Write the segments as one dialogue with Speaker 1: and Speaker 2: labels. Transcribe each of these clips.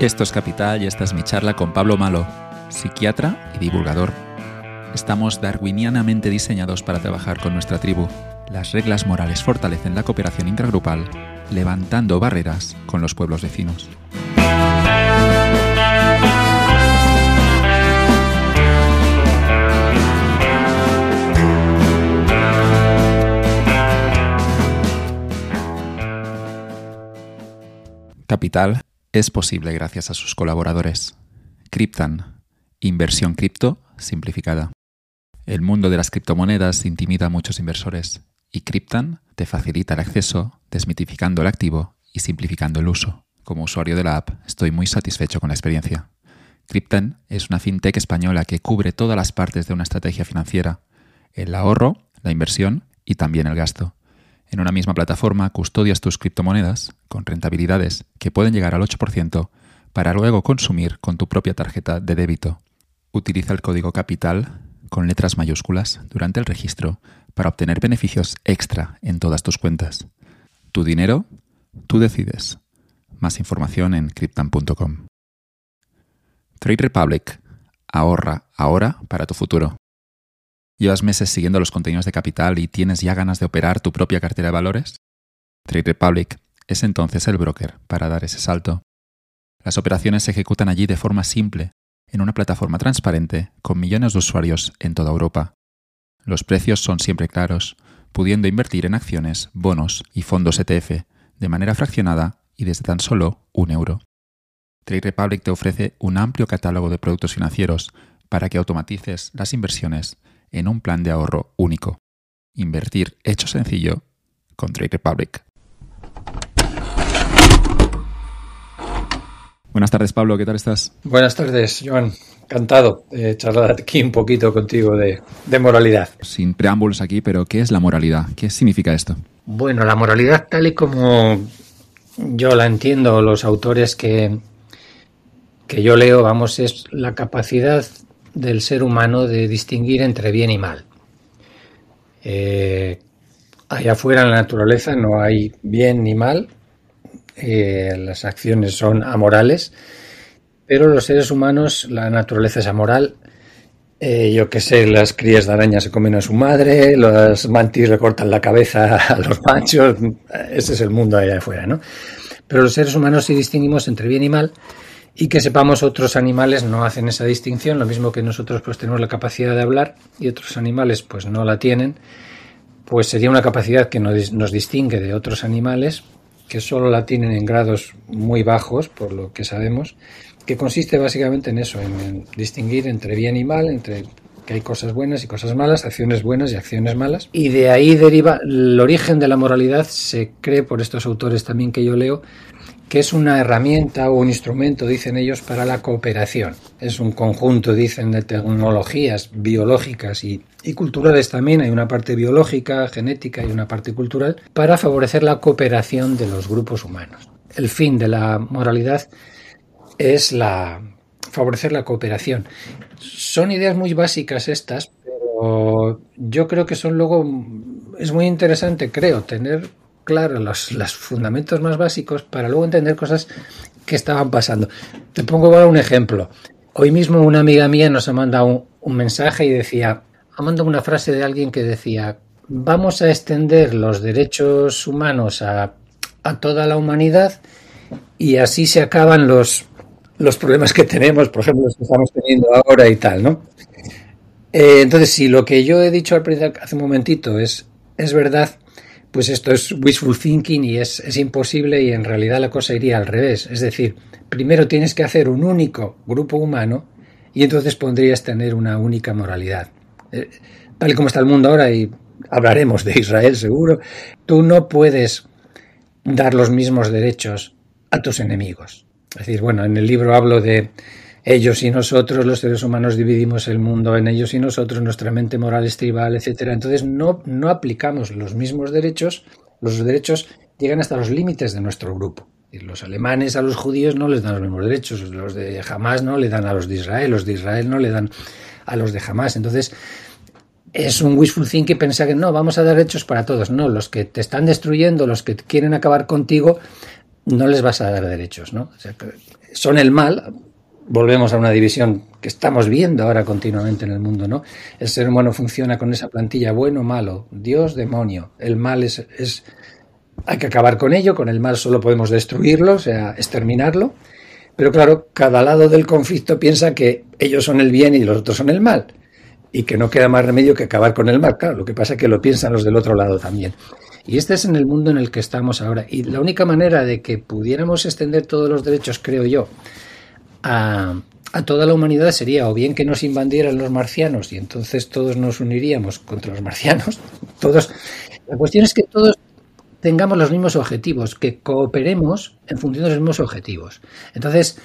Speaker 1: Esto es Capital y esta es mi charla con Pablo Malo, psiquiatra y divulgador. Estamos darwinianamente diseñados para trabajar con nuestra tribu. Las reglas morales fortalecen la cooperación intragrupal, levantando barreras con los pueblos vecinos. Capital es posible gracias a sus colaboradores. Cryptan, inversión cripto simplificada. El mundo de las criptomonedas intimida a muchos inversores y Cryptan te facilita el acceso, desmitificando el activo y simplificando el uso. Como usuario de la app, estoy muy satisfecho con la experiencia. Cryptan es una fintech española que cubre todas las partes de una estrategia financiera, el ahorro, la inversión y también el gasto. En una misma plataforma custodias tus criptomonedas con rentabilidades que pueden llegar al 8% para luego consumir con tu propia tarjeta de débito. Utiliza el código capital con letras mayúsculas durante el registro para obtener beneficios extra en todas tus cuentas. Tu dinero, tú decides. Más información en cryptan.com. Trade Republic. Ahorra ahora para tu futuro. ¿Llevas meses siguiendo los contenidos de Capital y tienes ya ganas de operar tu propia cartera de valores? Trade Republic es entonces el broker para dar ese salto. Las operaciones se ejecutan allí de forma simple, en una plataforma transparente con millones de usuarios en toda Europa. Los precios son siempre claros, pudiendo invertir en acciones, bonos y fondos ETF de manera fraccionada y desde tan solo un euro. Trade Republic te ofrece un amplio catálogo de productos financieros para que automatices las inversiones en un plan de ahorro único. Invertir hecho sencillo con Trade Republic. Buenas tardes, Pablo, ¿qué tal estás?
Speaker 2: Buenas tardes, Joan. Encantado de charlar aquí un poquito contigo de, de, moralidad.
Speaker 1: Sin preámbulos aquí, pero ¿qué es la moralidad? ¿Qué significa esto?
Speaker 2: Bueno, la moralidad tal y como yo la entiendo, los autores que, que yo leo, vamos, es la capacidad del ser humano de distinguir entre bien y mal. Eh, allá afuera en la naturaleza no hay bien ni mal, eh, las acciones son amorales, pero los seres humanos, la naturaleza es amoral. Eh, yo qué sé, las crías de araña se comen a su madre, los mantis le cortan la cabeza a los machos, ese es el mundo allá afuera, ¿no? Pero los seres humanos sí distinguimos entre bien y mal y que sepamos otros animales no hacen esa distinción, lo mismo que nosotros pues tenemos la capacidad de hablar y otros animales pues no la tienen, pues sería una capacidad que nos distingue de otros animales que solo la tienen en grados muy bajos, por lo que sabemos, que consiste básicamente en eso, en, distinguir entre bien y mal, entre que hay cosas buenas y cosas malas, acciones buenas y acciones malas. Y de ahí deriva el origen de la moralidad, se cree por estos autores también que yo leo, que es una herramienta o un instrumento, dicen ellos, para la cooperación. Es un conjunto, dicen, de tecnologías biológicas y, culturales también. Hay una parte biológica, genética y una parte cultural para favorecer la cooperación de los grupos humanos. El fin de la moralidad es la favorecer la cooperación. Son ideas muy básicas estas, pero yo creo que son luego es muy interesante, creo, tener claro los, fundamentos más básicos para luego entender cosas que estaban pasando. Te pongo ahora un ejemplo. Hoy mismo una amiga mía nos ha mandado un, mensaje y decía, ha mandado una frase de alguien que decía, vamos a extender los derechos humanos a, toda la humanidad y así se acaban los, los problemas que tenemos, por ejemplo, los que estamos teniendo ahora y tal, ¿no? Eh, entonces, si lo que yo he dicho al principio, hace un momentito es, es verdad, pues esto es wishful thinking y es, es, imposible y en realidad la cosa iría al revés. Es decir, primero tienes que hacer un único grupo humano y entonces podrías tener una única moralidad. Eh, tal y como está el mundo ahora y hablaremos de Israel seguro, tú no puedes dar los mismos derechos a tus enemigos. Es decir, bueno, en el libro hablo de ellos y nosotros, los seres humanos, dividimos el mundo en ellos y nosotros, nuestra mente moral es tribal, etc. Entonces no, no aplicamos los mismos derechos, los derechos llegan hasta los límites de nuestro grupo. Los alemanes a los judíos no les dan los mismos derechos, los de Hamas no le dan a los de Israel, los de Israel no le dan a los de Hamas. Entonces, es un wishful thinking pensar que no, vamos a dar derechos para todos. No, los que te están destruyendo, los que quieren acabar contigo, no les vas a dar derechos, ¿no? son el mal, volvemos a una división que estamos viendo ahora continuamente en el mundo, ¿no? El ser humano funciona con esa plantilla bueno, malo, Dios, demonio. El mal es, es hay que acabar con ello, con el mal solo podemos destruirlo, o sea, exterminarlo. Pero claro, cada lado del conflicto piensa que ellos son el bien y los otros son el mal. Y que no queda más remedio que acabar con el mal. Claro, lo que pasa es que lo piensan los del otro lado también. Y este es en el mundo en el que estamos ahora. Y la única manera de que pudiéramos extender todos los derechos, creo yo, a, toda la humanidad sería o bien que nos invadieran los marcianos y entonces todos nos uniríamos contra los marcianos. Todos. La cuestión es que todos tengamos los mismos objetivos, que cooperemos en función de los mismos objetivos. Entonces,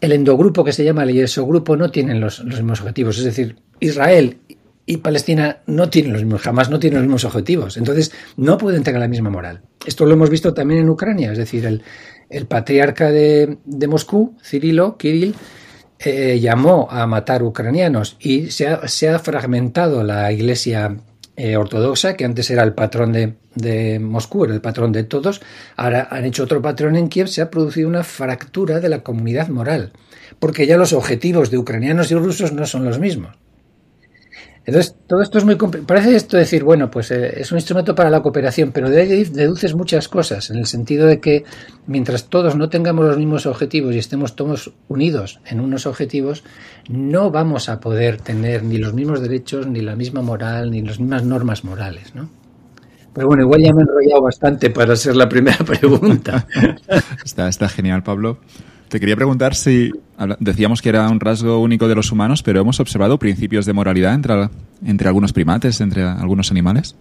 Speaker 2: el endogrupo que se llama el exogrupo no tienen los, los mismos objetivos. Es decir, Israel y Palestina no tienen los mismos, jamás no tienen los mismos objetivos. Entonces, no pueden tener la misma moral. Esto lo hemos visto también en Ucrania, es decir, el, el patriarca de, de, Moscú, Cirilo, Kirill, eh, llamó a matar ucranianos y se ha, se ha fragmentado la iglesia eh, ortodoxa, que antes era el patrón de, de, Moscú, era el patrón de todos, ahora han hecho otro patrón en Kiev, se ha producido una fractura de la comunidad moral, porque ya los objetivos de ucranianos y rusos no son los mismos. Entonces, todo esto es muy Parece esto decir, bueno, pues eh, es un instrumento para la cooperación, pero de ahí deduces muchas cosas, en el sentido de que mientras todos no tengamos los mismos objetivos y estemos todos unidos en unos objetivos, no vamos a poder tener ni los mismos derechos, ni la misma moral, ni las mismas normas morales, ¿no? Pero bueno, igual ya me he enrollado bastante para ser la primera pregunta.
Speaker 1: está, está genial, Pablo. Te quería preguntar si decíamos que era un rasgo único de los humanos, pero hemos observado principios de moralidad entre, entre algunos primates, entre algunos animales.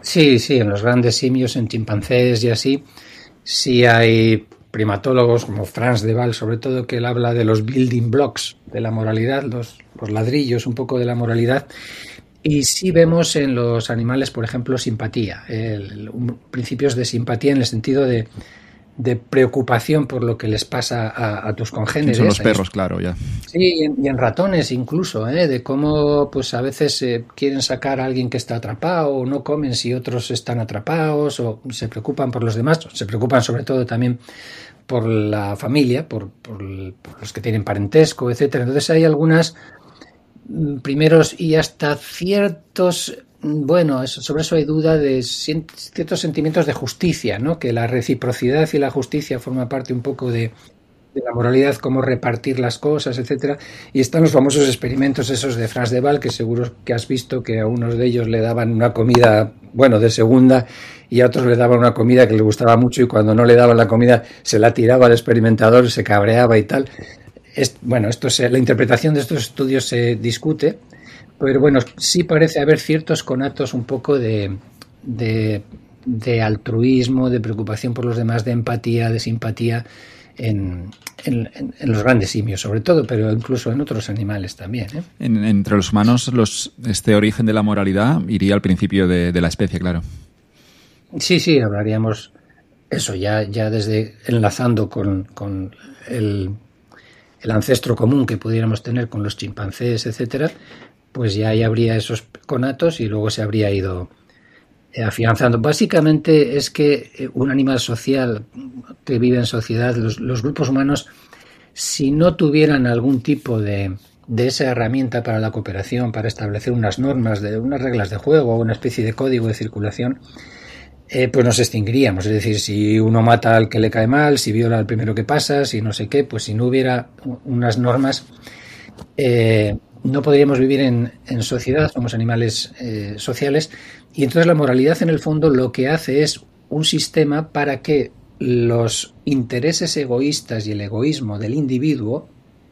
Speaker 2: Sí, sí, en los grandes simios, en chimpancés y así, sí hay primatólogos como Franz de Waal, sobre todo, que él habla de los building blocks de la moralidad, los, los ladrillos un poco de la moralidad. Y sí vemos en los animales, por ejemplo, simpatía, el, principios de simpatía en el sentido de, de preocupación por lo que les pasa a, tus congéneres.
Speaker 1: Son los perros, claro, ya.
Speaker 2: Sí, y en, ratones incluso, ¿eh? de cómo pues a veces eh, quieren sacar a alguien que está atrapado o no comen si otros están atrapados o se preocupan por los demás, se preocupan sobre todo también por la familia, por, por, por los que tienen parentesco, etcétera. Entonces hay algunas mm, primeros y hasta ciertos bueno, sobre eso hay duda de ciertos sentimientos de justicia, ¿no? Que la reciprocidad y la justicia forma parte un poco de, la moralidad, cómo repartir las cosas, etcétera. Y están los famosos experimentos esos de Franz de Waal, que seguro que has visto que a unos de ellos le daban una comida, bueno, de segunda, y a otros le daban una comida que le gustaba mucho, y cuando no le daban la comida se la tiraba al experimentador, se cabreaba y tal. Es, bueno, esto se, la interpretación de estos estudios se discute, pero bueno, sí parece haber ciertos conatos un poco de, de, altruismo, de preocupación por los demás, de empatía, de simpatía en, en, los grandes simios, sobre todo, pero incluso en otros animales también. ¿eh?
Speaker 1: entre los humanos, los, este origen de la moralidad iría al principio de, de la especie, claro.
Speaker 2: Sí, sí, hablaríamos eso ya, ya desde enlazando con, con el, el ancestro común que pudiéramos tener con los chimpancés, etcétera, pues ya ahí habría esos conatos y luego se habría ido eh, afianzando. Básicamente es que eh, un animal social que vive en sociedad, los, grupos humanos, si no tuvieran algún tipo de, de, esa herramienta para la cooperación, para establecer unas normas, de, unas reglas de juego, una especie de código de circulación, eh, pues nos extinguiríamos. Es decir, si uno mata al que le cae mal, si viola al primero que pasa, si no sé qué, pues si no hubiera unas normas, no podríamos vivir en, sociedad, somos animales eh, sociales, y entonces la moralidad en el fondo lo que hace es un sistema para que los intereses egoístas y el egoísmo del individuo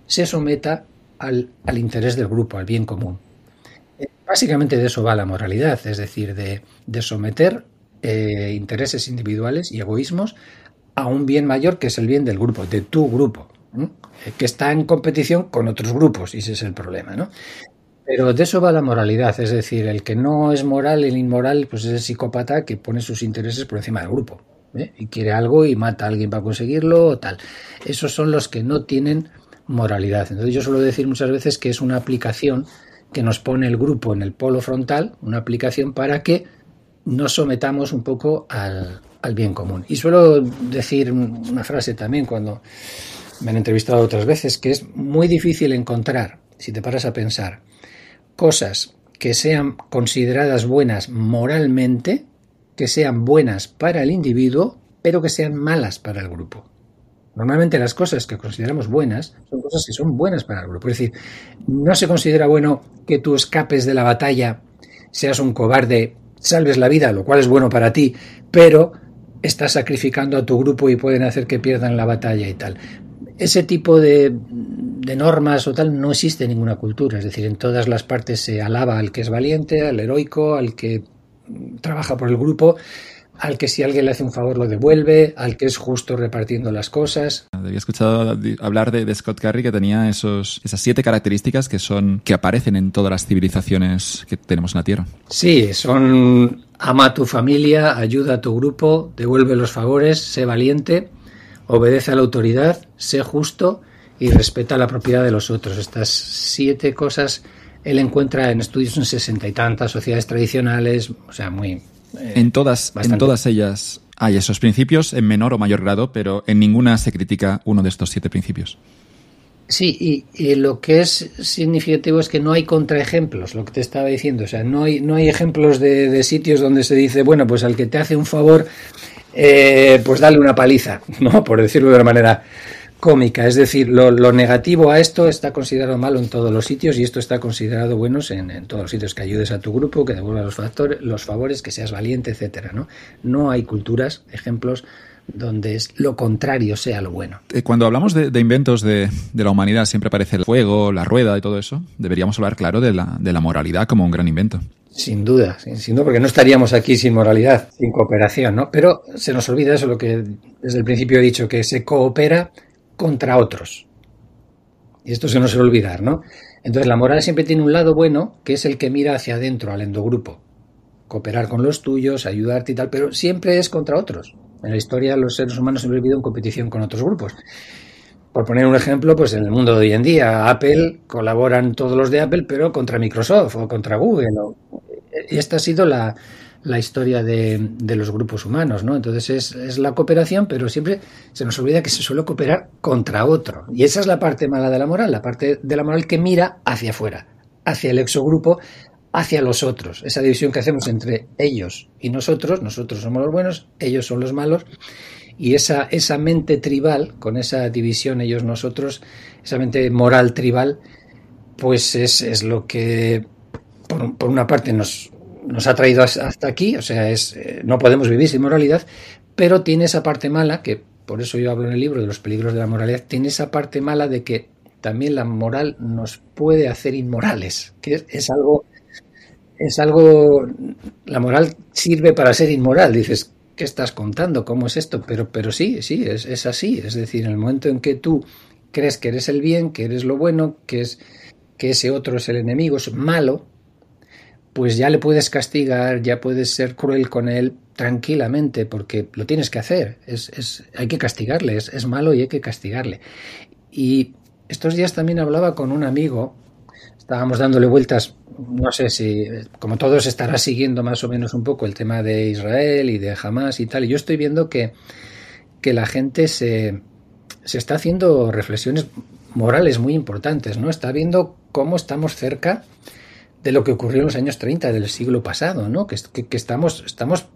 Speaker 2: se someta al, interés del grupo, al bien común. Eh, básicamente de eso va la moralidad, es decir, de, someter eh, intereses individuales y egoísmos a un bien mayor que es el bien del grupo, de tu grupo que está en competición con otros grupos, y ese es el problema, ¿no? Pero de eso va la moralidad, es decir, el que no es moral, el inmoral, pues es el psicópata que pone sus intereses por encima del grupo. ¿eh? Y quiere algo y mata a alguien para conseguirlo o tal. Esos son los que no tienen moralidad. Entonces yo suelo decir muchas veces que es una aplicación que nos pone el grupo en el polo frontal, una aplicación para que nos sometamos un poco al bien común. Y suelo decir una frase también cuando me han entrevistado otras veces, que es muy difícil encontrar, si te paras a pensar, cosas que sean consideradas buenas moralmente, que sean buenas para el individuo, pero que sean malas para el grupo. Normalmente las cosas que consideramos buenas son cosas que son buenas para el grupo. Es decir, no se considera bueno que tú escapes de la batalla, seas un cobarde, salves la vida, lo cual es bueno para ti, pero estás sacrificando a tu grupo y pueden hacer que pierdan la batalla y tal. Ese tipo de, de normas o tal no existe en ninguna cultura. Es decir, en todas las partes se alaba al que es valiente, al heroico, al que trabaja por el grupo al que si alguien le hace un favor lo devuelve, al que es justo repartiendo las cosas.
Speaker 1: Había escuchado hablar de, Scott Carey que tenía esos, esas siete características que son que aparecen en todas las civilizaciones que tenemos en la Tierra.
Speaker 2: Sí, son ama a tu familia, ayuda a tu grupo, devuelve los favores, sé valiente, obedece a la autoridad, sé justo y respeta la propiedad de los otros. Estas siete cosas él encuentra en estudios en sesenta y tantas sociedades tradicionales, o sea, muy,
Speaker 1: eh, en, todas, en todas ellas hay esos principios en menor o mayor grado, pero en ninguna se critica uno de estos siete principios.
Speaker 2: Sí, y, lo que es significativo es que no hay contraejemplos, lo que te estaba diciendo. O sea, no hay, no hay ejemplos de, sitios donde se dice, bueno, pues al que te hace un favor, eh, pues dale una paliza, ¿no? Por decirlo de una manera cómica, es decir, lo, negativo a esto está considerado malo en todos los sitios y esto está considerado bueno en, todos los sitios, que ayudes a tu grupo, que devuelvas los, factores, los favores, que seas valiente, etcétera, ¿no? No hay culturas, ejemplos donde es lo contrario sea lo bueno.
Speaker 1: Eh, cuando hablamos de, inventos de, la humanidad siempre aparece el fuego, la rueda y todo eso. Deberíamos hablar, claro, de la, de la moralidad como un gran invento.
Speaker 2: Sin duda, sin, duda, porque no estaríamos aquí sin moralidad, sin cooperación, ¿no? Pero se nos olvida eso, lo que desde el principio he dicho, que se coopera contra otros. Y esto se nos suele olvidar, ¿no? Entonces la moral siempre tiene un lado bueno, que es el que mira hacia adentro, al endogrupo. Cooperar con los tuyos, ayudarte y tal, pero siempre es contra otros. En la historia los seres humanos han vivido en competición con otros grupos. Por poner un ejemplo, pues en el mundo de hoy en día, Apple colaboran todos los de Apple, pero contra Microsoft o contra Google. Y esta ha sido la, la historia de, los grupos humanos, ¿no? Entonces es, es, la cooperación, pero siempre se nos olvida que se suele cooperar contra otro. Y esa es la parte mala de la moral, la parte de la moral que mira hacia afuera, hacia el exogrupo, hacia los otros. Esa división que hacemos entre ellos y nosotros, nosotros somos los buenos, ellos son los malos. Y esa, esa mente tribal, con esa división ellos-nosotros, esa mente moral tribal, pues es, es lo que, por una parte, nos, nos ha traído hasta aquí, o sea, es, eh, no podemos vivir sin moralidad, pero tiene esa parte mala, que por eso yo hablo en el libro de los peligros de la moralidad, tiene esa parte mala de que también la moral nos puede hacer inmorales, que es, algo, es algo, la moral sirve para ser inmoral, dices, ¿qué estás contando? ¿Cómo es esto? Pero, pero sí, sí, es, es así, es decir, en el momento en que tú crees que eres el bien, que eres lo bueno, que es que ese otro es el enemigo, es malo, pues ya le puedes castigar, ya puedes ser cruel con él tranquilamente, porque lo tienes que hacer. Es, es hay que castigarle, es, es, malo y hay que castigarle. Y estos días también hablaba con un amigo, estábamos dándole vueltas, no sé si, como todos estará siguiendo más o menos un poco el tema de Israel y de Hamas y tal, y yo estoy viendo que, que la gente se, se está haciendo reflexiones morales muy importantes, ¿no? Está viendo cómo estamos cerca de lo que ocurrió en los años 30 del siglo pasado, ¿no? Que, estamos, estamos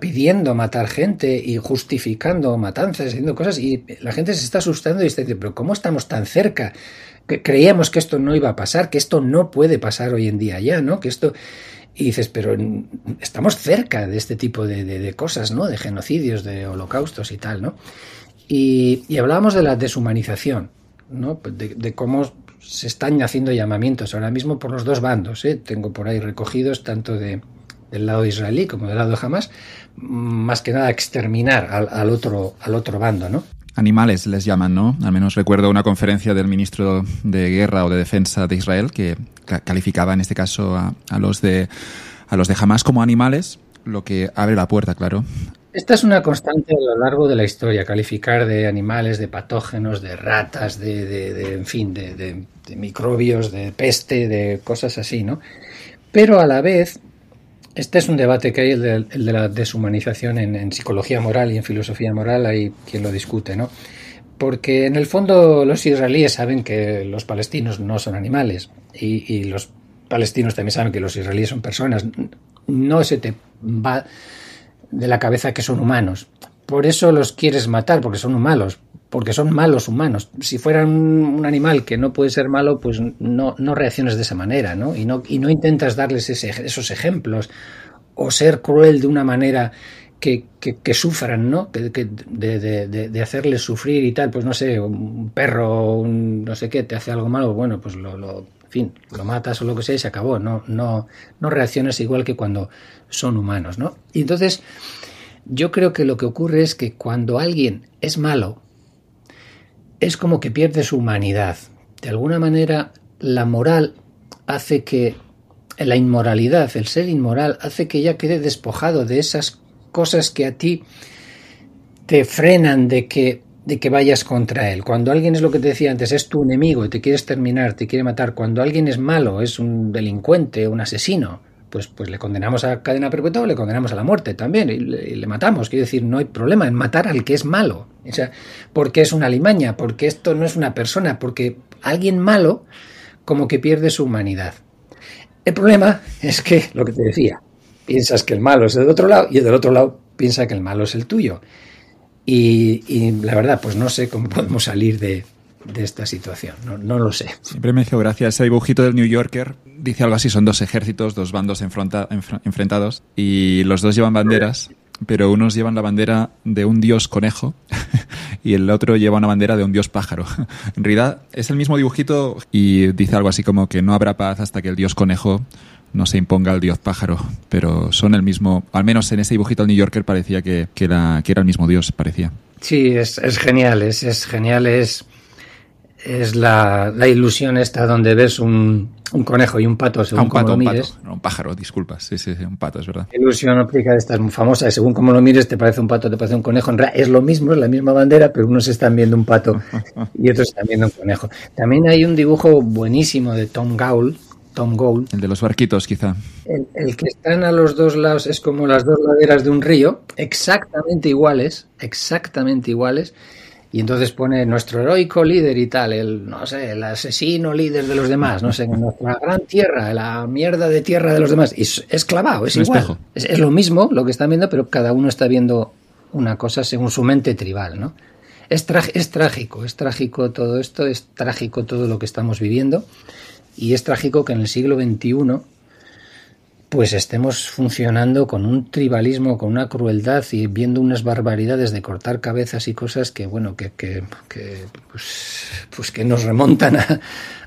Speaker 2: pidiendo matar gente y justificando matanzas, haciendo cosas, y la gente se está asustando y está diciendo, pero ¿cómo estamos tan cerca? Que creíamos que esto no iba a pasar, que esto no puede pasar hoy en día ya, ¿no? Que esto... Y dices, pero estamos cerca de este tipo de, cosas, ¿no? De genocidios, de holocaustos y tal, ¿no? Y, y hablábamos de la deshumanización, ¿no? De, de cómo se están haciendo llamamientos ahora mismo por los dos bandos. ¿eh? Tengo por ahí recogidos tanto de, del lado israelí como del lado de Hamas, más que nada exterminar al, otro, al otro bando, ¿no?
Speaker 1: Animales les llaman, ¿no? Al menos recuerdo una conferencia del ministro de Guerra o de Defensa de Israel que calificaba en este caso a, a los de a los de Hamas como animales, lo que abre la puerta, claro,
Speaker 2: esta es una constante a lo largo de la historia, calificar de animales, de patógenos, de ratas, de, en fin, de, microbios, de peste, de cosas así, ¿no? Pero a la vez, este es un debate que hay, el de, la deshumanización en, psicología moral y en filosofía moral, hay quien lo discute, ¿no? Porque en el fondo los israelíes saben que los palestinos no son animales y los palestinos también saben que los israelíes son personas. No se te va de la cabeza que son humanos. Por eso los quieres matar, porque son humanos, porque son malos humanos. Si fueran un, animal que no puede ser malo, pues no, no reacciones de esa manera, ¿no? Y no, y no intentas darles esos ejemplos o ser cruel de una manera que, que, sufran, ¿no? de, de, de, hacerles sufrir y tal. Pues no sé, un perro, un no sé qué, te hace algo malo, bueno, pues lo, fin, lo matas o lo que sea y se acabó. No, no, no reacciones igual que cuando son humanos, ¿no? Y entonces, yo creo que lo que ocurre es que cuando alguien es malo, es como que pierde su humanidad. De alguna manera, la moral hace que la inmoralidad, el ser inmoral, hace que ya quede despojado de esas cosas que a ti te frenan de que, de que vayas contra él. Cuando alguien es lo que te decía antes, es tu enemigo y te quieres terminar, te quiere matar. Cuando alguien es malo, es un delincuente, un asesino, pues, pues le condenamos a cadena perpetua o le condenamos a la muerte también y le, matamos. Quiero decir, no hay problema en matar al que es malo. O sea, porque es una limaña, porque esto no es una persona, porque alguien malo como que pierde su humanidad. El problema es que, lo que te decía, piensas que el malo es del otro lado y el del otro lado piensa que el malo es el tuyo. Y, y la verdad, pues no sé cómo podemos salir de, de esta situación. No, no, lo sé.
Speaker 1: Siempre me hizo gracia ese dibujito del New Yorker. Dice algo así, son dos ejércitos, dos bandos enfrentados y los dos llevan banderas, pero unos llevan la bandera de un dios conejo y el otro lleva una bandera de un dios pájaro. en realidad es el mismo dibujito y dice algo así como que no habrá paz hasta que el dios conejo no se imponga al dios pájaro, pero son el mismo, al menos en ese dibujito del New Yorker parecía que, que, era, que era el mismo dios, parecía.
Speaker 2: Sí, es, es genial, es, es genial, es es la, la, ilusión esta donde ves un, un conejo y un pato según
Speaker 1: ah, un pato,
Speaker 2: lo
Speaker 1: mires. Un, pato, un pájaro, disculpa. Sí, sí, sí, un pato, es verdad.
Speaker 2: La ilusión óptica esta es muy famosa. Según como lo mires, te parece un pato, te parece un conejo. En realidad es lo mismo, es la misma bandera, pero unos están viendo un pato y otros están viendo un conejo. También hay un dibujo buenísimo de Tom Gaul, Tom Gould.
Speaker 1: El de los barquitos, quizá.
Speaker 2: El, el, que están a los dos lados es como las dos laderas de un río, exactamente iguales, exactamente iguales. Y entonces pone nuestro heroico líder y tal, el, no sé, el asesino líder de los demás, no sé, nuestra gran tierra, la mierda de tierra de los demás. Y es, clavado, es igual. Es, es, lo mismo lo que están viendo, pero cada uno está viendo una cosa según su mente tribal, ¿no? Es, es trágico, es trágico todo esto, es trágico todo lo que estamos viviendo. Y es trágico que en el siglo XXI pues estemos funcionando con un tribalismo, con una crueldad y viendo unas barbaridades de cortar cabezas y cosas que, bueno, que, que, que pues, pues, que nos remontan a,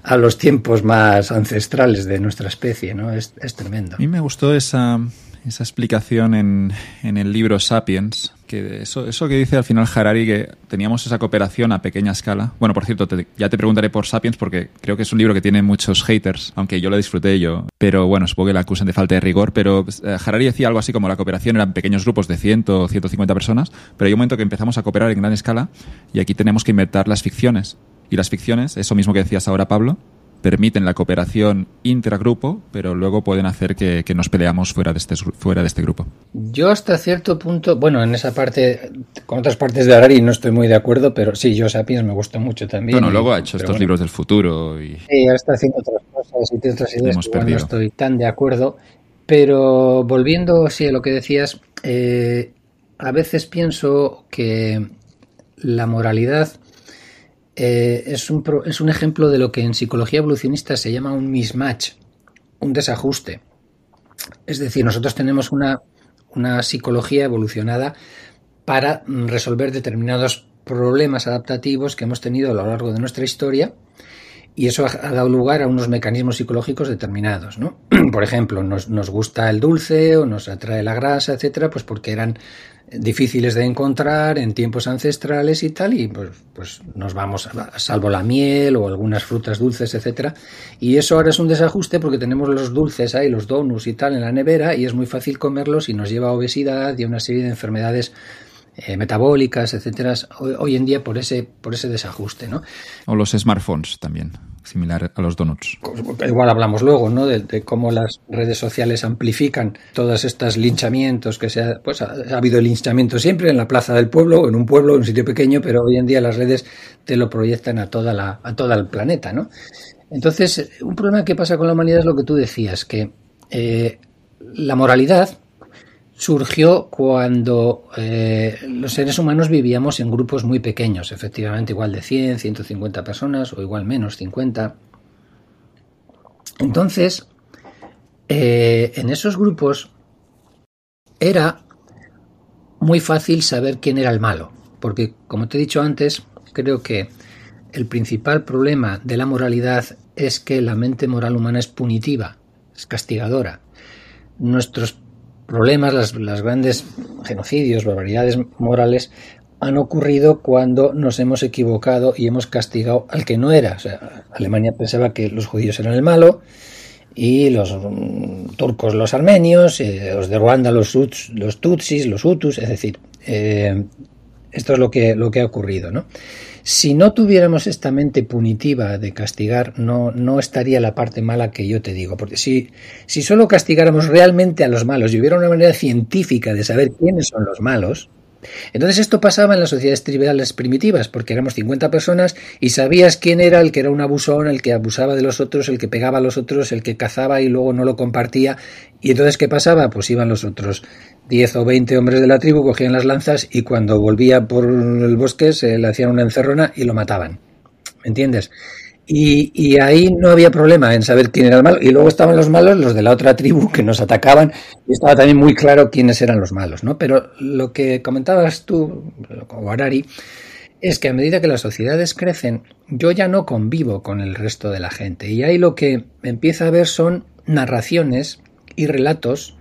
Speaker 2: a, los tiempos más ancestrales de nuestra especie, ¿no? Es, es tremendo.
Speaker 1: A mí me gustó esa, esa explicación en, en, el libro Sapiens, que eso, eso que dice al final Harari, que teníamos esa cooperación a pequeña escala. Bueno, por cierto, te, ya te preguntaré por Sapiens porque creo que es un libro que tiene muchos haters, aunque yo lo disfruté yo. Pero bueno, supongo que la acusan de falta de rigor, pero eh, Harari decía algo así como la cooperación eran pequeños grupos de 100 o 150 personas, pero hay un momento que empezamos a cooperar en gran escala y aquí tenemos que inventar las ficciones. Y las ficciones, eso mismo que decías ahora, Pablo, permiten la cooperación intragrupo, pero luego pueden hacer que, que, nos peleamos fuera de, este, fuera de este grupo.
Speaker 2: Yo hasta cierto punto, bueno, en esa parte, con otras partes de Harari no estoy muy de acuerdo, pero sí, yo Sapiens me gusta mucho también.
Speaker 1: Bueno, luego ha hecho estos bueno. libros del futuro y...
Speaker 2: Sí, ahora está haciendo otras cosas y tiene otras ideas que no estoy tan de acuerdo, pero volviendo sí, a lo que decías, eh, a veces pienso que la moralidad eh, es, un, es un ejemplo de lo que en psicología evolucionista se llama un mismatch, un desajuste. Es decir, nosotros tenemos una, una psicología evolucionada para resolver determinados problemas adaptativos que hemos tenido a lo largo de nuestra historia y eso ha, dado lugar a unos mecanismos psicológicos determinados, ¿no? Por ejemplo, nos, nos, gusta el dulce o nos atrae la grasa, etcétera, pues porque eran difíciles de encontrar en tiempos ancestrales y tal, y pues, pues nos vamos, salvo la miel o algunas frutas dulces, etcétera. Y eso ahora es un desajuste porque tenemos los dulces ahí, los donuts y tal en la nevera, y es muy fácil comerlos y nos lleva a obesidad y a una serie de enfermedades eh, metabólicas, etcétera, hoy, en día por ese, por ese desajuste, ¿no?
Speaker 1: O los smartphones también, similar a los donuts.
Speaker 2: Igual hablamos luego, ¿no? De, cómo las redes sociales amplifican todos estos linchamientos que se ha, pues ha, habido linchamiento siempre en la plaza del pueblo, en un pueblo, en un sitio pequeño, pero hoy en día las redes te lo proyectan a toda la, a todo el planeta, ¿no? Entonces, un problema que pasa con la humanidad es lo que tú decías, que eh, la moralidad surgió cuando eh, los seres humanos vivíamos en grupos muy pequeños, efectivamente igual de 100, 150 personas o igual menos, 50. Entonces, eh, en esos grupos era muy fácil saber quién era el malo, porque como te he dicho antes, creo que el principal problema de la moralidad es que la mente moral humana es punitiva, es castigadora. Nuestros problemas, las, grandes genocidios, barbaridades morales, han ocurrido cuando nos hemos equivocado y hemos castigado al que no era. Alemania pensaba que los judíos eran el malo y los mm, turcos los armenios, eh, los de Ruanda los, los tutsis, los hutus, es decir, eh, esto es lo que, lo que ha ocurrido. ¿no? Si no tuviéramos esta mente punitiva de castigar, no, no estaría la parte mala que yo te digo. Porque si, si solo castigáramos realmente a los malos y hubiera una manera científica de saber quiénes son los malos, entonces esto pasaba en las sociedades tribales primitivas, porque éramos 50 personas y sabías quién era el que era un abusón, el que abusaba de los otros, el que pegaba a los otros, el que cazaba y luego no lo compartía. Y entonces, ¿qué pasaba? Pues iban los otros 10 o 20 hombres de la tribu, cogían las lanzas y cuando volvía por el bosque se le hacían una encerrona y lo mataban. ¿Me entiendes? Y, ahí no había problema en saber quién era el malo. Y luego estaban los malos, los de la otra tribu que nos atacaban, y estaba también muy claro quiénes eran los malos, ¿no? Pero lo que comentabas tú, como Harari, es que a medida que las sociedades crecen, yo ya no convivo con el resto de la gente. Y ahí lo que empieza a ver son narraciones y relatos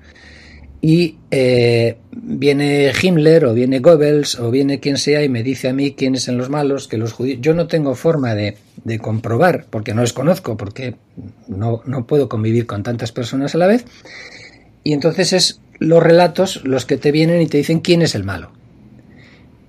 Speaker 2: y eh, viene Himmler o viene Goebbels o viene quien sea y me dice a mí quiénes son los malos, que los judíos... Yo no tengo forma de, de comprobar porque no los conozco, porque no, no, puedo convivir con tantas personas a la vez. Y entonces es los relatos los que te vienen y te dicen quién es el malo.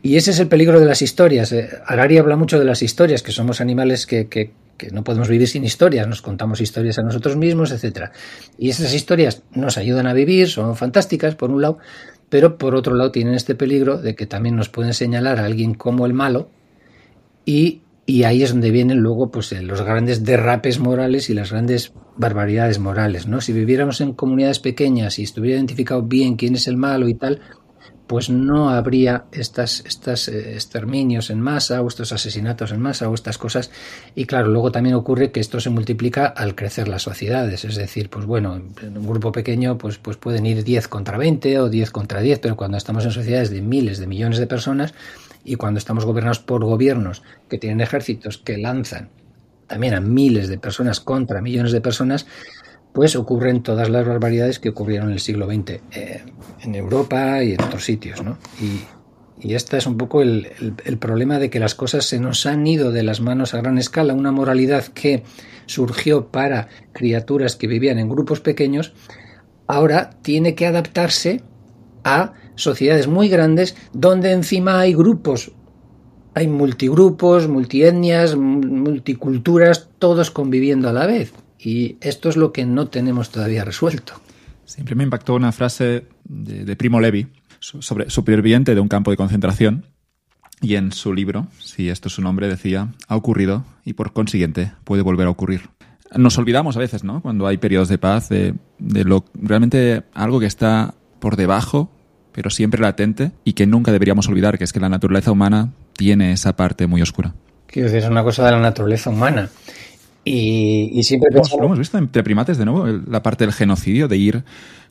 Speaker 2: Y ese es el peligro de las historias. Eh, Harari habla mucho de las historias, que somos animales que, que, que no podemos vivir sin historias, nos contamos historias a nosotros mismos, etcétera. Y esas historias nos ayudan a vivir, son fantásticas por un lado, pero por otro lado tienen este peligro de que también nos pueden señalar a alguien como el malo y, y ahí es donde vienen luego pues eh, los grandes derrapes morales y las grandes barbaridades morales, ¿no? Si viviéramos en comunidades pequeñas y estuviera identificado bien quién es el malo y tal, pues no habría estas, estas eh, exterminios en masa o estos asesinatos en masa o estas cosas. Y claro, luego también ocurre que esto se multiplica al crecer las sociedades. Es decir, pues bueno, en un grupo pequeño pues, pues pueden ir 10 contra 20 o 10 contra 10, pero cuando estamos en sociedades de miles de millones de personas y cuando estamos gobernados por gobiernos que tienen ejércitos que lanzan también a miles de personas contra millones de personas, pues ocurren todas las barbaridades que ocurrieron en el siglo XX eh, en Europa y en otros sitios. ¿no? Y, y este es un poco el, el, problema de que las cosas se nos han ido de las manos a gran escala. Una moralidad que surgió para criaturas que vivían en grupos pequeños, ahora tiene que adaptarse a sociedades muy grandes donde encima hay grupos, hay multigrupos, multietnias, multiculturas, todos conviviendo a la vez. Y esto es lo que no tenemos todavía resuelto.
Speaker 1: Siempre me impactó una frase de, Primo Levi, sobre superviviente de un campo de concentración, y en su libro, si esto es su nombre, decía, ha ocurrido y por consiguiente puede volver a ocurrir. Nos olvidamos a veces, ¿no? Cuando hay periodos de paz, de, de lo realmente algo que está por debajo, pero siempre latente, y que nunca deberíamos olvidar, que es que la naturaleza humana tiene esa parte muy oscura.
Speaker 2: Quiero decir, es una cosa de la naturaleza humana. Y, siempre
Speaker 1: Lo hemos visto entre primates de nuevo, la parte del genocidio, de ir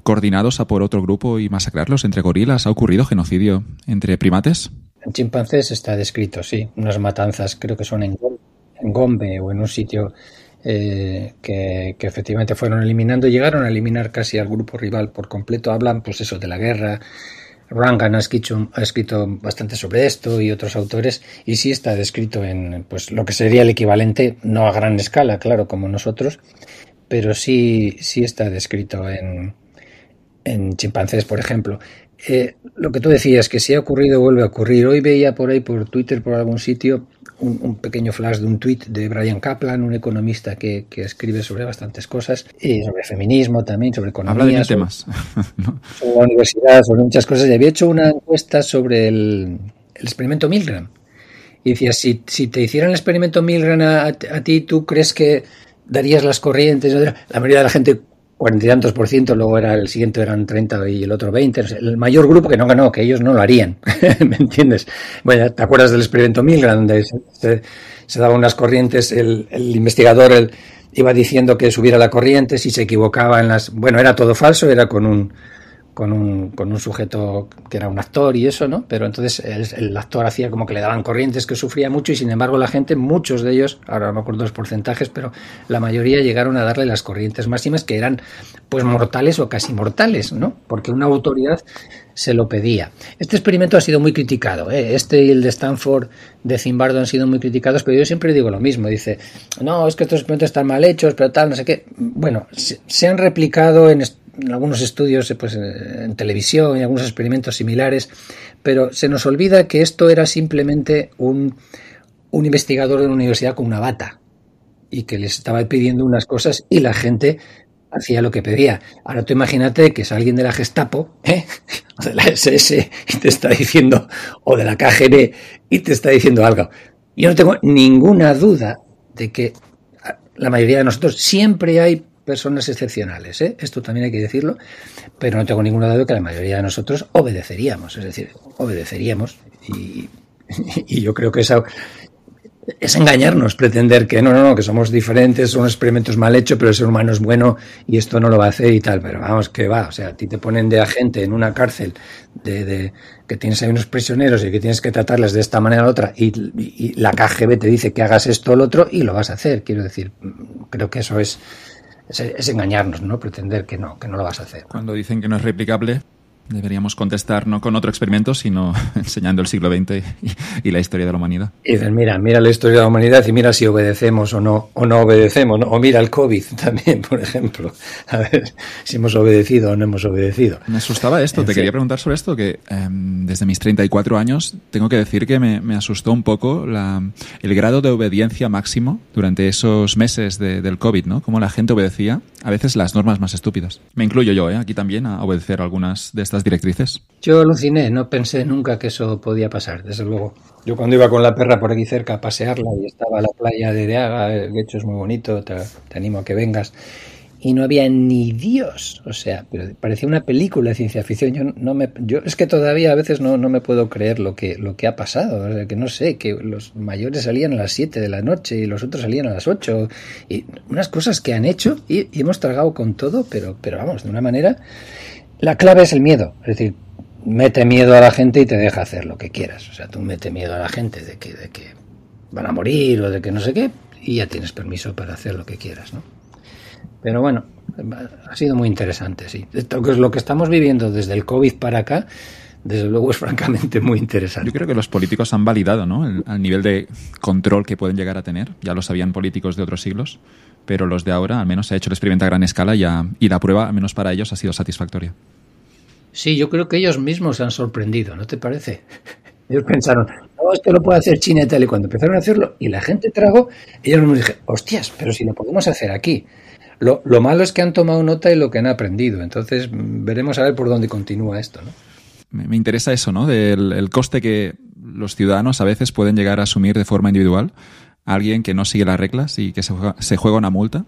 Speaker 1: coordinados a por otro grupo y masacrarlos entre gorilas. ¿Ha ocurrido genocidio entre primates?
Speaker 2: En chimpancés está descrito, sí. Unas matanzas creo que son en, Gombe o en un sitio eh, que, que, efectivamente fueron eliminando. Llegaron a eliminar casi al grupo rival por completo. Hablan, pues eso, de la guerra, Rangan ha escrito, ha escrito bastante sobre esto y otros autores y sí está descrito en pues lo que sería el equivalente, no a gran escala, claro, como nosotros, pero sí, sí está descrito en, en chimpancés, por ejemplo. Eh, lo que tú decías, que si ha ocurrido, vuelve a ocurrir. Hoy veía por ahí, por Twitter, por algún sitio, un, pequeño flash de un tuit de Brian Kaplan, un economista que, escribe sobre bastantes cosas, y sobre feminismo también, sobre economía.
Speaker 1: Habla de
Speaker 2: sobre,
Speaker 1: temas.
Speaker 2: sobre la universidad, sobre muchas cosas. Y había hecho una encuesta sobre el, experimento Milgram. Y decía, si, si te hicieran el experimento Milgram a, ti, ¿tú crees que darías las corrientes? La mayoría de la gente cuarenta y tantos por ciento, luego era el siguiente eran 30 y el otro 20, el mayor grupo que no ganó, que ellos no lo harían, ¿me entiendes? Bueno, ¿te acuerdas del experimento Milgram, se, se, daban unas corrientes, el, investigador iba diciendo que subiera la corriente, si se equivocaba en las... Bueno, era todo falso, era con un con un, con un sujeto que era un actor y eso, ¿no? Pero entonces el, actor hacía como que le daban corrientes, que sufría mucho y sin embargo la gente, muchos de ellos, ahora no me acuerdo los porcentajes, pero la mayoría llegaron a darle las corrientes máximas que eran pues mortales o casi mortales, ¿no? Porque una autoridad se lo pedía. Este experimento ha sido muy criticado, ¿eh? este y el de Stanford de Zimbardo han sido muy criticados, pero yo siempre digo lo mismo, dice, no, es que estos experimentos están mal hechos, pero tal, no sé qué. Bueno, se han replicado en en algunos estudios pues, en televisión y algunos experimentos similares, pero se nos olvida que esto era simplemente un, un investigador de una universidad con una bata y que les estaba pidiendo unas cosas y la gente hacía lo que pedía. Ahora tú imagínate que es alguien de la Gestapo ¿eh? o de la SS y te está diciendo, o de la KGB y te está diciendo algo. Yo no tengo ninguna duda de que la mayoría de nosotros siempre hay personas excepcionales, ¿eh? esto también hay que decirlo, pero no tengo ninguna duda de que la mayoría de nosotros obedeceríamos, es decir, obedeceríamos y, y yo creo que esa, es engañarnos, pretender que no, no, no, que somos diferentes, son experimentos mal hechos, pero el ser humano es bueno y esto no lo va a hacer y tal. Pero vamos, que va, o sea, a ti te ponen de agente en una cárcel de, de que tienes ahí unos prisioneros y que tienes que tratarles de esta manera o otra y, la KGB te dice que hagas esto o lo otro y lo vas a hacer. Quiero decir, creo que eso es es, engañarnos, ¿no? Pretender que no, que no lo vas a hacer.
Speaker 1: Cuando dicen que no es replicable, Deberíamos contestar no con otro experimento, sino enseñando el siglo XX y, la historia de la humanidad.
Speaker 2: Y dices, mira, mira la historia de la humanidad y mira si obedecemos o no, o no obedecemos, o mira el COVID también, por ejemplo, a ver si hemos obedecido o no hemos obedecido.
Speaker 1: Me asustaba esto, te quería preguntar sobre esto, que em, desde mis 34 años tengo que decir que me, asustó un poco la, el grado de obediencia máximo durante esos meses del COVID, ¿no? Cómo la gente obedecía a veces las normas más estúpidas. Me incluyo yo, ¿eh? aquí también, a obedecer algunas de estas directrices?
Speaker 2: Yo aluciné, no pensé nunca que eso podía pasar, desde luego. Yo cuando iba con la perra por aquí cerca a pasearla y estaba la playa de Deaga, el hecho es muy bonito, te, animo a que vengas y no había ni Dios. O sea, pero parecía una película de ciencia ficción. Yo no me, yo es que todavía a veces no, no me puedo creer lo que, lo que ha pasado. O sea, que no sé, que los mayores salían a las 7 de la noche y los otros salían a las 8. Y unas cosas que han hecho y, y hemos tragado con todo, pero, pero vamos, de una manera la clave es el miedo, es decir, mete miedo a la gente y te deja hacer lo que quieras. O sea, tú mete miedo a la gente de que, de que van a morir o de que no sé qué y ya tienes permiso para hacer lo que quieras, ¿no? Pero bueno, ha sido muy interesante, sí. Lo que estamos viviendo desde el COVID para acá, desde luego es francamente muy interesante.
Speaker 1: Yo creo que los políticos han validado ¿no? el nivel de control que pueden llegar a tener. Ya lo sabían políticos de otros siglos pero los de ahora, al menos se ha hecho el experimento a gran escala ya, y la prueba, al menos para ellos, ha sido satisfactoria.
Speaker 2: Sí, yo creo que ellos mismos se han sorprendido, ¿no te parece? Ellos pensaron, no, esto lo puede hacer China y tal, y cuando empezaron a hacerlo y la gente trago, ellos nos dijeron, hostias, pero si lo podemos hacer aquí. Lo, lo, malo es que han tomado nota y lo que han aprendido, entonces veremos a ver por dónde continúa esto, ¿no?
Speaker 1: Me, me interesa eso, ¿no? Del el coste que los ciudadanos a veces pueden llegar a asumir de forma individual alguien que no sigue las reglas y que se juega, una multa.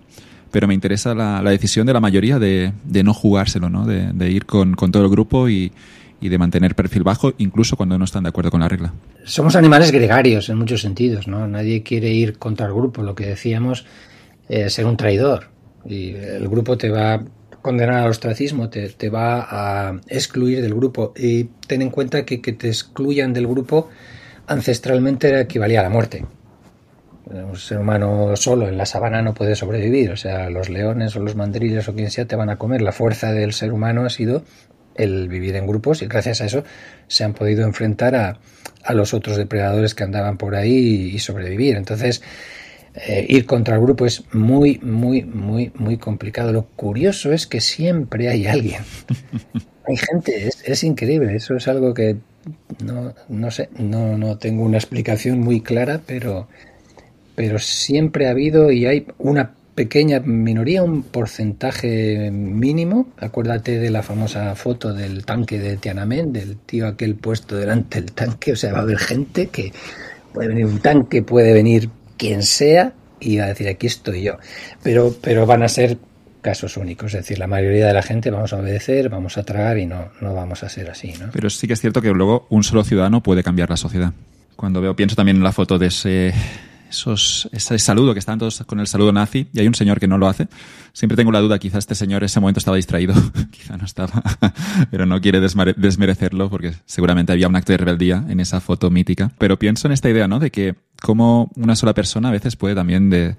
Speaker 1: Pero me interesa la, decisión de la mayoría de, no jugárselo, ¿no? de, ir con, todo el grupo y, de mantener perfil bajo, incluso cuando no están de acuerdo con la regla.
Speaker 2: Somos animales gregarios en muchos sentidos, ¿no? Nadie quiere ir contra el grupo. Lo que decíamos, es ser un traidor. Y el grupo te va a condenar al ostracismo, te, te va a excluir del grupo. Y ten en cuenta que que te excluyan del grupo ancestralmente equivalía a la muerte un ser humano solo en la sabana no puede sobrevivir, o sea, los leones o los mandriles o quien sea te van a comer. La fuerza del ser humano ha sido el vivir en grupos y gracias a eso se han podido enfrentar a, a los otros depredadores que andaban por ahí y, sobrevivir. Entonces, eh, ir contra el grupo es muy, muy, muy, muy complicado. Lo curioso es que siempre hay alguien. Hay gente, es, es increíble. Eso es algo que no, no sé, no, no tengo una explicación muy clara, pero, pero siempre ha habido y hay una pequeña minoría, un porcentaje mínimo. Acuérdate de la famosa foto del tanque de Tiananmen, del tío aquel puesto delante del tanque. O sea, va a haber gente que puede venir un tanque, puede venir quien sea y va a decir aquí estoy yo. Pero, pero van a ser casos únicos, es decir, la mayoría de la gente vamos a obedecer, vamos a tragar y no, no vamos a ser así. ¿no?
Speaker 1: Pero sí que es cierto que luego un solo ciudadano puede cambiar la sociedad. Cuando veo, pienso también en la foto de ese esos, ese saludo que están todos con el saludo nazi y hay un señor que no lo hace. Siempre tengo la duda, quizá este señor en ese momento estaba distraído, quizá no estaba, pero no quiere desmerecerlo porque seguramente había un acto de rebeldía en esa foto mítica. Pero pienso en esta idea, ¿no? De que como una sola persona a veces puede también de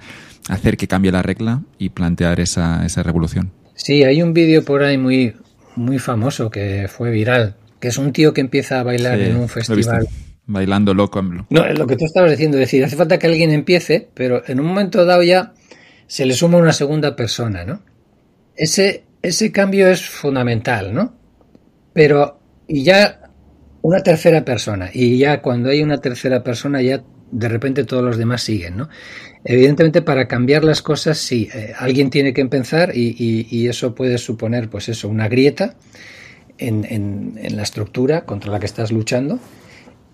Speaker 1: hacer que cambie la regla y plantear esa, esa revolución.
Speaker 2: Sí, hay un vídeo por ahí muy, muy famoso que fue viral, que es un tío que empieza a bailar en un festival
Speaker 1: bailando loco.
Speaker 2: No, es lo que tú estabas diciendo, es decir, hace falta que alguien empiece, pero en un momento dado ya se le suma una segunda persona, ¿no? Ese, ese cambio es fundamental, ¿no? Pero, y ya una tercera persona, y ya cuando hay una tercera persona, ya de repente todos los demás siguen, ¿no? Evidentemente, para cambiar las cosas, sí, eh, alguien tiene que empezar y, y, y, eso puede suponer, pues eso, una grieta en, en, en la estructura contra la que estás luchando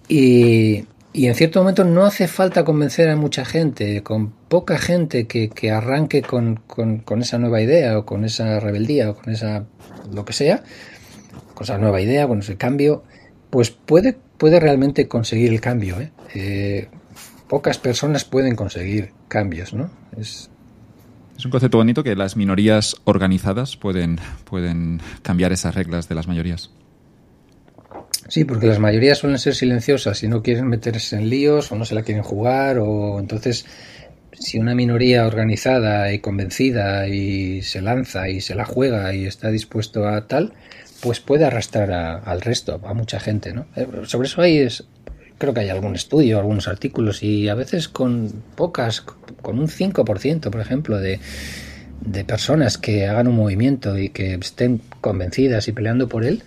Speaker 2: y, en cierto momento no hace falta convencer a mucha gente, con poca gente que, que arranque con, con, con, esa nueva idea o con esa rebeldía o con esa lo que sea, con esa nueva idea, con ese cambio, pues puede, puede realmente conseguir el cambio. ¿eh? Eh, pocas personas pueden conseguir cambios, ¿no? Es,
Speaker 1: es un concepto bonito que las minorías organizadas pueden, pueden cambiar esas reglas de las mayorías.
Speaker 2: Sí, porque las mayorías suelen ser silenciosas y no quieren meterse en líos o no se la quieren jugar o entonces si una minoría organizada y convencida y se lanza y se la juega y está dispuesto a tal, pues puede arrastrar a, al resto, a mucha gente, ¿no? Eh, sobre eso hay es, creo que hay algún estudio, algunos artículos y a veces con pocas, con un 5%, por ejemplo, de, de personas que hagan un movimiento y que estén convencidas y peleando por él,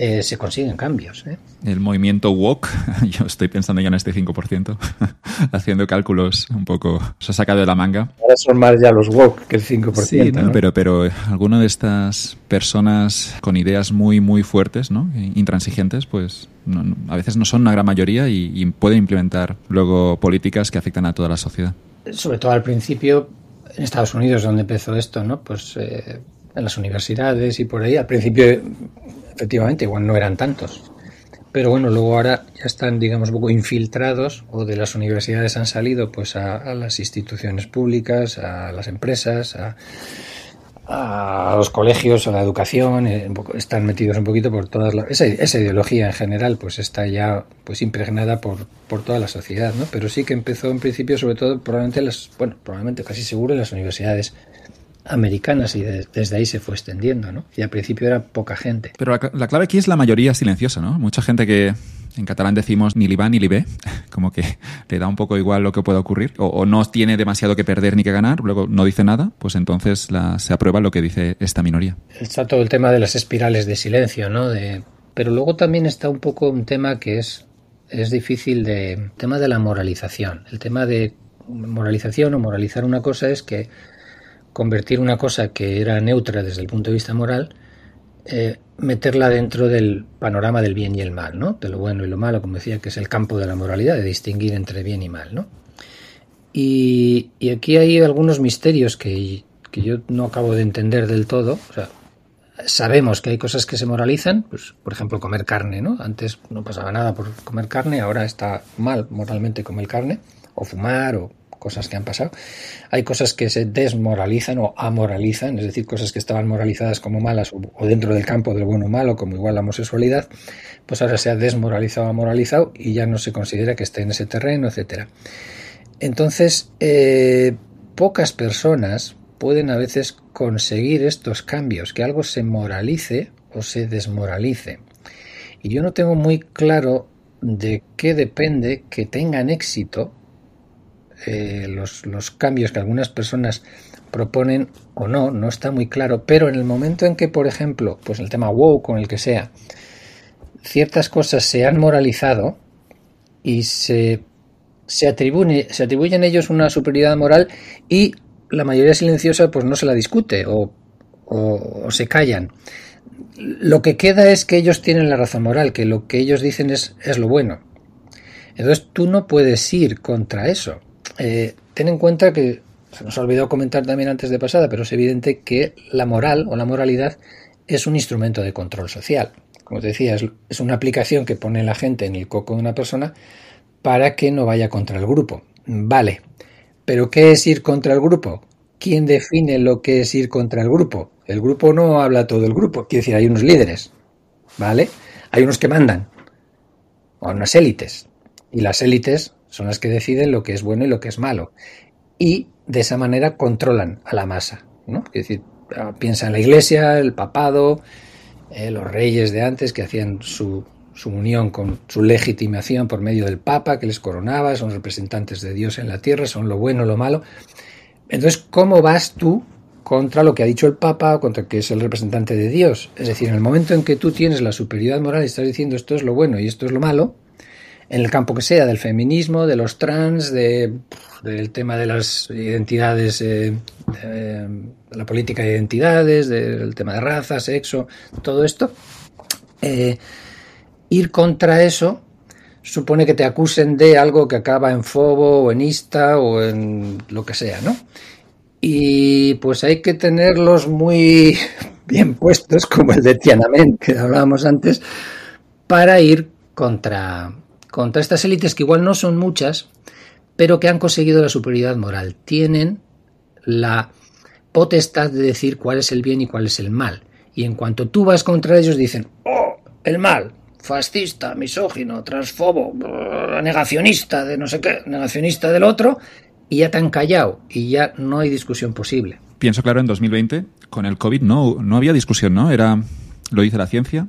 Speaker 2: eh, se consiguen cambios. ¿eh?
Speaker 1: El movimiento WOK, yo estoy pensando ya en este 5%, haciendo cálculos un poco, se ha sacado de la manga.
Speaker 2: Ahora son más ya los WOK que el 5%.
Speaker 1: Sí, ¿no? pero, pero alguna de estas personas con ideas muy, muy fuertes, ¿no? intransigentes, pues no, no, a veces no son una gran mayoría y, y pueden implementar luego políticas que afectan a toda la sociedad.
Speaker 2: Sobre todo al principio, en Estados Unidos, donde empezó esto, ¿no? Pues eh, en las universidades y por ahí, al principio efectivamente, igual no eran tantos. Pero bueno, luego ahora ya están, digamos, un poco infiltrados o de las universidades han salido pues a, las instituciones públicas, a las empresas, a, a, los colegios, a la educación, eh, están metidos un poquito por todas las... Esa, esa, ideología en general pues está ya pues impregnada por, por toda la sociedad, ¿no? Pero sí que empezó en principio sobre todo probablemente las, bueno, probablemente casi seguro en las universidades americanas y de, desde ahí se fue extendiendo, ¿no? Y al principio era poca gente.
Speaker 1: Pero la, la, clave aquí es la mayoría silenciosa, ¿no? Mucha gente que en catalán decimos ni li va ni li ve, como que le da un poco igual lo que pueda ocurrir, o, o no tiene demasiado que perder ni que ganar, luego no dice nada, pues entonces la, se aprueba lo que dice esta minoría.
Speaker 2: Está todo el tema de las espirales de silencio, ¿no? De, pero luego también está un poco un tema que es, es difícil de... El tema de la moralización. El tema de moralización o moralizar una cosa es que convertir una cosa que era neutra desde el punto de vista moral, eh, meterla dentro del panorama del bien y el mal, ¿no? De lo bueno y lo malo, como decía, que es el campo de la moralidad, de distinguir entre bien y mal, ¿no? Y, y aquí hay algunos misterios que, que, yo no acabo de entender del todo. O sea, sabemos que hay cosas que se moralizan, pues, por ejemplo, comer carne, ¿no? Antes no pasaba nada por comer carne, ahora está mal moralmente comer carne, o fumar, o cosas que han pasado. Hay cosas que se desmoralizan o amoralizan, es decir, cosas que estaban moralizadas como malas o, dentro del campo del bueno o malo, como igual la homosexualidad, pues ahora se ha desmoralizado o amoralizado y ya no se considera que esté en ese terreno, etcétera. Entonces, eh, pocas personas pueden a veces conseguir estos cambios, que algo se moralice o se desmoralice. Y yo no tengo muy claro de qué depende que tengan éxito eh, los, los cambios que algunas personas proponen o no, no está muy claro, pero en el momento en que, por ejemplo, pues el tema WoW, con el que sea, ciertas cosas se han moralizado y se, se, atribuye, se atribuyen ellos una superioridad moral y la mayoría silenciosa pues no se la discute o, o, se callan. Lo que queda es que ellos tienen la razón moral, que lo que ellos dicen es, es lo bueno. Entonces tú no puedes ir contra eso. Eh, ten en cuenta que se nos ha olvidado comentar también antes de pasada, pero es evidente que la moral o la moralidad es un instrumento de control social. Como te decía, es, una aplicación que pone la gente en el coco de una persona para que no vaya contra el grupo. Vale, pero ¿qué es ir contra el grupo? ¿Quién define lo que es ir contra el grupo? El grupo no habla todo el grupo, quiere decir, hay unos líderes, ¿vale? Hay unos que mandan, o unas élites, y las élites son las que deciden lo que es bueno y lo que es malo. Y de esa manera controlan a la masa. ¿no? Es decir, ah, piensa en la iglesia, el papado, eh, los reyes de antes que hacían su, su, unión con su legitimación por medio del papa que les coronaba, son representantes de Dios en la tierra, son lo bueno, lo malo. Entonces, ¿cómo vas tú contra lo que ha dicho el papa, contra que es el representante de Dios? Es decir, en el momento en que tú tienes la superioridad moral y estás diciendo esto es lo bueno y esto es lo malo, en el campo que sea, del feminismo, de los trans, de, del tema de las identidades, eh, de la política de identidades, del tema de raza, sexo, todo esto. Eh, ir contra eso supone que te acusen de algo que acaba en fobo o en ista o en lo que sea, ¿no? Y pues hay que tenerlos muy bien puestos, como el de Tiananmen que hablábamos antes, para ir contra, contra estas élites que igual no son muchas, pero que han conseguido la superioridad moral. Tienen la potestad de decir cuál es el bien y cuál es el mal. Y en cuanto tú vas contra ellos dicen, oh, el mal, fascista, misógino, transfobo, negacionista de no sé qué, negacionista del otro, y ya te han callado y ya no hay discusión posible.
Speaker 1: Pienso claro, en 2020, con el COVID no, no había discusión, ¿no? Era, lo dice la ciencia,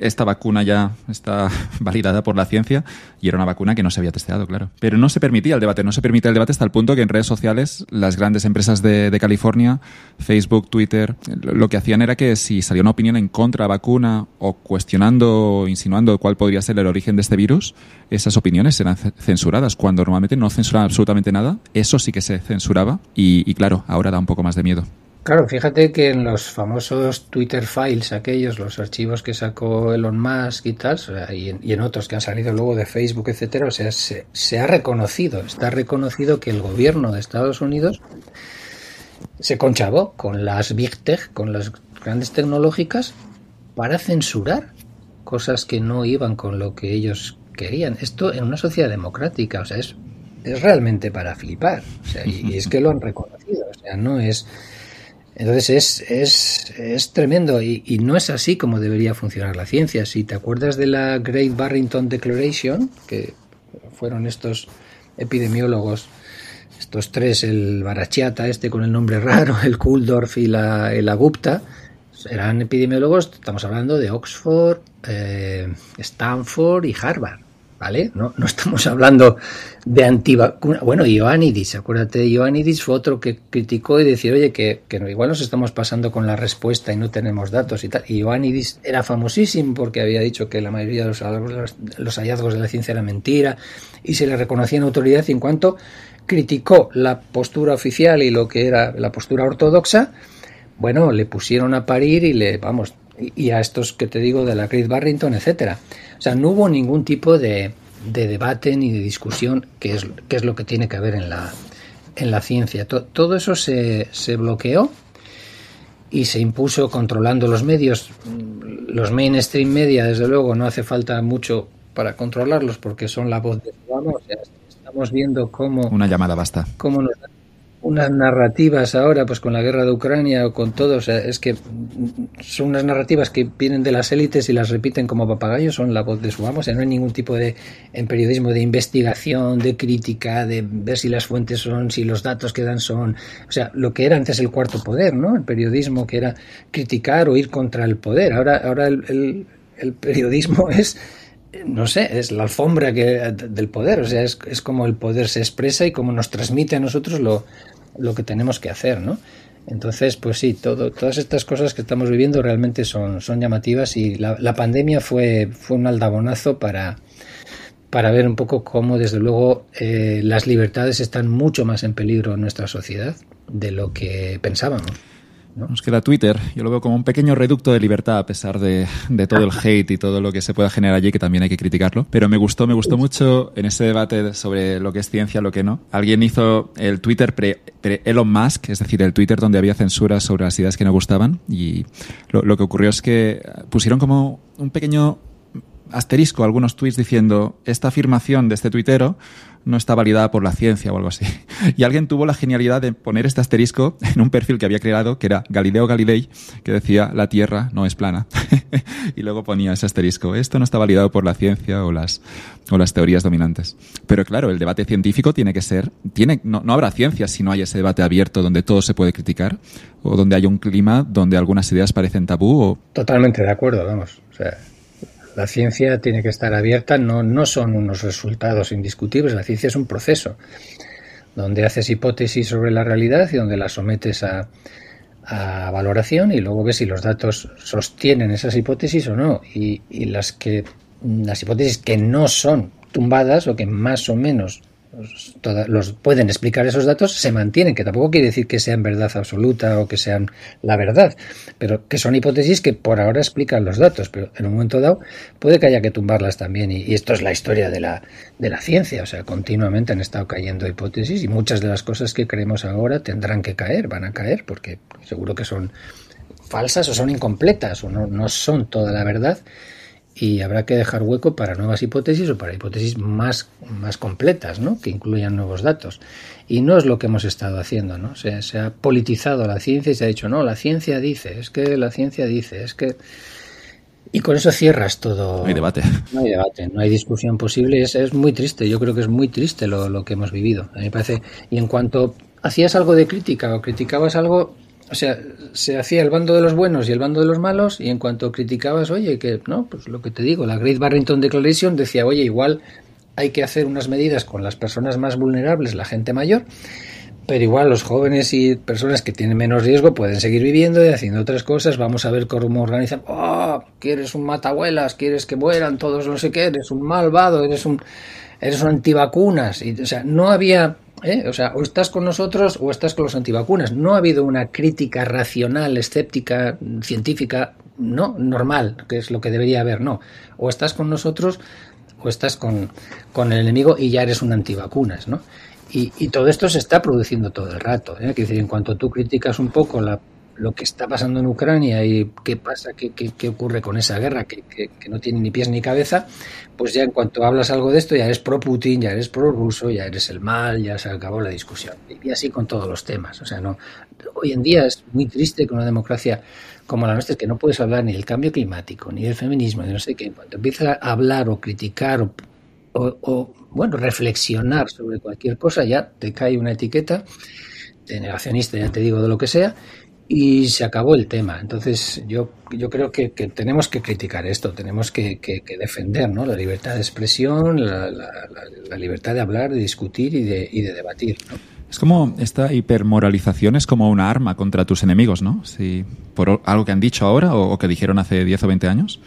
Speaker 1: esta vacuna ya está validada por la ciencia y era una vacuna que no se había testeado, claro. Pero no se permitía el debate, no se permitía el debate hasta el punto que en redes sociales las grandes empresas de, California, Facebook, Twitter, lo que hacían era que si salía una opinión en contra de la vacuna o cuestionando insinuando cuál podría ser el origen de este virus, esas opiniones eran censuradas. Cuando normalmente no censuraban absolutamente nada, eso sí que se censuraba y claro, ahora da un poco más de miedo.
Speaker 2: Claro, fíjate que en los famosos Twitter files, aquellos, los archivos que sacó Elon Musk y tal, y, en, otros que han salido luego de Facebook, etcétera, o sea, se, ha reconocido, está reconocido que el gobierno de Estados Unidos se conchavó con las Big Tech, con las grandes tecnológicas, para censurar cosas que no iban con lo que ellos querían. Esto en una sociedad democrática, o sea, es, es realmente para flipar. O sea, y es que lo han reconocido, o sea, no es entonces es, es, es tremendo y, no es así como debería funcionar la ciencia. Si te acuerdas de la Great Barrington Declaration, que fueron estos epidemiólogos, estos tres, el Barachiata este con el nombre raro, el Kuldorf y la, la Gupta, eran epidemiólogos, estamos hablando de Oxford, eh, Stanford y Harvard. ¿Vale? No, estamos hablando de antivacuna. Bueno, Ioannidis, acuérdate de Ioannidis, fue otro que criticó y decía, oye, que, que, igual nos estamos pasando con la respuesta y no tenemos datos y tal. Y Ioannidis era famosísimo porque había dicho que la mayoría de los, los hallazgos de la ciencia era mentira y se le reconocía en autoridad y en cuanto criticó la postura oficial y lo que era la postura ortodoxa, bueno, le pusieron a parir y le, vamos, y a estos que te digo de la Chris Barrington, etcétera. O sea, no hubo ningún tipo de, debate ni de discusión, que es, que es lo que tiene que haber en la, en la ciencia. todo eso se, se bloqueó y se impuso controlando los medios. Los mainstream media, desde luego, no hace falta mucho para controlarlos porque son la voz de O sea, estamos viendo cómo...
Speaker 1: Una llamada basta.
Speaker 2: Cómo nos unas narrativas ahora, pues con la guerra de Ucrania o con todo, o sea, es que son unas narrativas que vienen de las élites y las repiten como papagayos, son la voz de su amo, o sea, no hay ningún tipo de, en periodismo, de investigación, de crítica, de ver si las fuentes son, si los datos que dan son, o sea, lo que era antes el cuarto poder, ¿no? El periodismo que era criticar o ir contra el poder, ahora, ahora el, el periodismo es no sé, es la alfombra que, del poder, o sea, es, es como el poder se expresa y como nos transmite a nosotros lo, lo que tenemos que hacer, ¿no? Entonces, pues sí, todo, todas estas cosas que estamos viviendo realmente son, son llamativas y la, pandemia fue, fue un aldabonazo para, para ver un poco cómo, desde luego, eh, las libertades están mucho más en peligro en nuestra sociedad de lo que pensábamos.
Speaker 1: Nos queda Twitter. Yo lo veo como un pequeño reducto de libertad a pesar de, todo el hate y todo lo que se pueda generar allí, que también hay que criticarlo. Pero me gustó, me gustó mucho en ese debate sobre lo que es ciencia, lo que no. Alguien hizo el Twitter pre, Elon Musk, es decir, el Twitter donde había censura sobre las ideas que no gustaban. Y lo, lo que ocurrió es que pusieron como un pequeño asterisco algunos tweets diciendo esta afirmación de este tuitero no está validada por la ciencia o algo así. Y alguien tuvo la genialidad de poner este asterisco en un perfil que había creado, que era Galileo Galilei, que decía la Tierra no es plana. y luego ponía ese asterisco, esto no está validado por la ciencia o las, o las teorías dominantes. Pero claro, el debate científico tiene que ser, tiene, no, no habrá ciencia si no hay ese debate abierto donde todo se puede criticar o donde hay un clima donde algunas ideas parecen tabú.
Speaker 2: Totalmente de acuerdo, vamos. O sea, la ciencia tiene que estar abierta, no, no son unos resultados indiscutibles, la ciencia es un proceso donde haces hipótesis sobre la realidad y donde la sometes a, a valoración y luego ves si los datos sostienen esas hipótesis o no. Y, y, las que las hipótesis que no son tumbadas o que más o menos los pueden explicar esos datos, se mantienen, que tampoco quiere decir que sean verdad absoluta o que sean la verdad, pero que son hipótesis que por ahora explican los datos, pero en un momento dado puede que haya que tumbarlas también, y, esto es la historia de la, de la ciencia, o sea, continuamente han estado cayendo hipótesis y muchas de las cosas que creemos ahora tendrán que caer, van a caer, porque seguro que son falsas o son incompletas o no, no son toda la verdad y habrá que dejar hueco para nuevas hipótesis o para hipótesis más, más completas, ¿no? que incluyan nuevos datos. Y no es lo que hemos estado haciendo, ¿no? Se, se, ha politizado la ciencia y se ha dicho, no, la ciencia dice, es que la ciencia dice, es que... Y con eso cierras todo.
Speaker 1: No hay debate.
Speaker 2: No hay debate, no hay discusión posible. Es, es muy triste, yo creo que es muy triste lo, lo que hemos vivido. A mí me parece, y en cuanto hacías algo de crítica o criticabas algo, o sea, se hacía el bando de los buenos y el bando de los malos, y en cuanto criticabas, oye, que no, pues lo que te digo, la Great Barrington Declaration decía, oye, igual hay que hacer unas medidas con las personas más vulnerables, la gente mayor, pero igual los jóvenes y personas que tienen menos riesgo pueden seguir viviendo y haciendo otras cosas. Vamos a ver cómo organizan. Oh, quieres un matabuelas, quieres que mueran todos, no sé qué, eres un malvado, eres un, eres un antivacunas. Y, o sea, no había ¿Eh? O sea, o estás con nosotros o estás con los antivacunas. No ha habido una crítica racional, escéptica, científica, no, normal, que es lo que debería haber, no. O estás con nosotros o estás con, con el enemigo y ya eres un antivacunas, ¿no? Y, todo esto se está produciendo todo el rato. ¿eh? decir, en cuanto tú criticas un poco la lo que está pasando en Ucrania y qué pasa, qué, qué, ocurre con esa guerra que, que, no tiene ni pies ni cabeza, pues ya en cuanto hablas algo de esto ya eres pro Putin, ya eres pro ruso, ya eres el mal, ya se acabó la discusión. Y así con todos los temas. O sea, no, hoy en día es muy triste que una democracia como la nuestra, que no puedes hablar ni del cambio climático, ni del feminismo, ni no sé qué. Cuando empiezas a hablar o criticar o bueno, reflexionar sobre cualquier cosa, ya te cae una etiqueta de negacionista, ya te digo, de lo que sea, y se acabó el tema. Entonces yo, yo creo que, que tenemos que criticar esto, tenemos que, que, defender ¿no? la libertad de expresión, la, libertad de hablar, de discutir y de, y de debatir.
Speaker 1: Es como esta hipermoralización es como una arma contra tus enemigos, ¿no? Si por algo que han dicho ahora o, o que dijeron hace 10 o 20 años.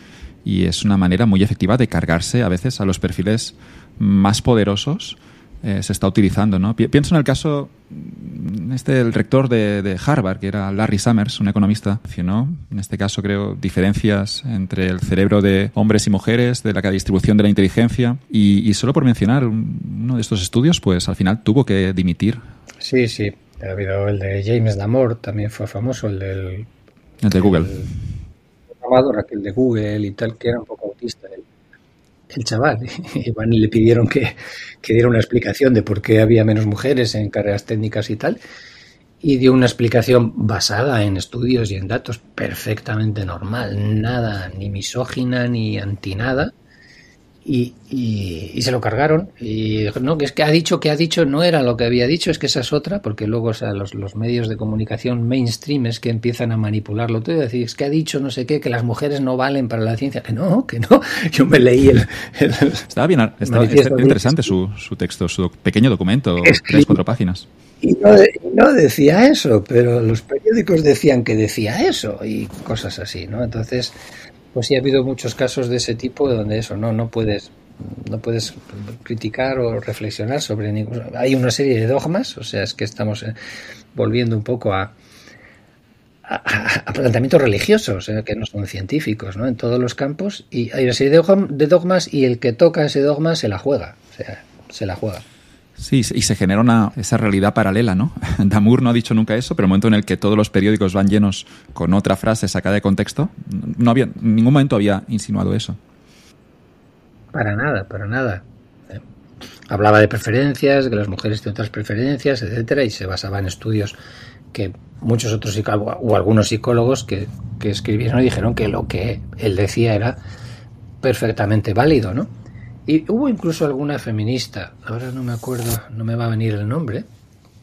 Speaker 1: Y es una manera muy efectiva de cargarse a veces a los perfiles más poderosos eh, se está utilizando. ¿no? Pienso en el caso mm, este del rector de, de, Harvard, que era Larry Summers, un economista, mencionó, en este caso creo, diferencias entre el cerebro de hombres y mujeres, de la distribución de la inteligencia, y, y solo por mencionar uno de estos estudios, pues al final tuvo que dimitir.
Speaker 2: Sí, sí, ha habido el de James Damore, también fue famoso, el del...
Speaker 1: El de Google.
Speaker 2: El, de Google y tal, que era un poco autista. El, el chaval. Y y le pidieron que, diera una explicación de por qué había menos mujeres en carreras técnicas y tal. Y dio una explicación basada en estudios y en datos perfectamente normal, nada, ni misógina ni anti y, y, se lo cargaron. Y no, que es que ha dicho que ha dicho no era lo que había dicho, es que esa es otra, porque luego o sea, los, los, medios de comunicación mainstream es que empiezan a manipularlo todo y decir, es que ha dicho no sé qué, que las mujeres no valen para la ciencia. Que no, que no. Yo me leí el.
Speaker 1: estaba bien, estaba, interesante su, su, texto, su pequeño documento, tres, cuatro páginas.
Speaker 2: Y no, no, decía eso, pero los periódicos decían que decía eso y cosas así, ¿no? Entonces pues sí ha habido muchos casos de ese tipo donde eso no no puedes no puedes criticar o reflexionar sobre ningún hay una serie de dogmas o sea es que estamos eh, volviendo un poco a a, planteamientos religiosos eh, que no son científicos ¿no? en todos los campos y hay una serie de dogmas y el que toca ese dogma se la juega o sea se la juega
Speaker 1: Sí, y se genera una, esa realidad paralela, ¿no? Damour no ha dicho nunca eso, pero el momento en el que todos los periódicos van llenos con otra frase sacada de contexto, no había, en ningún momento había insinuado eso.
Speaker 2: Para nada, para nada. Eh, hablaba de preferencias, que las mujeres tienen otras preferencias, etcétera, y se basaba en estudios que muchos otros o algunos psicólogos que, escribieron y dijeron que lo que él decía era perfectamente válido, ¿no? Y hubo incluso alguna feminista, ahora no me acuerdo, no me va a venir el nombre,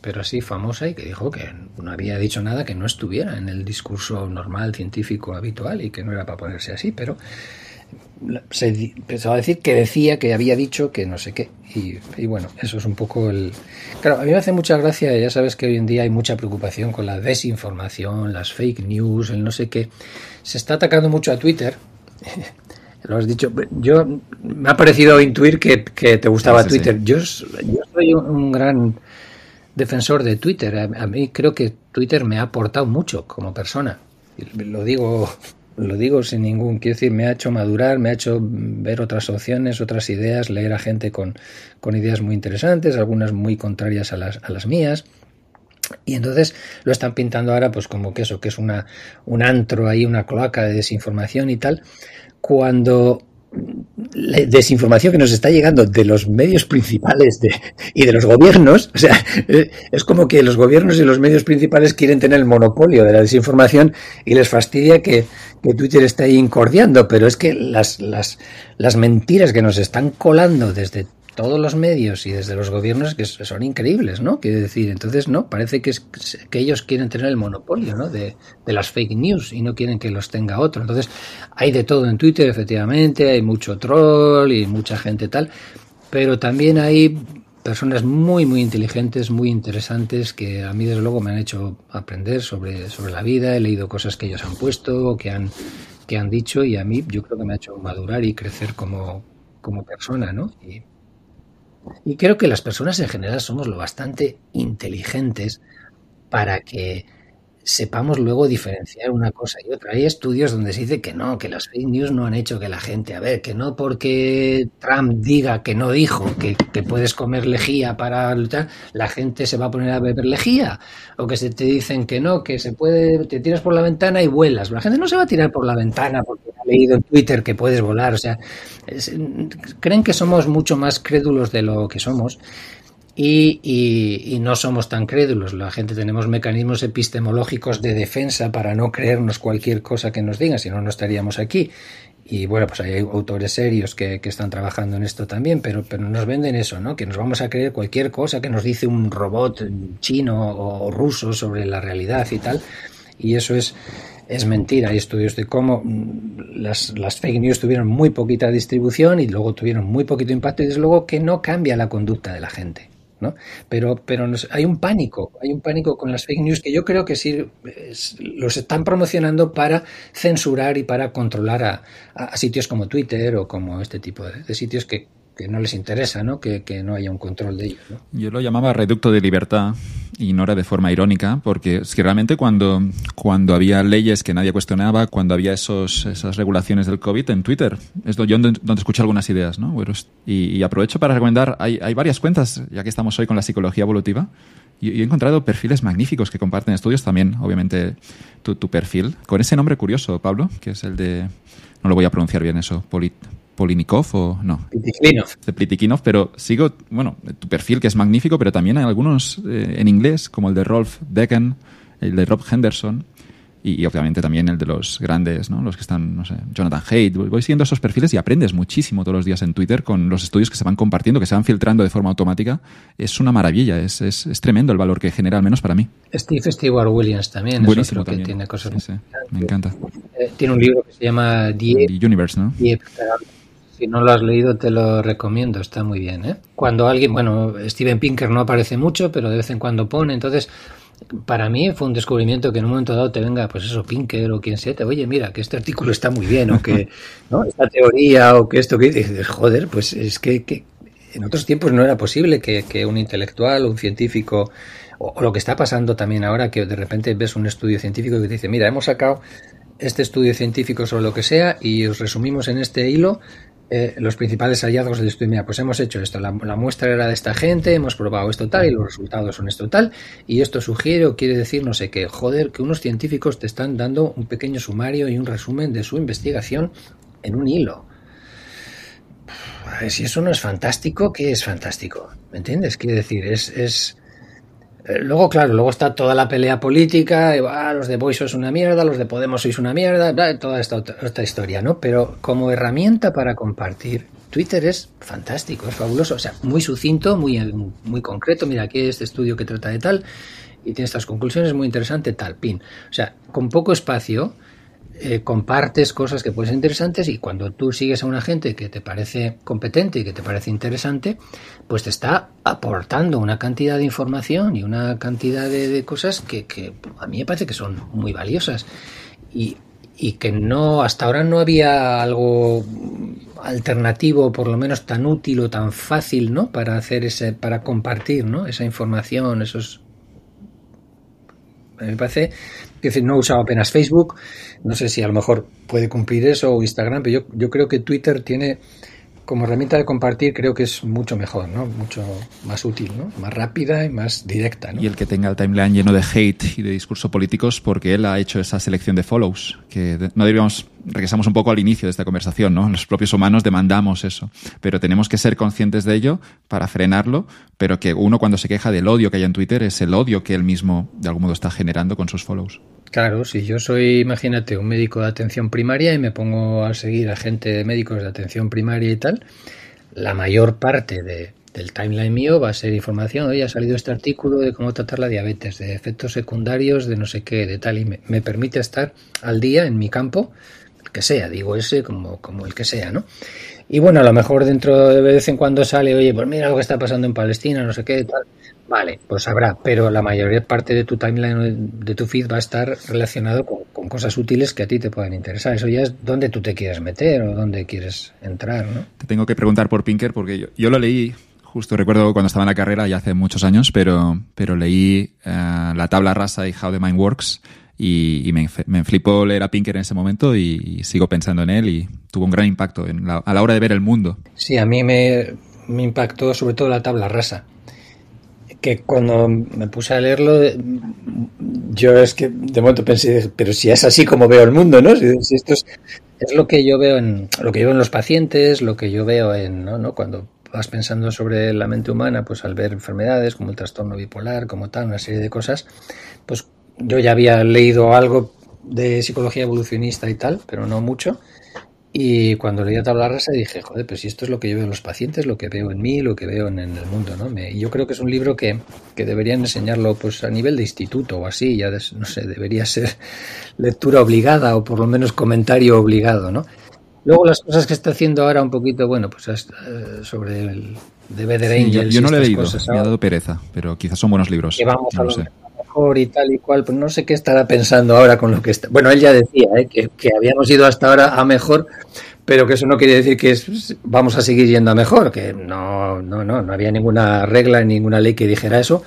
Speaker 2: pero así famosa y que dijo que no había dicho nada que no estuviera en el discurso normal, científico, habitual y que no era para ponerse así, pero se empezó a decir que decía que había dicho que no sé qué. Y, y, bueno, eso es un poco el... Claro, a mí me hace mucha gracia, ya sabes que hoy en día hay mucha preocupación con la desinformación, las fake news, el no sé qué. Se está atacando mucho a Twitter lo has dicho. Yo me ha parecido intuir que, te gustaba Twitter. Yo, yo, soy un gran defensor de Twitter. A, mí creo que Twitter me ha aportado mucho como persona. Lo digo, lo digo sin ningún. Quiero decir, me ha hecho madurar, me ha hecho ver otras opciones, otras ideas, leer a gente con, con ideas muy interesantes, algunas muy contrarias a las, a las mías. Y entonces lo están pintando ahora pues como que eso, que es una, un antro ahí, una cloaca de desinformación y tal cuando la desinformación que nos está llegando de los medios principales de, y de los gobiernos, o sea, eh, es como que los gobiernos y los medios principales quieren tener el monopolio de la desinformación y les fastidia que, Twitter esté ahí incordiando, pero es que las, las, las mentiras que nos están colando desde todos los medios y desde los gobiernos que son increíbles, ¿no? Quiero decir, entonces, no, parece que, es, que ellos quieren tener el monopolio, ¿no? De, las fake news y no quieren que los tenga otro. Entonces, hay de todo en Twitter, efectivamente, hay mucho troll y mucha gente tal, pero también hay personas muy, muy inteligentes, muy interesantes, que a mí, desde luego, me han hecho aprender sobre, sobre la vida, he leído cosas que ellos han puesto, que han, que han dicho, y a mí yo creo que me ha hecho madurar y crecer como, como persona, ¿no? Y, y creo que las personas en general somos lo bastante inteligentes para que sepamos luego diferenciar una cosa y otra. Hay estudios donde se dice que no, que las fake news no han hecho que la gente, a ver, que no porque Trump diga que no dijo que, puedes comer lejía para luchar, la gente se va a poner a beber lejía. O que se te dicen que no, que se puede, te tiras por la ventana y vuelas. La gente no se va a tirar por la ventana porque ha leído en Twitter que puedes volar. O sea, creen que somos mucho más crédulos de lo que somos y, no somos tan crédulos. La gente tenemos mecanismos epistemológicos de defensa para no creernos cualquier cosa que nos digan, si no, no estaríamos aquí. Y bueno, pues hay autores serios que, están trabajando en esto también, pero, pero nos venden eso, ¿no? Que nos vamos a creer cualquier cosa que nos dice un robot chino o ruso sobre la realidad y tal. Y eso es, es mentira. Hay estudios de cómo mm, las, las, fake news tuvieron muy poquita distribución y luego tuvieron muy poquito impacto y desde luego que no cambia la conducta de la gente. Pero, pero hay un pánico, hay un pánico con las fake news que yo creo que sí los están promocionando para censurar y para controlar a, sitios como Twitter o como este tipo de sitios que, no les interesa, ¿no? Que, no haya un control de ellos.
Speaker 1: Yo lo llamaba reducto de libertad y no era de forma irónica, porque es que realmente cuando, cuando había leyes que nadie cuestionaba, cuando había esos, esas regulaciones del COVID en Twitter, es donde, donde escuché algunas ideas, y, aprovecho para recomendar, hay, hay varias cuentas, ya que estamos hoy con la psicología evolutiva, y, he encontrado perfiles magníficos que comparten estudios también, obviamente, tu perfil, con ese nombre curioso, Pablo, que es el de, no lo voy a pronunciar bien eso, Polit Polinikov o no. De Plitikinov, pero sigo, bueno, tu perfil que es magnífico, pero también hay algunos eh, en inglés, como el de Rolf Decken, el de Rob Henderson, y, obviamente también el de los grandes, ¿no? Los que están, no sé, Jonathan Haidt. Voy siguiendo esos perfiles y aprendes muchísimo todos los días en Twitter con los estudios que se van compartiendo, que se van filtrando de forma automática. Es una maravilla, es, es, es tremendo el valor que genera, al menos para mí.
Speaker 2: Steve Stewart Williams también.
Speaker 1: Buenísimo también.
Speaker 2: Que tiene cosas
Speaker 1: sí, sí, me encanta.
Speaker 2: Eh, tiene un libro que se llama The,
Speaker 1: The Universe, ¿no?
Speaker 2: The si no lo has leído, te lo recomiendo, está muy bien. ¿eh? Cuando alguien, bueno, Steven Pinker no aparece mucho, pero de vez en cuando pone, entonces para mí fue un descubrimiento que en un momento dado te venga, pues eso, Pinker o quien sea, te oye, mira, que este artículo está muy bien, o que ¿no? esta teoría, o que esto que dices, joder, pues es que, en otros tiempos no era posible que, un intelectual, un científico, o, lo que está pasando también ahora, que de repente ves un estudio científico que te dice, mira, hemos sacado este estudio científico sobre lo que sea y os resumimos en este hilo eh, los principales hallazgos del estudio. Mira, pues hemos hecho esto, la, muestra era de esta gente, hemos probado esto tal y los resultados son esto tal, y esto sugiere o quiere decir no sé qué. Joder, que unos científicos te están dando un pequeño sumario y un resumen de su investigación en un hilo. A ver, si eso no es fantástico, ¿qué es fantástico? ¿Me entiendes? Quiere decir, es, es luego, claro, luego está toda la pelea política, y, ah, los de Voice sois una mierda, los de Podemos sois una mierda, toda esta, esta historia, ¿no? Pero como herramienta para compartir, Twitter es fantástico, es fabuloso, o sea, muy sucinto, muy, muy concreto, mira, aquí este estudio que trata de tal, y tiene estas conclusiones, muy interesante, tal, pin. O sea, con poco espacio, eh, compartes cosas que pueden ser interesantes y cuando tú sigues a una gente que te parece competente y que te parece interesante, pues te está aportando una cantidad de información y una cantidad de, cosas que, a mí me parece que son muy valiosas. Y, y que no hasta ahora no había algo alternativo por lo menos tan útil o tan fácil no para hacer ese para compartir no esa información esos me parece que decir, no usado apenas Facebook, no sé si a lo mejor puede cumplir eso o Instagram, pero yo, yo creo que Twitter tiene como herramienta de compartir creo que es mucho mejor, ¿no? Mucho más útil, ¿no? Más rápida y más directa,
Speaker 1: Y el que tenga el timeline lleno de hate y de discurso políticos porque él ha hecho esa selección de follows, que no deberíamos, regresamos un poco al inicio de esta conversación, ¿no? Los propios humanos demandamos eso, pero tenemos que ser conscientes de ello para frenarlo, pero que uno cuando se queja del odio que hay en Twitter es el odio que él mismo de algún modo está generando con sus follows.
Speaker 2: Claro, si yo soy, imagínate, un médico de atención primaria y me pongo a seguir a gente de médicos de atención primaria y tal, la mayor parte de, del timeline mío va a ser información. Hoy ha salido este artículo de cómo tratar la diabetes, de efectos secundarios, de no sé qué, de tal, y me, permite estar al día en mi campo, el que sea, digo ese como, como el que sea, ¿no? Y bueno, a lo mejor dentro de vez en cuando sale, oye, pues mira lo que está pasando en Palestina, no sé qué, tal. Vale, pues habrá, pero la mayor parte de tu timeline, de tu feed va a estar relacionado con, cosas útiles que a ti te puedan interesar. Eso ya es dónde tú te quieres meter o dónde quieres entrar, ¿no?
Speaker 1: Te tengo que preguntar por Pinker porque yo, lo leí justo recuerdo cuando estaba en la carrera, ya hace muchos años, pero, pero leí eh, la tabla rasa y How the Mind Works y, me, me, flipó leer a Pinker en ese momento y, sigo pensando en él y tuvo un gran impacto a la hora de ver el mundo.
Speaker 2: Sí, a mí me, me impactó sobre todo la tabla rasa que cuando me puse a leerlo, yo es que de momento pensé, pero si es así como veo el mundo, ¿no? Si, esto es, es, lo que yo veo en lo que yo veo en los pacientes, lo que yo veo en, ¿no? ¿no? Cuando vas pensando sobre la mente humana, pues al ver enfermedades como el trastorno bipolar, como tal, una serie de cosas, pues yo ya había leído algo de psicología evolucionista y tal, pero no mucho. Y cuando leí a tabla rasa dije, joder, pues si esto es lo que yo veo en los pacientes, lo que veo en mí, lo que veo en, el mundo, ¿no? Me, yo creo que es un libro que, que, deberían enseñarlo pues a nivel de instituto o así, ya no sé, debería ser lectura obligada o por lo menos comentario obligado, ¿no? Luego las cosas que está haciendo ahora un poquito, bueno, pues eh, sobre el de Better Angels.
Speaker 1: yo, no lo he leído, me ha dado pereza, pero quizás son buenos libros.
Speaker 2: Que vamos a sé y tal y cual, pues no sé qué estará pensando ahora con lo que está. Bueno, él ya decía ¿eh? que, habíamos ido hasta ahora a mejor, pero que eso no quiere decir que vamos a seguir yendo a mejor, que no, no, no, no había ninguna regla, ninguna ley que dijera eso.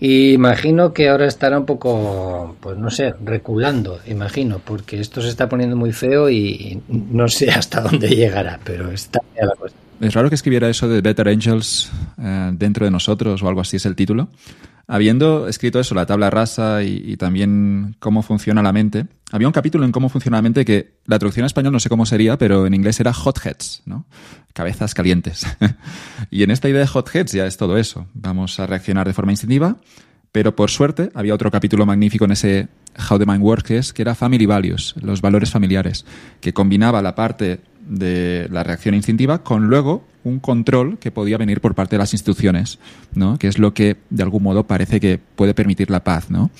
Speaker 2: Imagino que ahora estará un poco, pues no sé, reculando, imagino, porque esto se está poniendo muy feo y no sé hasta dónde llegará, pero está la cuestión.
Speaker 1: Es raro que escribiera eso de Better Angels eh, dentro de nosotros o algo así es el título. Habiendo escrito eso, la tabla rasa y, también cómo funciona la mente, había un capítulo en cómo funciona la mente que la traducción en español no sé cómo sería, pero en inglés era hotheads, ¿no? Cabezas calientes. y en esta idea de hotheads ya es todo eso. Vamos a reaccionar de forma instintiva, Pero por suerte había otro capítulo magnífico en ese How the Mind Works, que era Family Values, los valores familiares, que combinaba la parte de la reacción instintiva con luego un control que podía venir por parte de las instituciones, ¿no? que es lo que de algún modo parece que puede permitir la paz. ¿no?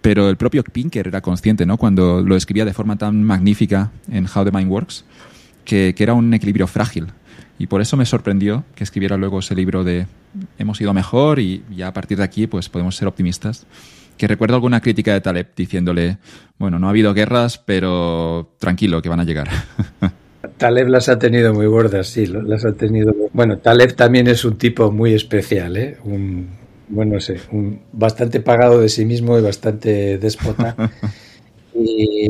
Speaker 1: Pero el propio Pinker era consciente, ¿no? cuando lo escribía de forma tan magnífica en How the Mind Works, que, que era un equilibrio frágil. Y por eso me sorprendió que escribiera luego ese libro de hemos ido mejor y ya a partir de aquí pues podemos ser optimistas. Que recuerdo alguna crítica de Taleb diciéndole, bueno, no ha habido guerras, pero tranquilo, que van a llegar.
Speaker 2: Taleb las ha tenido muy gordas, sí, las ha tenido. Bueno, Taleb también es un tipo muy especial, ¿eh? Un, bueno, no sé, un, bastante pagado de sí mismo y bastante déspota. Y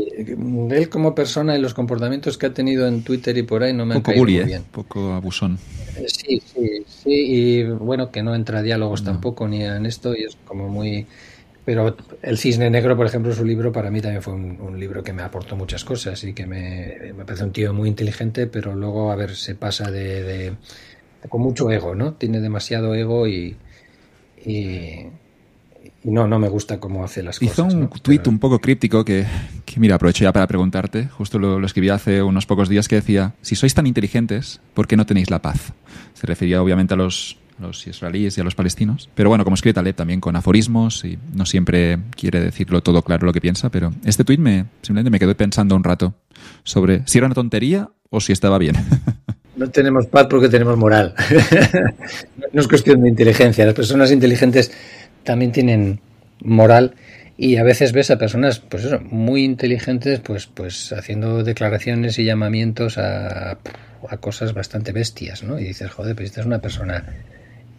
Speaker 2: él como persona y los comportamientos que ha tenido en Twitter y por ahí no me han caído muy
Speaker 1: ¿eh?
Speaker 2: bien.
Speaker 1: Poco abusón.
Speaker 2: Sí, sí, sí. Y bueno, que no entra a diálogos tampoco ni en esto y es como muy... Pero El Cisne Negro, por ejemplo, su libro para mí también fue un, un libro que me aportó muchas cosas y que me, me, parece un tío muy inteligente, pero luego, a ver, se pasa de, de, de con mucho ego, ¿no? Tiene demasiado ego y, y, y no, no me gusta cómo hace las
Speaker 1: Hizo
Speaker 2: cosas.
Speaker 1: un
Speaker 2: ¿no?
Speaker 1: tuit
Speaker 2: Pero-
Speaker 1: un poco críptico que, que, mira, aprovecho ya para preguntarte, justo lo, lo escribí hace unos pocos días, que decía, si sois tan inteligentes, ¿por qué no tenéis la paz? Se refería obviamente a los, a los israelíes y a los palestinos, pero bueno, como escribe Taleb también con aforismos y no siempre quiere decirlo todo claro lo que piensa, pero este tuit me, simplemente me quedé pensando un rato sobre si era una tontería o si estaba bien.
Speaker 2: No tenemos paz porque tenemos moral. no es cuestión de inteligencia. Las personas inteligentes también tienen moral y a veces ves a personas, pues eso, muy inteligentes, pues, pues haciendo declaraciones y llamamientos a, a cosas bastante bestias, ¿no? Y dices, joder, pues esta es una persona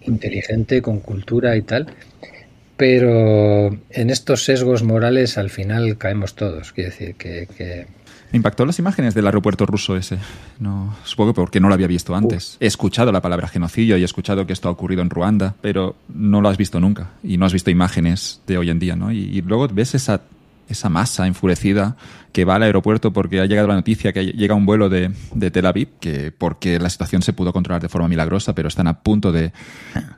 Speaker 2: inteligente, con cultura y tal. Pero en estos sesgos morales al final caemos todos. Quiero decir que, que
Speaker 1: Me impactó las imágenes del aeropuerto ruso ese. No, supongo que porque no lo había visto antes. He escuchado la palabra genocidio y he escuchado que esto ha ocurrido en Ruanda, pero no lo has visto nunca. Y no has visto imágenes de hoy en día, ¿no? Y, y luego ves esa, esa masa enfurecida que va al aeropuerto porque ha llegado la noticia que llega un vuelo de, de Tel Aviv, que porque la situación se pudo controlar de forma milagrosa, pero están a punto de,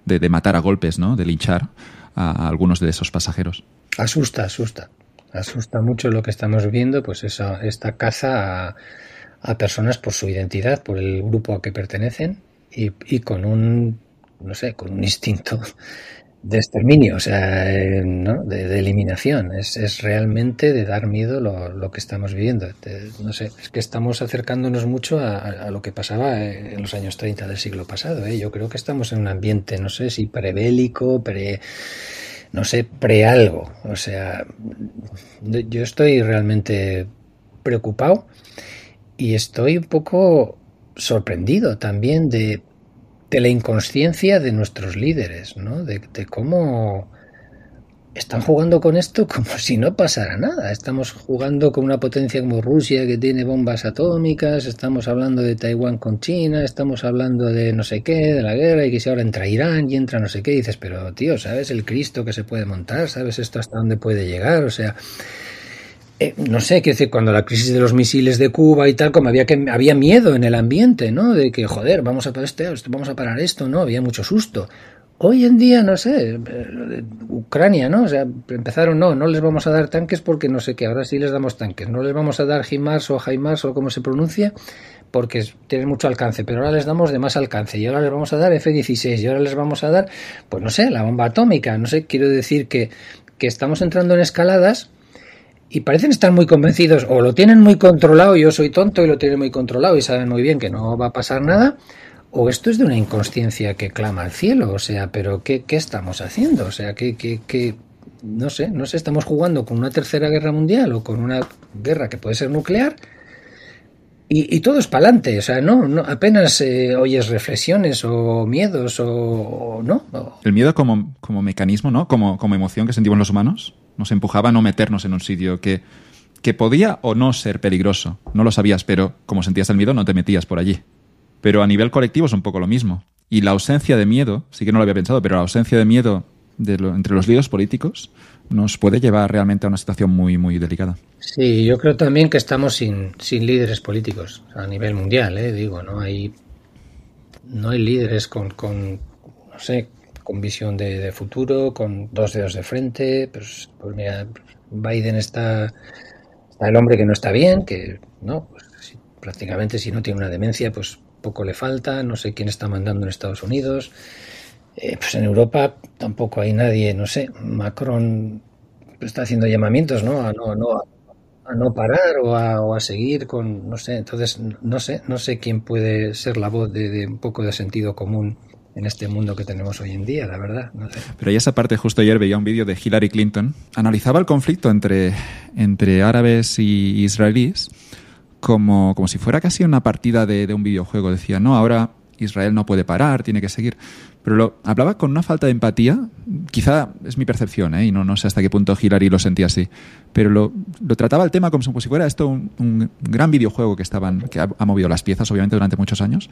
Speaker 1: de, de matar a golpes, ¿no? De linchar a algunos de esos pasajeros.
Speaker 2: Asusta, asusta. Asusta mucho lo que estamos viendo, pues esa, esta caza a, personas por su identidad, por el grupo a que pertenecen y, y, con un, no sé, con un instinto de exterminio, o sea, eh, ¿no? de, eliminación. Es, es, realmente de dar miedo lo, lo que estamos viviendo. No sé, es que estamos acercándonos mucho a, a, lo que pasaba en los años 30 del siglo pasado. ¿eh? Yo creo que estamos en un ambiente, no sé si prebélico, pre no sé, pre algo. O sea, yo estoy realmente preocupado y estoy un poco sorprendido también de, de la inconsciencia de nuestros líderes, ¿no? De, de, cómo están jugando con esto como si no pasara nada. Estamos jugando con una potencia como Rusia que tiene bombas atómicas, estamos hablando de Taiwán con China, estamos hablando de no sé qué, de la guerra y que si ahora entra Irán y entra no sé qué, y dices, pero tío, ¿sabes el Cristo que se puede montar? ¿Sabes esto hasta dónde puede llegar? O sea, eh, no sé, quiero decir, cuando la crisis de los misiles de Cuba y tal, como había que había miedo en el ambiente, ¿no? De que, joder, vamos a parar esto, vamos a parar esto, ¿no? Había mucho susto. Hoy en día, no sé, Ucrania, ¿no? O sea, empezaron, no, no les vamos a dar tanques porque no sé qué, ahora sí les damos tanques. No les vamos a dar HIMARS o HIMARS o como se pronuncia, porque tienen mucho alcance, pero ahora les damos de más alcance y ahora les vamos a dar F-16 y ahora les vamos a dar, pues no sé, la bomba atómica, no sé, quiero decir que, que estamos entrando en escaladas y parecen estar muy convencidos o lo tienen muy controlado, yo soy tonto y lo tienen muy controlado y saben muy bien que no va a pasar nada, o esto es de una inconsciencia que clama al cielo, o sea, pero ¿qué, qué estamos haciendo? O sea, que, no sé, no sé, estamos jugando con una tercera guerra mundial o con una guerra que puede ser nuclear y, todo es para adelante, o sea, no, no apenas eh, oyes reflexiones o miedos o, no.
Speaker 1: El miedo como, como mecanismo, ¿no? Como, como emoción que sentimos los humanos, nos empujaba a no meternos en un sitio que, que podía o no ser peligroso. No lo sabías, pero como sentías el miedo no te metías por allí. Pero a nivel colectivo es un poco lo mismo. Y la ausencia de miedo, sí que no lo había pensado, pero la ausencia de miedo entre los líderes políticos nos puede llevar realmente a una situación muy, muy delicada.
Speaker 2: Sí, yo creo también que estamos sin, sin líderes políticos a nivel mundial, ¿eh? digo, no hay, no hay líderes con, con, no sé, con visión de, futuro, con dos dedos de frente. Pues, pues mira, Biden está, está, el hombre que no está bien, que no, pues, prácticamente si no tiene una demencia, pues poco le falta. No sé quién está mandando en Estados Unidos. Eh, pues en Europa tampoco hay nadie, no sé. Macron está haciendo llamamientos, ¿no? A no, no, a no parar o a, o a, seguir con, no sé, entonces no sé, no sé quién puede ser la voz de, un poco de sentido común en este mundo que tenemos hoy en día, la verdad. No sé.
Speaker 1: Pero ahí esa parte, justo ayer veía un vídeo de Hillary Clinton, analizaba el conflicto entre, entre árabes y israelíes como, como si fuera casi una partida de, un videojuego. Decía, no, ahora Israel no puede parar, tiene que seguir. Pero lo, hablaba con una falta de empatía, quizá es mi percepción, ¿eh? y no, no sé hasta qué punto Hillary lo sentía así, pero lo, lo trataba el tema como si fuera esto un, un gran videojuego que, estaban, que ha, movido las piezas, obviamente, durante muchos años,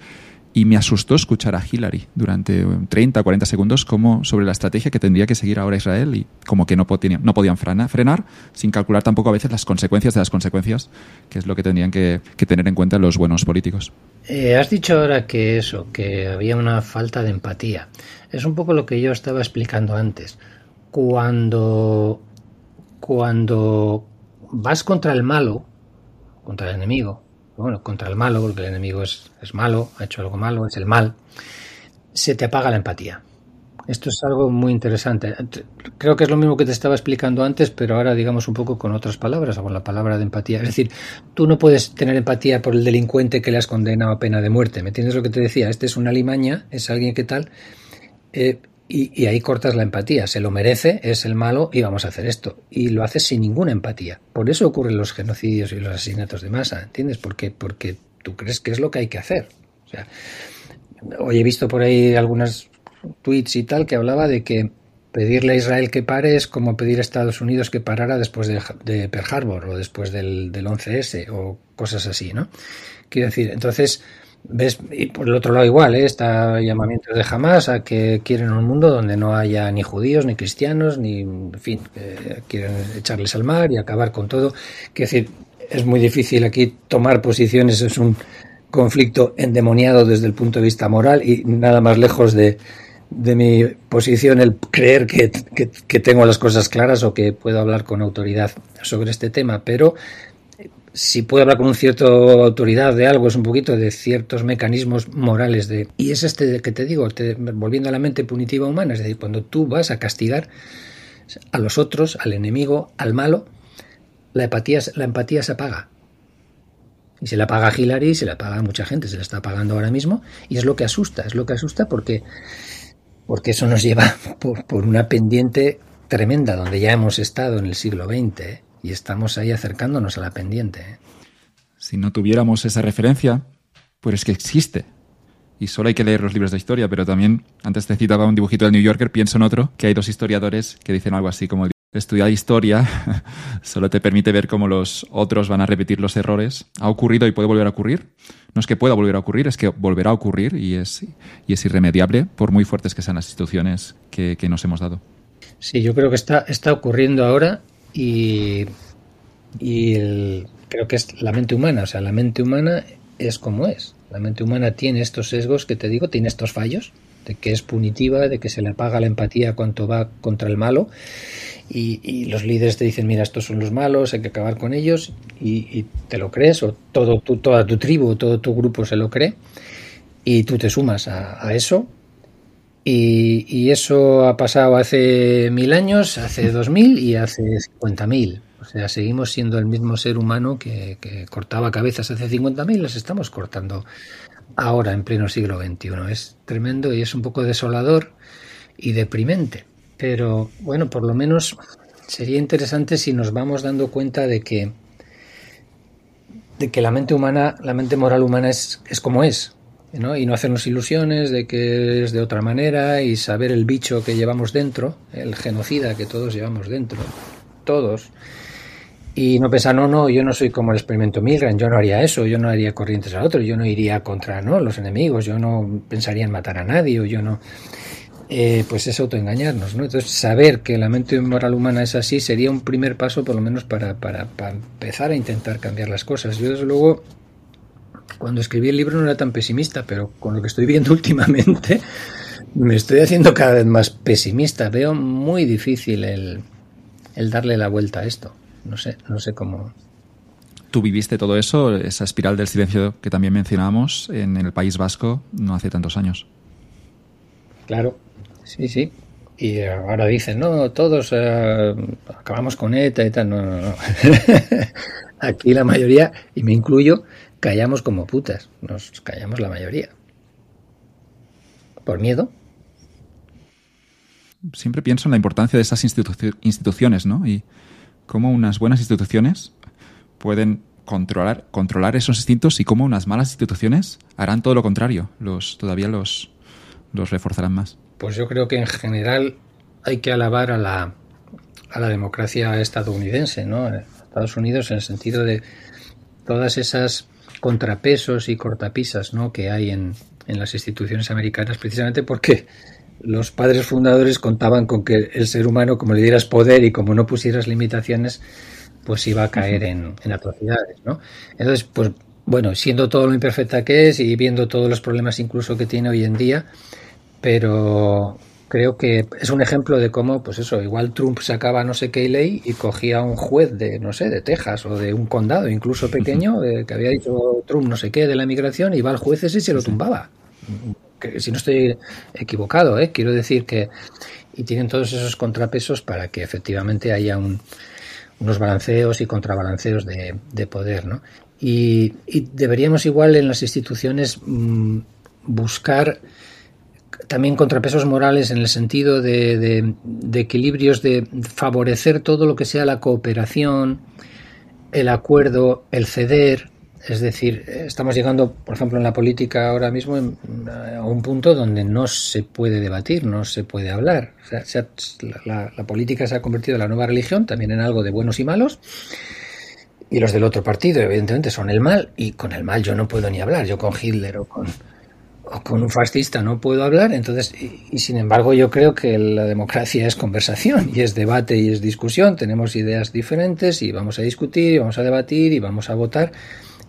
Speaker 1: y me asustó escuchar a Hillary durante 30 o 40 segundos como sobre la estrategia que tendría que seguir ahora Israel y como que no, podían, frenar, sin calcular tampoco a veces las consecuencias de las consecuencias, que es lo que tendrían que, que tener en cuenta los buenos políticos.
Speaker 2: Eh, has dicho ahora que eso, que había una falta de empatía. Es un poco lo que yo estaba explicando antes. Cuando, cuando vas contra el malo, contra el enemigo, bueno, contra el malo, porque el enemigo es, es malo, ha hecho algo malo, es el mal, se te apaga la empatía. Esto es algo muy interesante. Creo que es lo mismo que te estaba explicando antes, pero ahora digamos un poco con otras palabras, o con la palabra de empatía. Es decir, tú no puedes tener empatía por el delincuente que le has condenado a pena de muerte. ¿Me entiendes lo que te decía? Este es una limaña, es alguien que tal, eh, y, ahí cortas la empatía. Se lo merece, es el malo y vamos a hacer esto. Y lo haces sin ninguna empatía. Por eso ocurren los genocidios y los asesinatos de masa, ¿entiendes? Porque, porque tú crees que es lo que hay que hacer. O sea, hoy he visto por ahí algunas tweets y tal que hablaba de que pedirle a Israel que pare es como pedir a Estados Unidos que parara después de, de Pearl Harbor o después del, del 11S o cosas así, ¿no? Quiero decir, entonces, ves, y por el otro lado igual, ¿eh? está llamamientos de Hamas a que quieren un mundo donde no haya ni judíos, ni cristianos, ni, en fin, eh, quieren echarles al mar y acabar con todo. Quiero decir, es muy difícil aquí tomar posiciones, es un conflicto endemoniado desde el punto de vista moral y nada más lejos de, de mi posición el creer que, que, que, tengo las cosas claras o que puedo hablar con autoridad sobre este tema, pero si puedo hablar con un cierto autoridad de algo es un poquito de ciertos mecanismos morales de y es este que te digo, volviendo a la mente punitiva humana, es decir, cuando tú vas a castigar a los otros, al enemigo, al malo, la empatía, la empatía se apaga. Y se la paga a Hillary, se la paga a mucha gente, se la está pagando ahora mismo, y es lo que asusta, es lo que asusta porque porque eso nos lleva por, una pendiente tremenda donde ya hemos estado en el siglo XX. Y estamos ahí acercándonos a la pendiente. ¿eh?
Speaker 1: Si no tuviéramos esa referencia, pues es que existe. Y solo hay que leer los libros de historia, pero también, antes te citaba un dibujito del New Yorker, pienso en otro, que hay dos historiadores que dicen algo así como estudiar historia solo te permite ver cómo los otros van a repetir los errores. Ha ocurrido y puede volver a ocurrir. No es que pueda volver a ocurrir, es que volverá a ocurrir y es, y es irremediable, por muy fuertes que sean las instituciones que, que nos hemos dado.
Speaker 2: Sí, yo creo que está, está ocurriendo ahora y, y creo que es la mente humana. O sea, la mente humana es como es. La mente humana tiene estos sesgos que te digo, tiene estos fallos, de que es punitiva, de que se le apaga la empatía cuando va contra el malo. Y, y, los líderes te dicen, mira, estos son los malos, hay que acabar con ellos, y, te lo crees, o todo tu, toda tu tribu, todo tu grupo se lo cree, y tú te sumas a eso, y, eso ha pasado hace mil años, hace dos mil y hace cincuenta mil. O sea, seguimos siendo el mismo ser humano que, que cortaba cabezas hace cincuenta mil, las estamos cortando ahora en pleno siglo XXI. Es tremendo y es un poco desolador y deprimente. Pero bueno, por lo menos sería interesante si nos vamos dando cuenta de que de que la mente humana, la mente moral humana es, es como es, y no hacernos ilusiones de que es de otra manera y saber el bicho que llevamos dentro, el genocida que todos llevamos dentro, todos, y no pensar, no, no, yo no soy como el experimento Milgram, yo no haría eso, yo no haría corrientes al otro, yo no iría contra ¿no? los enemigos, yo no pensaría en matar a nadie, o yo no eh, pues es autoengañarnos, ¿no? Entonces, saber que la mente moral humana es así sería un primer paso, por lo menos, para, para, para empezar a intentar cambiar las cosas. Yo, desde luego, cuando escribí el libro no era tan pesimista, pero con lo que estoy viendo últimamente, Me estoy haciendo cada vez más pesimista. Veo muy difícil el, el darle la vuelta a esto. No sé, no sé cómo.
Speaker 1: Tú viviste todo eso, esa espiral del silencio que también mencionábamos en el País Vasco no hace tantos años.
Speaker 2: Claro, sí, sí. Y ahora dicen, no, todos eh, acabamos con ETA y tal. No, no, no. Aquí la mayoría, y me incluyo, callamos como putas. Nos callamos la mayoría. ¿Por miedo?
Speaker 1: Siempre pienso en la importancia de esas instituciones, ¿no? Y cómo unas buenas instituciones pueden controlar, controlar esos instintos y cómo unas malas instituciones harán todo lo contrario. Los, todavía los, los reforzarán más.
Speaker 2: Pues yo creo que en general hay que alabar a la, a la democracia estadounidense, ¿no? Estados Unidos en el sentido de todas esas contrapesos y cortapisas ¿no? que hay en, en las instituciones americanas, precisamente porque los padres fundadores contaban con que el ser humano, como le dieras poder y como no pusieras limitaciones, pues iba a caer en, en atrocidades, ¿no? Entonces, pues bueno, siendo todo lo imperfecta que es y viendo todos los problemas incluso que tiene hoy en día, pero creo que es un ejemplo de cómo, pues eso, igual Trump sacaba no sé qué ley y cogía a un juez de, no sé, de Texas o de un condado, incluso pequeño, eh, que había dicho Trump no sé qué de la migración, y iba al juez ese y se lo tumbaba. Que, si no estoy equivocado, ¿eh? quiero decir que. Y tienen todos esos contrapesos para que efectivamente haya un, unos balanceos y contrabalanceos de, de poder, ¿no? Y, y, deberíamos igual en las instituciones mmm, buscar también contrapesos morales en el sentido de, de, equilibrios de favorecer todo lo que sea la cooperación, el acuerdo, el ceder. Es decir, estamos llegando, por ejemplo, en la política ahora mismo a un punto donde no se puede debatir, no se puede hablar. La, la, política se ha convertido en la nueva religión, también en algo de buenos y malos. Y los del otro partido, evidentemente, son el mal. Y con el mal yo no puedo ni hablar. Yo con Hitler o con, con un fascista no puedo hablar, entonces, y, sin embargo yo creo que la democracia es conversación y es debate y es discusión, tenemos ideas diferentes y vamos a discutir y vamos a debatir y vamos a votar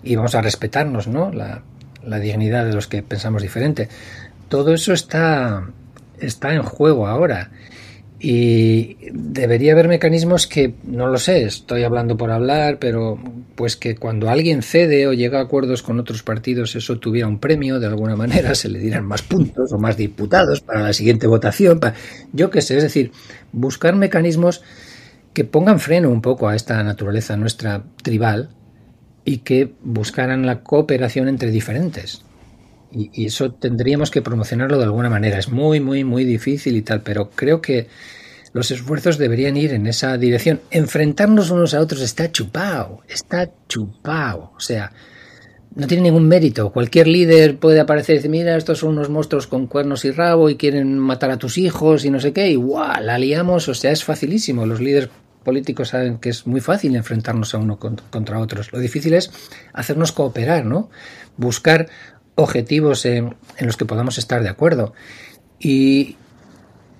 Speaker 2: y vamos a respetarnos, ¿no? La, la dignidad de los que pensamos diferente. Todo eso está, está en juego ahora. Y debería haber mecanismos que, no lo sé, estoy hablando por hablar, pero pues que cuando alguien cede o llega a acuerdos con otros partidos, eso tuviera un premio, de alguna manera, se le dieran más puntos o más diputados para la siguiente votación. Yo qué sé, es decir, buscar mecanismos que pongan freno un poco a esta naturaleza nuestra tribal y que buscaran la cooperación entre diferentes. Y, eso tendríamos que promocionarlo de alguna manera. Es muy, muy, muy difícil y tal, pero creo que los esfuerzos deberían ir en esa dirección. Enfrentarnos unos a otros está chupado, está chupado. O sea, no tiene ningún mérito. Cualquier líder puede aparecer y decir, mira, estos son unos monstruos con cuernos y rabo y quieren matar a tus hijos y no sé qué, y ¡guau! La liamos, o sea, es facilísimo. Los líderes políticos saben que es muy fácil enfrentarnos a uno contra otros. Lo difícil es hacernos cooperar, ¿no? Buscar objetivos en, en los que podamos estar de acuerdo. Y,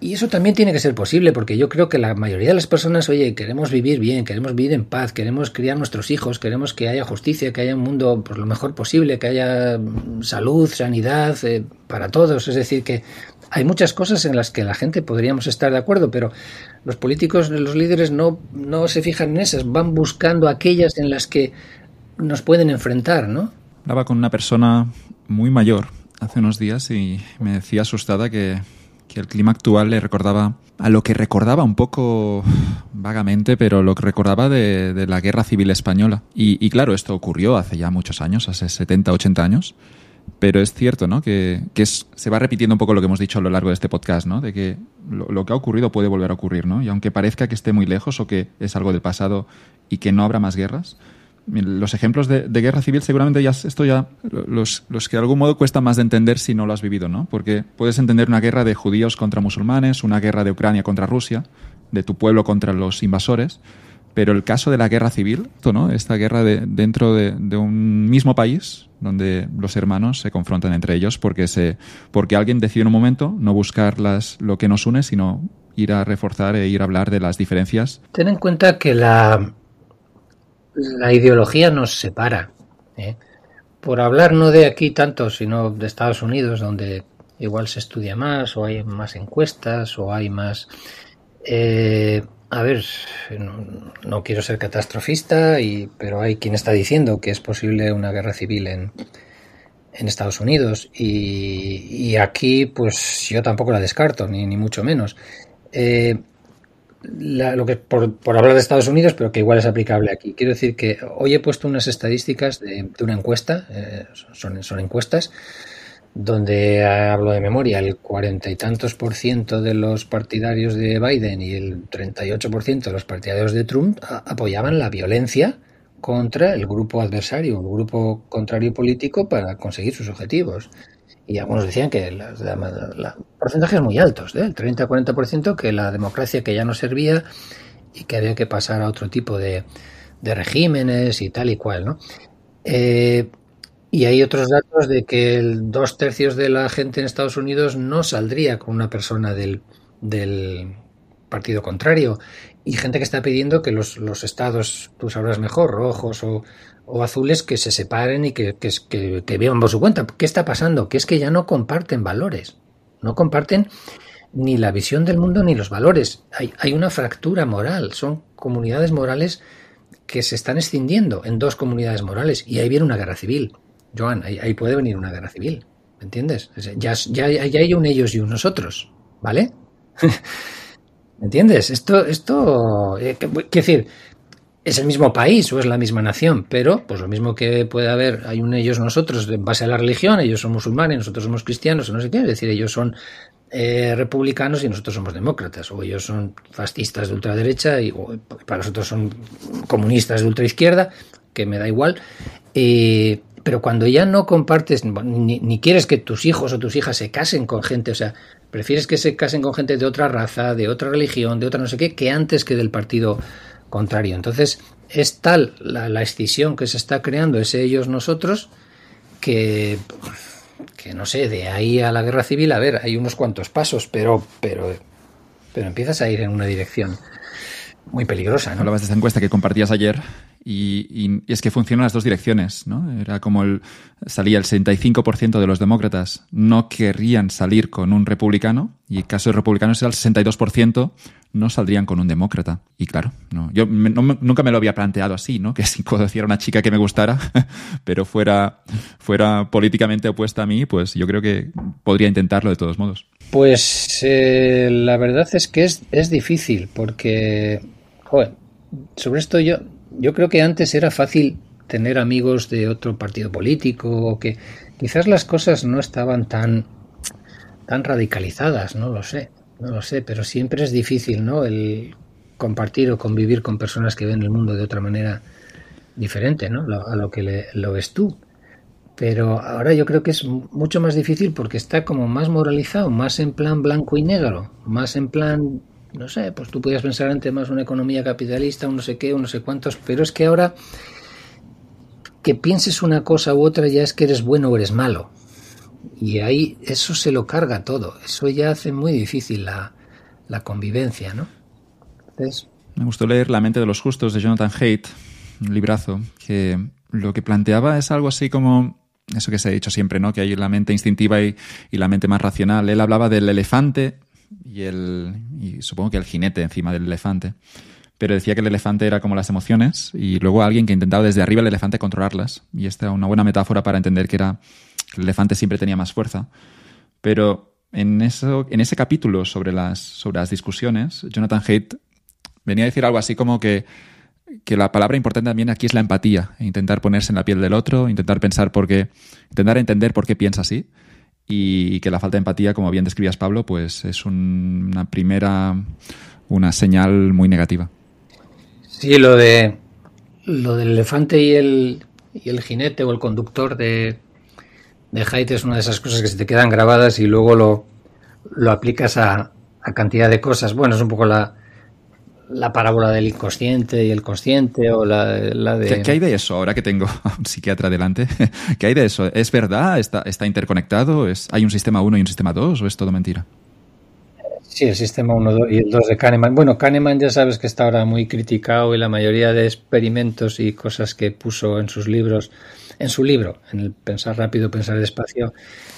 Speaker 2: y eso también tiene que ser posible, porque yo creo que la mayoría de las personas, oye, queremos vivir bien, queremos vivir en paz, queremos criar nuestros hijos, queremos que haya justicia, que haya un mundo por lo mejor posible, que haya salud, sanidad eh, para todos. Es decir, que hay muchas cosas en las que la gente podríamos estar de acuerdo, pero los políticos, los líderes no, no se fijan en esas, van buscando aquellas en las que nos pueden enfrentar, ¿no?
Speaker 1: Hablaba con una persona muy mayor hace unos días y me decía asustada que, que el clima actual le recordaba a lo que recordaba un poco vagamente, pero lo que recordaba de, de la guerra civil española. Y, y, claro, esto ocurrió hace ya muchos años, hace 70, 80 años. Pero es cierto, ¿no? Que, que se va repitiendo un poco lo que hemos dicho a lo largo de este podcast, ¿no? De que lo, lo, que ha ocurrido puede volver a ocurrir, ¿no? Y aunque parezca que esté muy lejos o que es algo del pasado y que no habrá más guerras, los ejemplos de, guerra civil seguramente ya esto ya los, los, que de algún modo cuesta más de entender si no lo has vivido, ¿no? Porque puedes entender una guerra de judíos contra musulmanes, una guerra de Ucrania contra Rusia, de tu pueblo contra los invasores, pero el caso de la guerra civil, ¿no? Esta guerra de, dentro de, de, un mismo país donde los hermanos se confrontan entre ellos porque se porque alguien decide en un momento no buscar las, lo que nos une, sino ir a reforzar e ir a hablar de las diferencias.
Speaker 2: Ten en cuenta que la la ideología nos separa. ¿eh? Por hablar no de aquí tanto, sino de Estados Unidos, donde igual se estudia más, o hay más encuestas, o hay más... Eh, a ver, no, quiero ser catastrofista, pero hay quien está diciendo que es posible una guerra civil en, en Estados Unidos y, aquí pues yo tampoco la descarto, ni, ni mucho menos. Eh, lo que por, hablar de Estados Unidos, pero que igual es aplicable aquí. Quiero decir que hoy he puesto unas estadísticas de, una encuesta, eh, son, son encuestas, donde hablo de memoria, el cuarenta y tantos por ciento de los partidarios de Biden y el 38 por ciento de los partidarios de Trump apoyaban la violencia contra el grupo adversario, el grupo contrario político para conseguir sus objetivos. Y algunos decían que los porcentajes muy altos, del 30-40%, que la democracia que ya no servía y que había que pasar a otro tipo de, regímenes y tal y cual, ¿no? Eh, y hay otros datos de que dos tercios de la gente en Estados Unidos no saldría con una persona del, del partido contrario y gente que está pidiendo que los, los estados, tú sabrás mejor, rojos o, o azules, que se separen y que, que, que, vean por su cuenta. ¿Qué está pasando? Que es que ya no comparten valores, no comparten ni la visión del mundo ni los valores. Hay, hay una fractura moral, son comunidades morales que se están escindiendo en dos comunidades morales y ahí viene una guerra civil. Joan, ahí, puede venir una guerra civil, ¿me entiendes? Ya, ya, ya hay un ellos y un nosotros, ¿vale? ¿Entiendes? Esto, esto, eh, quiero decir, es el mismo país o es la misma nación, pero pues lo mismo que puede haber, hay un ellos nosotros en base a la religión, ellos son musulmanes, nosotros somos cristianos, o no sé qué, es decir, ellos son eh, republicanos y nosotros somos demócratas, o ellos son fascistas de ultraderecha y para nosotros son comunistas de ultraizquierda, que me da igual. Eh, pero cuando ya no compartes, ni, ni, quieres que tus hijos o tus hijas se casen con gente, o sea, prefieres que se casen con gente de otra raza, de otra religión, de otra no sé qué, que antes que del partido contrario. Entonces, es tal la, la escisión que se está creando, ese ellos nosotros, que, que no sé, de ahí a la guerra civil, a ver, hay unos cuantos pasos, pero, pero, pero empiezas a ir en una dirección muy peligrosa. ¿no?
Speaker 1: Hablabas de esta encuesta que compartías ayer y, es que funcionan las dos direcciones, ¿no? Era como el, salía el 65% de los demócratas no querrían salir con un republicano y el caso de republicanos era el 62% no saldrían con un demócrata. Y claro, no, yo nunca me lo había planteado así, ¿no? Que si conociera una chica que me gustara, pero fuera, fuera políticamente opuesta a mí, pues yo creo que podría intentarlo de todos modos.
Speaker 2: Pues eh, la verdad es que es, es difícil porque, sobre esto yo, yo creo que antes era fácil tener amigos de otro partido político o que quizás las cosas no estaban tan tan radicalizadas, no lo sé, no lo sé, pero siempre es difícil, ¿no? El compartir o convivir con personas que ven el mundo de otra manera diferente, ¿no? A lo que lo ves tú. Pero ahora yo creo que es mucho más difícil porque está como más moralizado, más en plan blanco y negro, más en plan no sé, pues tú podías pensar en temas una economía capitalista, un no sé qué, un no sé cuántos, pero es que ahora que pienses una cosa u otra ya es que eres bueno o eres malo. Y ahí eso se lo carga todo. Eso ya hace muy difícil la, convivencia, ¿no?
Speaker 1: Me gustó leer La mente de los justos de Jonathan Haidt, un librazo, que lo que planteaba es algo así como eso que se ha dicho siempre, ¿no? Que hay la mente instintiva y, y la mente más racional. Él hablaba del elefante y, el, supongo que el jinete encima del elefante. Pero decía que el elefante era como las emociones y luego alguien que intentaba desde arriba el elefante controlarlas. Y esta era una buena metáfora para entender que era el elefante siempre tenía más fuerza. Pero en, eso, en ese capítulo sobre las, sobre las discusiones, Jonathan Haidt venía a decir algo así como que, que la palabra importante también aquí es la empatía, e intentar ponerse en la piel del otro, intentar pensar por qué, intentar entender por qué piensa así y que la falta de empatía, como bien describías Pablo, pues es una primera, una señal muy negativa.
Speaker 2: Sí, lo de lo del elefante y el, y el jinete o el conductor de, de Haidt es una de esas cosas que se te quedan grabadas y luego lo, lo aplicas a, a cantidad de cosas. Bueno, es un poco la, la parábola del inconsciente y el consciente o la, de...
Speaker 1: ¿Qué, hay de eso ahora que tengo a un psiquiatra delante? ¿Qué hay de eso? ¿Es verdad? ¿Está, está interconectado? ¿Es, ¿Hay un sistema 1 y un sistema 2 o es todo mentira?
Speaker 2: Sí, el sistema 1 y el 2 de Kahneman. Bueno, Kahneman ya sabes que está ahora muy criticado y la mayoría de experimentos y cosas que puso en sus libros en su libro, en el Pensar rápido, pensar despacio,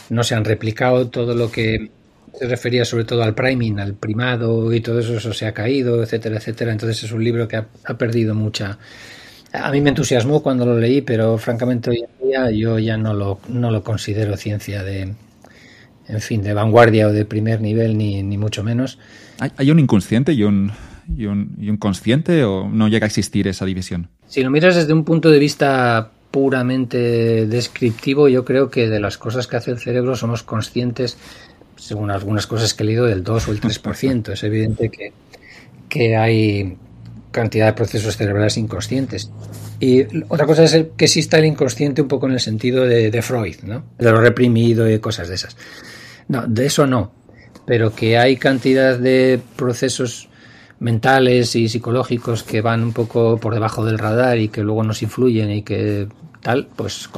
Speaker 2: no se han replicado todo lo que se refería sobre todo al priming, al primado y todo eso, eso se ha caído, etcétera, etcétera. Entonces es un libro que ha, ha perdido mucha... A mí me entusiasmó cuando lo leí, pero francamente hoy en día yo ya no lo, no lo considero ciencia de, en fin, de vanguardia o de primer nivel, ni, ni mucho menos.
Speaker 1: ¿Hay, ¿Hay, un inconsciente y un, y, un, y un consciente o no llega a existir esa división?
Speaker 2: Si lo miras desde un punto de vista puramente descriptivo, yo creo que de las cosas que hace el cerebro somos conscientes, según algunas cosas que he leído, del 2 o el 3%. es evidente que, que hay cantidad de procesos cerebrales inconscientes. Y otra cosa es que exista el inconsciente un poco en el sentido de, de Freud, ¿no? De lo reprimido y cosas de esas. No, de eso no. Pero que hay cantidad de procesos mentales y psicológicos que van un poco por debajo del radar y que luego nos influyen y que tal, pues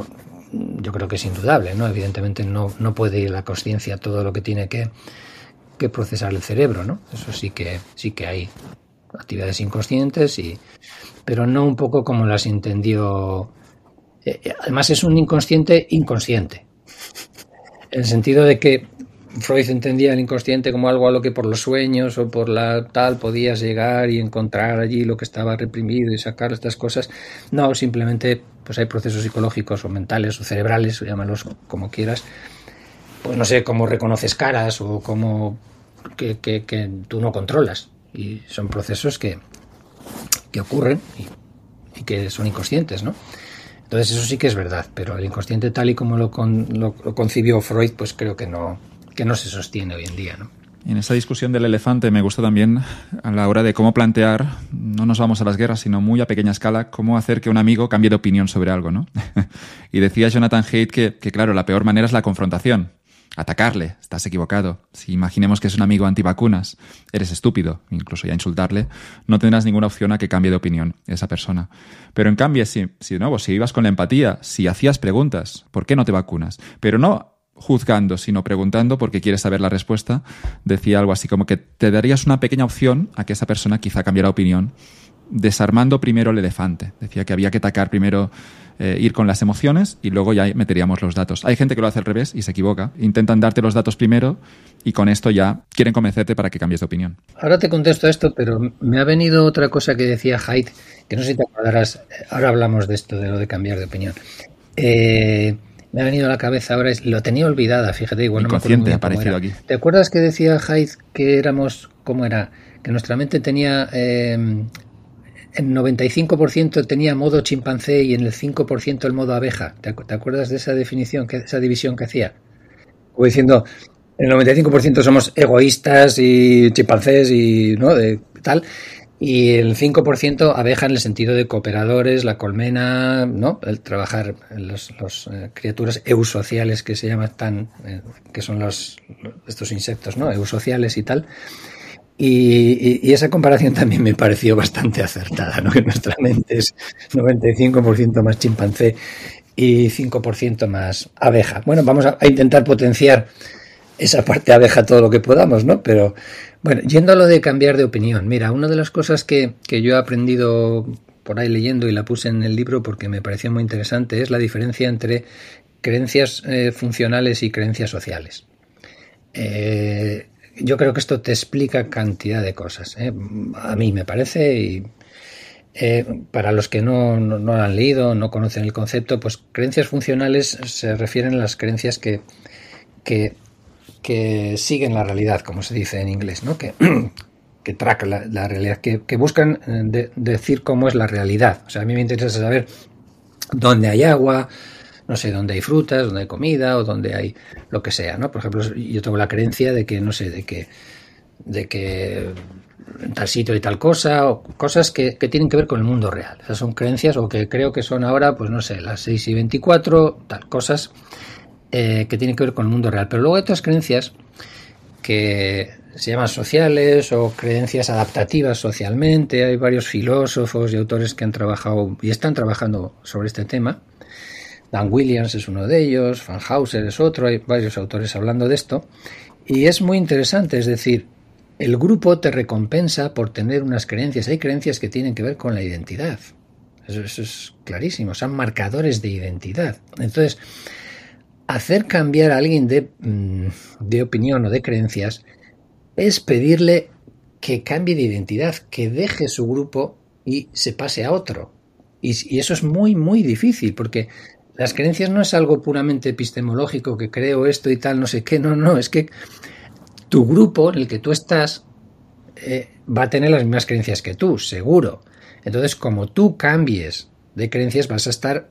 Speaker 2: yo creo que es indudable, ¿no? Evidentemente no, no puede ir la conciencia todo lo que tiene que, que, procesar el cerebro, ¿no? Eso sí que, sí que hay actividades inconscientes, y, pero no un poco como las entendió. Además es un inconsciente inconsciente. En el sentido de que Freud entendía el inconsciente como algo a lo que por los sueños o por la tal podías llegar y encontrar allí lo que estaba reprimido y sacar estas cosas. No, simplemente pues hay procesos psicológicos o mentales o cerebrales, o llámalos como quieras. Pues no sé, cómo reconoces caras o cómo que, que, tú no controlas. Y son procesos que, que ocurren y, y, que son inconscientes, ¿no? Entonces eso sí que es verdad, pero el inconsciente tal y como lo, con, lo, lo concibió Freud, pues creo que no, que no se sostiene hoy en día.
Speaker 1: en esa discusión del elefante me gusta también a la hora de cómo plantear, no nos vamos a las guerras, sino muy a pequeña escala, cómo hacer que un amigo cambie de opinión sobre algo. ¿no? y decía Jonathan Haidt que, que, claro, la peor manera es la confrontación. Atacarle, estás equivocado. Si imaginemos que es un amigo antivacunas, eres estúpido, incluso ya insultarle, no tendrás ninguna opción a que cambie de opinión esa persona. Pero en cambio, si, si de nuevo, si ibas con la empatía, si hacías preguntas, ¿por qué no te vacunas? Pero no juzgando, sino preguntando porque quieres saber la respuesta, decía algo así como que te darías una pequeña opción a que esa persona quizá cambiara opinión, desarmando primero el elefante. Decía que había que atacar primero, eh, ir con las emociones y luego ya meteríamos los datos. Hay gente que lo hace al revés y se equivoca. Intentan darte los datos primero y con esto ya quieren convencerte para que cambies de opinión.
Speaker 2: Ahora te contesto esto, pero me ha venido otra cosa que decía Haidt, que no sé si te acordarás, ahora hablamos de esto, de lo de cambiar de opinión. Eh, me ha venido a la cabeza ahora, lo tenía olvidada, fíjate, igual no
Speaker 1: me ha aparecido aquí.
Speaker 2: ¿Te acuerdas que decía Hyde que éramos, cómo era? Que nuestra mente tenía, eh, en 95% tenía modo chimpancé y en el 5% el modo abeja. ¿Te, ¿Te, acuerdas de esa definición, que, esa división que hacía? O diciendo, el 95% somos egoístas y chimpancés y, ¿no? De, tal y el 5% abeja en el sentido de cooperadores, la colmena, ¿no? El trabajar los, los eh, criaturas eusociales que se llaman tan, eh, que son los, estos insectos, ¿no? Eusociales y tal. Y, y, y, esa comparación también me pareció bastante acertada, ¿no? Que nuestra mente es 95% más chimpancé y 5% más abeja. Bueno, vamos a intentar potenciar esa parte abeja todo lo que podamos, ¿no? Pero bueno, yendo a lo de cambiar de opinión, mira, una de las cosas que, que yo he aprendido por ahí leyendo y la puse en el libro porque me pareció muy interesante es la diferencia entre creencias eh, funcionales y creencias sociales. Eh, yo creo que esto te explica cantidad de cosas. ¿eh? A mí me parece y para los que no, no, no, han leído, no conocen el concepto, pues creencias funcionales se refieren a las creencias que, que que siguen la realidad, como se dice en inglés, ¿no? que, que track la, la realidad, que, que buscan de, decir cómo es la realidad. O sea, a mí me interesa saber dónde hay agua, no sé, dónde hay frutas, dónde hay comida o dónde hay lo que sea, ¿no? Por ejemplo, yo tengo la creencia de que, no sé, de que, de que en tal sitio y tal cosa, o cosas que, que, tienen que ver con el mundo real. Esas son creencias o que creo que son ahora, pues no sé, las 6 y 24, tal, cosas eh, que tienen que ver con el mundo real. Pero luego hay otras creencias que se llaman sociales o creencias adaptativas socialmente. Hay varios filósofos y autores que han trabajado y están trabajando sobre este tema. Dan Williams es uno de ellos, Van Hauser es otro, hay varios autores hablando de esto. Y es muy interesante, es decir, el grupo te recompensa por tener unas creencias. Hay creencias que tienen que ver con la identidad. Eso, es clarísimo. Son marcadores de identidad. Entonces, hacer cambiar a alguien de, mm, de opinión o de creencias es pedirle que cambie de identidad, que deje su grupo y se pase a otro. Y, eso es muy, muy difícil, porque las creencias no es algo puramente epistemológico, que creo esto y tal, no sé qué, no, no, es que tu grupo en el que tú estás eh, va a tener las mismas creencias que tú, seguro. Entonces, como tú cambies de creencias, vas a estar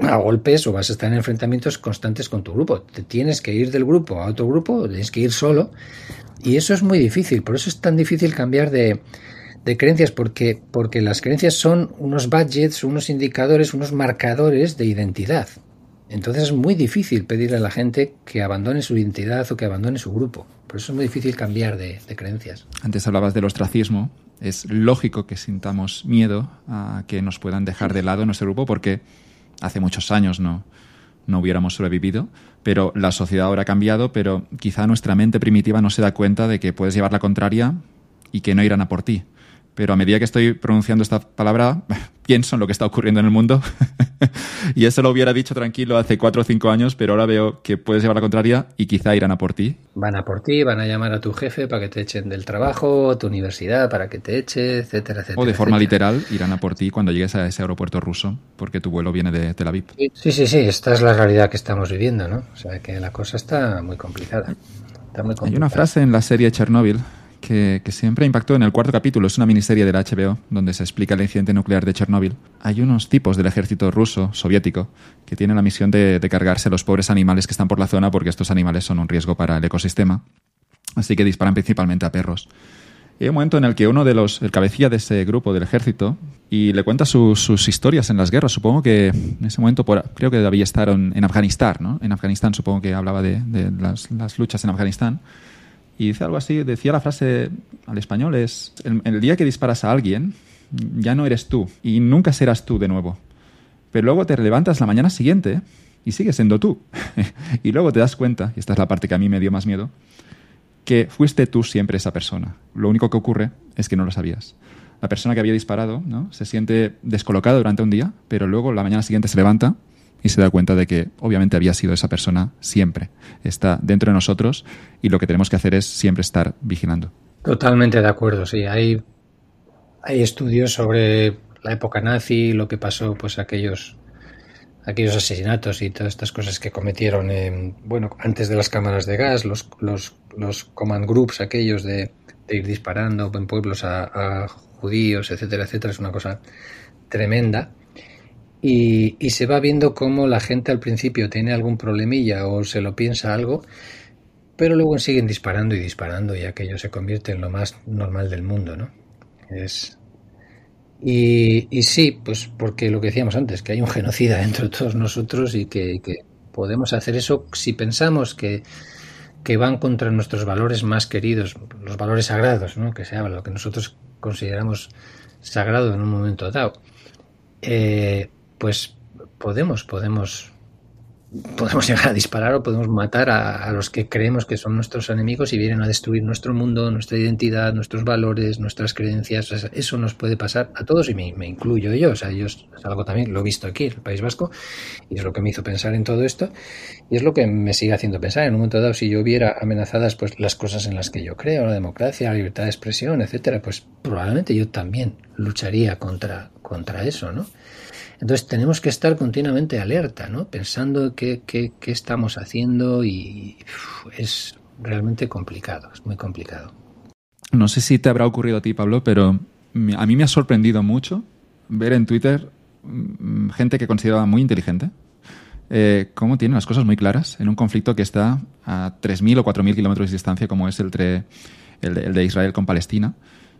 Speaker 2: a golpes o vas a estar en enfrentamientos constantes con tu grupo. Te tienes que ir del grupo a otro grupo, tienes que ir solo. Y eso es muy difícil, por eso es tan difícil cambiar de, de creencias, porque, porque las creencias son unos budgets, unos indicadores, unos marcadores de identidad. Entonces es muy difícil pedirle a la gente que abandone su identidad o que abandone su grupo. Por eso es muy difícil cambiar de, de, creencias.
Speaker 1: Antes hablabas del ostracismo. Es lógico que sintamos miedo a que nos puedan dejar de lado nuestro grupo porque hace muchos años no, no hubiéramos sobrevivido, pero la sociedad ahora ha cambiado, pero quizá nuestra mente primitiva no se da cuenta de que puedes llevar la contraria y que no irán a por ti pero a medida que estoy pronunciando esta palabra, pienso en lo que está ocurriendo en el mundo. y eso lo hubiera dicho tranquilo hace cuatro o cinco años, pero ahora veo que puedes llevar la contraria y quizá irán a por ti.
Speaker 2: Van a por ti, van a llamar a tu jefe para que te echen del trabajo, a tu universidad para que te eche, etcétera, etcétera.
Speaker 1: O de forma literal, irán a por ti cuando llegues a ese aeropuerto ruso, porque tu vuelo viene de Tel Aviv.
Speaker 2: Sí, sí, sí, esta es la realidad que estamos viviendo, ¿no? O sea que la cosa está muy complicada. Está muy complicada.
Speaker 1: Hay una frase en la serie Chernobyl que, siempre impactó en el cuarto capítulo. Es una miniserie de la HBO donde se explica el incidente nuclear de Chernóbil. Hay unos tipos del ejército ruso, soviético, que tienen la misión de, cargarse a los pobres animales que están por la zona porque estos animales son un riesgo para el ecosistema. Así que disparan principalmente a perros. Y hay un momento en el que uno de los, el cabecilla de ese grupo del ejército, y le cuenta sus historias en las guerras. Supongo que en ese momento, creo que había estar en, Afganistán, ¿no? En Afganistán supongo que hablaba de, las, las, luchas en Afganistán. Y dice algo así, decía la frase al español, es, el, día que disparas a alguien, ya no eres tú y nunca serás tú de nuevo. Pero luego te levantas la mañana siguiente y sigues siendo tú. y luego te das cuenta, y esta es la parte que a mí me dio más miedo, que fuiste tú siempre esa persona. Lo único que ocurre es que no lo sabías. La persona que había disparado ¿no? se siente descolocada durante un día, pero luego la mañana siguiente se levanta y se da cuenta de que obviamente había sido esa persona siempre. Está dentro de nosotros y lo que tenemos que hacer es siempre estar vigilando.
Speaker 2: Totalmente de acuerdo, sí. Hay, hay estudios sobre la época nazi, lo que pasó, pues aquellos aquellos asesinatos y todas estas cosas que cometieron, bueno, antes de las cámaras de gas, los, los, los command groups, aquellos de, ir disparando en pueblos a, judíos, etcétera, etcétera, es una cosa tremenda. Y, se va viendo cómo la gente al principio tiene algún problemilla o se lo piensa algo, pero luego siguen disparando y disparando y aquello se convierte en lo más normal del mundo, ¿no? Es... Y, sí, pues porque lo que decíamos antes, que hay un genocida dentro de todos nosotros y que, podemos hacer eso si pensamos que, que van contra nuestros valores más queridos, los valores sagrados, ¿no? que se habla, lo que nosotros consideramos sagrado en un momento dado. Eh, pues podemos, podemos, podemos llegar a disparar o podemos matar a, los que creemos que son nuestros enemigos y vienen a destruir nuestro mundo, nuestra identidad, nuestros valores, nuestras creencias. Eso nos puede pasar a todos y me, incluyo yo. O sea, yo es algo también, lo he visto aquí, en el País Vasco, y es lo que me hizo pensar en todo esto y es lo que me sigue haciendo pensar. En un momento dado, si yo viera amenazadas pues las cosas en las que yo creo, la democracia, la libertad de expresión, etcétera, pues probablemente yo también lucharía contra, contra eso, ¿no? Entonces tenemos que estar continuamente alerta, ¿no? Pensando qué, qué, qué estamos haciendo y es realmente complicado, es muy complicado.
Speaker 1: No sé si te habrá ocurrido a ti, Pablo, pero a mí me ha sorprendido mucho ver en Twitter mm, gente que consideraba muy inteligente, eh, cómo tiene las cosas muy claras en un conflicto que está a 3.000 o 4.000 kilómetros de distancia, como es el, el de Israel con Palestina.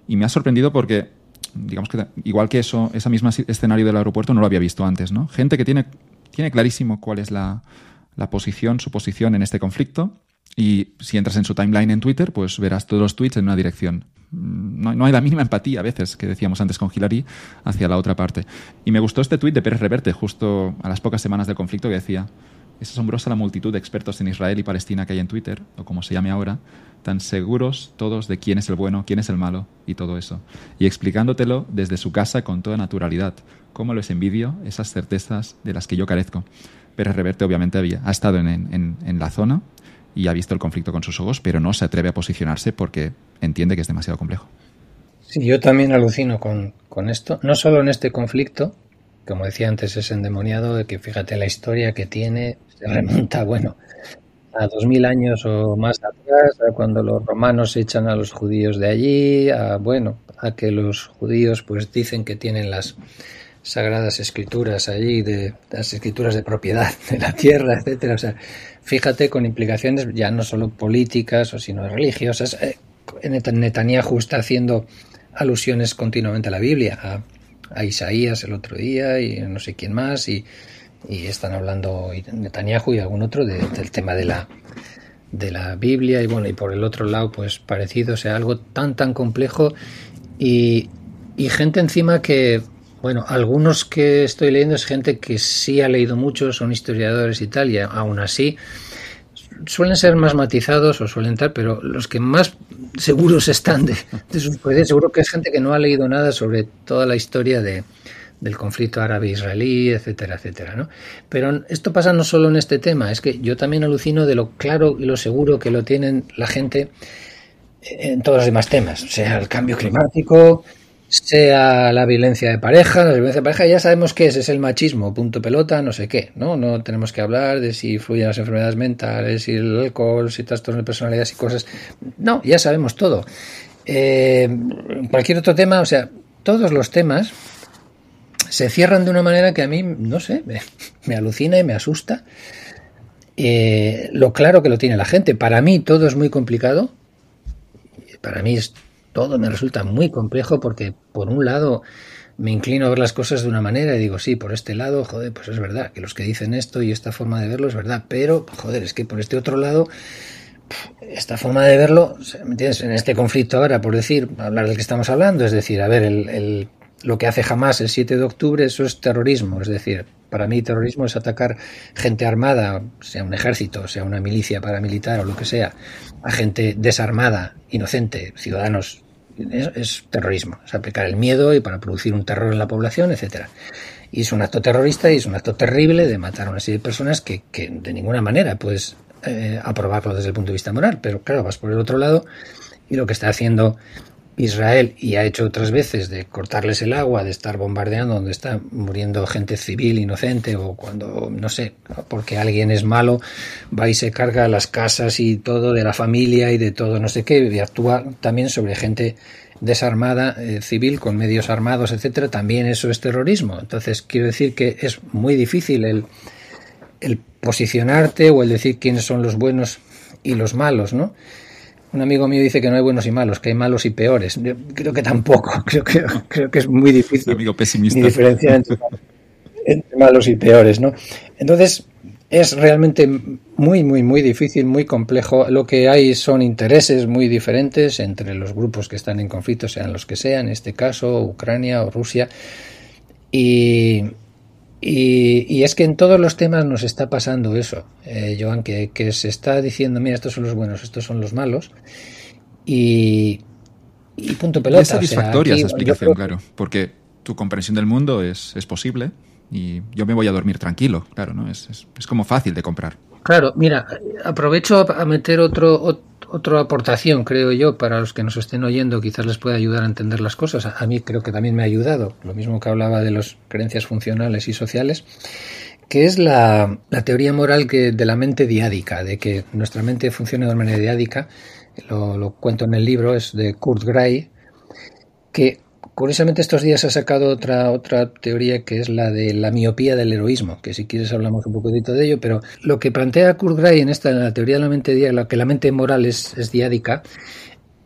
Speaker 1: Y me ha sorprendido porque digamos que igual que eso, ese mismo escenario del aeropuerto no lo había visto antes, ¿no? Gente que tiene, tiene clarísimo cuál es la, la posición, su posición en este conflicto. Y si entras en su timeline en Twitter, pues verás todos los tweets en una dirección. Mm, no, no, hay la mínima empatía a veces, que decíamos antes con Hillary, hacia la otra parte. Y me gustó este tweet de Pérez Reverte, justo a las pocas semanas del conflicto, que decía, Es asombrosa la multitud de expertos en Israel y Palestina que hay en Twitter, o como se llame ahora, tan seguros todos de quién es el bueno, quién es el malo y todo eso. Y explicándotelo desde su casa con toda naturalidad. Cómo les envidio esas certezas de las que yo carezco. Pero Reverte obviamente ha estado en, en la zona y ha visto el conflicto con sus ojos, pero no se atreve a posicionarse porque entiende que es demasiado complejo.
Speaker 2: Sí, yo también alucino con, con esto, no solo en este conflicto, como decía antes, es endemoniado, de que fíjate la historia que tiene, se remonta, bueno, a dos mil años o más atrás, a cuando los romanos echan a los judíos de allí, a, bueno, a que los judíos pues dicen que tienen las sagradas escrituras allí, de las escrituras de propiedad de la tierra, etcétera. O sea, fíjate con implicaciones ya no solo políticas o sino religiosas. Eh, Netanyahu está haciendo alusiones continuamente a la Biblia, a, Isaías el otro día y no sé quién más, y, están hablando Netanyahu y algún otro del tema de la, de la Biblia, y bueno, y por el otro lado, pues parecido, o sea, algo tan, tan complejo, y, y gente encima que, bueno, algunos que estoy leyendo es gente que sí ha leído mucho, son historiadores y tal, y aún así suelen ser más matizados o suelen estar, pero los que más seguros están de, sus poderes, seguro que es gente que no ha leído nada sobre toda la historia de, del conflicto árabe-israelí, etcétera, etcétera. ¿no? Pero esto pasa no solo en este tema, es que yo también alucino de lo claro y lo seguro que lo tienen la gente en todos los demás temas, sea, el cambio climático, sea la violencia de pareja, la violencia de pareja ya sabemos qué es, es el machismo, punto pelota, no sé qué, ¿no? No tenemos que hablar de si fluyen las enfermedades mentales, si el alcohol, si trastornos de personalidad y cosas. No, ya sabemos todo. Eh, cualquier otro tema, o sea, todos los temas se cierran de una manera que a mí, no sé, me, alucina y me asusta. Eh, lo claro que lo tiene la gente. Para mí todo es muy complicado. Para mí es todo me resulta muy complejo porque por un lado me inclino a ver las cosas de una manera y digo, sí, por este lado, joder, pues es verdad, que los que dicen esto y esta forma de verlo es verdad, pero, joder, es que por este otro lado, esta forma de verlo, ¿me entiendes? En este conflicto ahora, por decir, hablar del que estamos hablando, es decir, a ver, el, lo que hace jamás el 7 de octubre, eso es terrorismo, es decir, para mí terrorismo es atacar gente armada, sea un ejército, sea una milicia paramilitar o lo que sea, a gente desarmada, inocente, ciudadanos es, terrorismo, es aplicar el miedo y para producir un terror en la población, etcétera. Y es un acto terrorista y es un acto terrible de matar a una serie de personas que, que de ninguna manera puedes eh, aprobarlo desde el punto de vista moral. Pero claro, vas por el otro lado y lo que está haciendo Israel y ha hecho otras veces de cortarles el agua, de estar bombardeando donde está muriendo gente civil inocente o cuando, no sé, porque alguien es malo, va y se carga las casas y todo de la familia y de todo no sé qué, y actúa también sobre gente desarmada, eh, civil, con medios armados, etcétera, también eso es terrorismo. Entonces, quiero decir que es muy difícil el, el posicionarte o el decir quiénes son los buenos y los malos, ¿no? Un amigo mío dice que no hay buenos y malos, que hay malos y peores. Yo creo que tampoco. Creo que, creo que es muy difícil
Speaker 1: amigo pesimista.
Speaker 2: diferenciar entre, entre, malos y peores, ¿no? Entonces, es realmente muy, muy, muy difícil, muy complejo. Lo que hay son intereses muy diferentes entre los grupos que están en conflicto, sean los que sean, en este caso, Ucrania o Rusia. Y, y, es que en todos los temas nos está pasando eso, eh, Joan, que, se está diciendo, mira, estos son los buenos, estos son los malos, y, punto pelota. Es
Speaker 1: satisfactoria esa explicación, claro, porque tu comprensión del mundo es, es, posible y yo me voy a dormir tranquilo, claro, ¿no? Es, es, es como fácil de comprar.
Speaker 2: Claro, mira, aprovecho a meter otro, otra aportación, creo yo, para los que nos estén oyendo, quizás les pueda ayudar a entender las cosas. A mí creo que también me ha ayudado, lo mismo que hablaba de las creencias funcionales y sociales, que es la, teoría moral que, de la mente diádica, de que nuestra mente funciona de manera diádica. Lo, lo cuento en el libro, es de Kurt Gray, que Curiosamente estos días ha sacado otra, otra teoría que es la de la miopía del heroísmo, que si quieres hablamos un poquito de ello, pero lo que plantea Kurt Gray en esta en la teoría de la mente diádica, que la mente moral es, es diádica,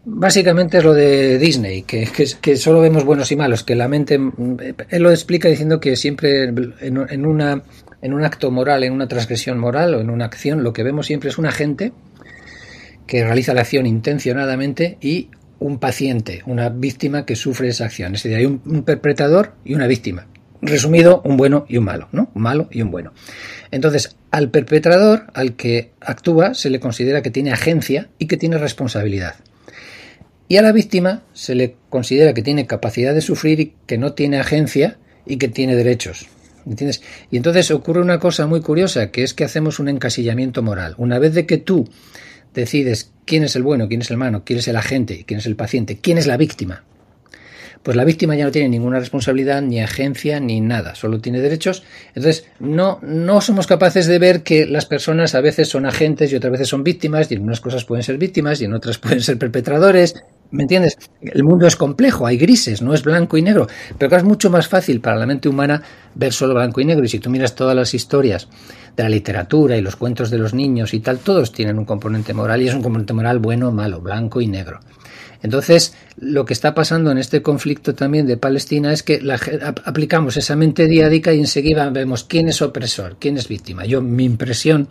Speaker 2: básicamente es lo de Disney, que, que, solo vemos buenos y malos, que la mente, él lo explica diciendo que siempre en, una, en un acto moral, en una transgresión moral o en una acción, lo que vemos siempre es un agente que realiza la acción intencionadamente y un paciente, una víctima que sufre esa acción. Es decir, hay un, perpetrador y una víctima. resumido, un bueno y un malo, ¿no? Un malo y un bueno. Entonces, al perpetrador, al que actúa, se le considera que tiene agencia y que tiene responsabilidad. Y a la víctima se le considera que tiene capacidad de sufrir y que no tiene agencia y que tiene derechos. ¿Entiendes? Y entonces ocurre una cosa muy curiosa, que es que hacemos un encasillamiento moral. Una vez de que tú decides quién es el bueno, quién es el malo, quién es el agente, quién es el paciente, quién es la víctima, pues la víctima ya no tiene ninguna responsabilidad, ni agencia, ni nada, solo tiene derechos. Entonces, no, no somos capaces de ver que las personas a veces son agentes y otras veces son víctimas, y en unas cosas pueden ser víctimas y en otras pueden ser perpetradores. ¿Me entiendes? El mundo es complejo, hay grises, no es blanco y negro, pero es mucho más fácil para la mente humana ver solo blanco y negro. Y si tú miras todas las historias de la literatura y los cuentos de los niños y tal, todos tienen un componente moral y es un componente moral bueno o malo, blanco y negro. Entonces, lo que está pasando en este conflicto también de Palestina es que aplicamos esa mente diádica y enseguida vemos quién es opresor, quién es víctima. Yo, mi impresión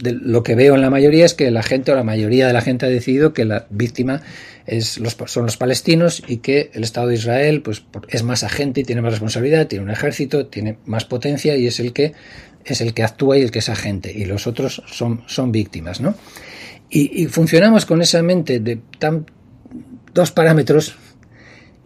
Speaker 2: lo que veo en la mayoría es que la gente o la mayoría de la gente ha decidido que la víctima es los, son los palestinos y que el Estado de Israel pues, es más agente y tiene más responsabilidad, tiene un ejército, tiene más potencia y es el que es el que actúa y el que es agente y los otros son, son víctimas, ¿no? Y, y funcionamos con esa mente de tan dos parámetros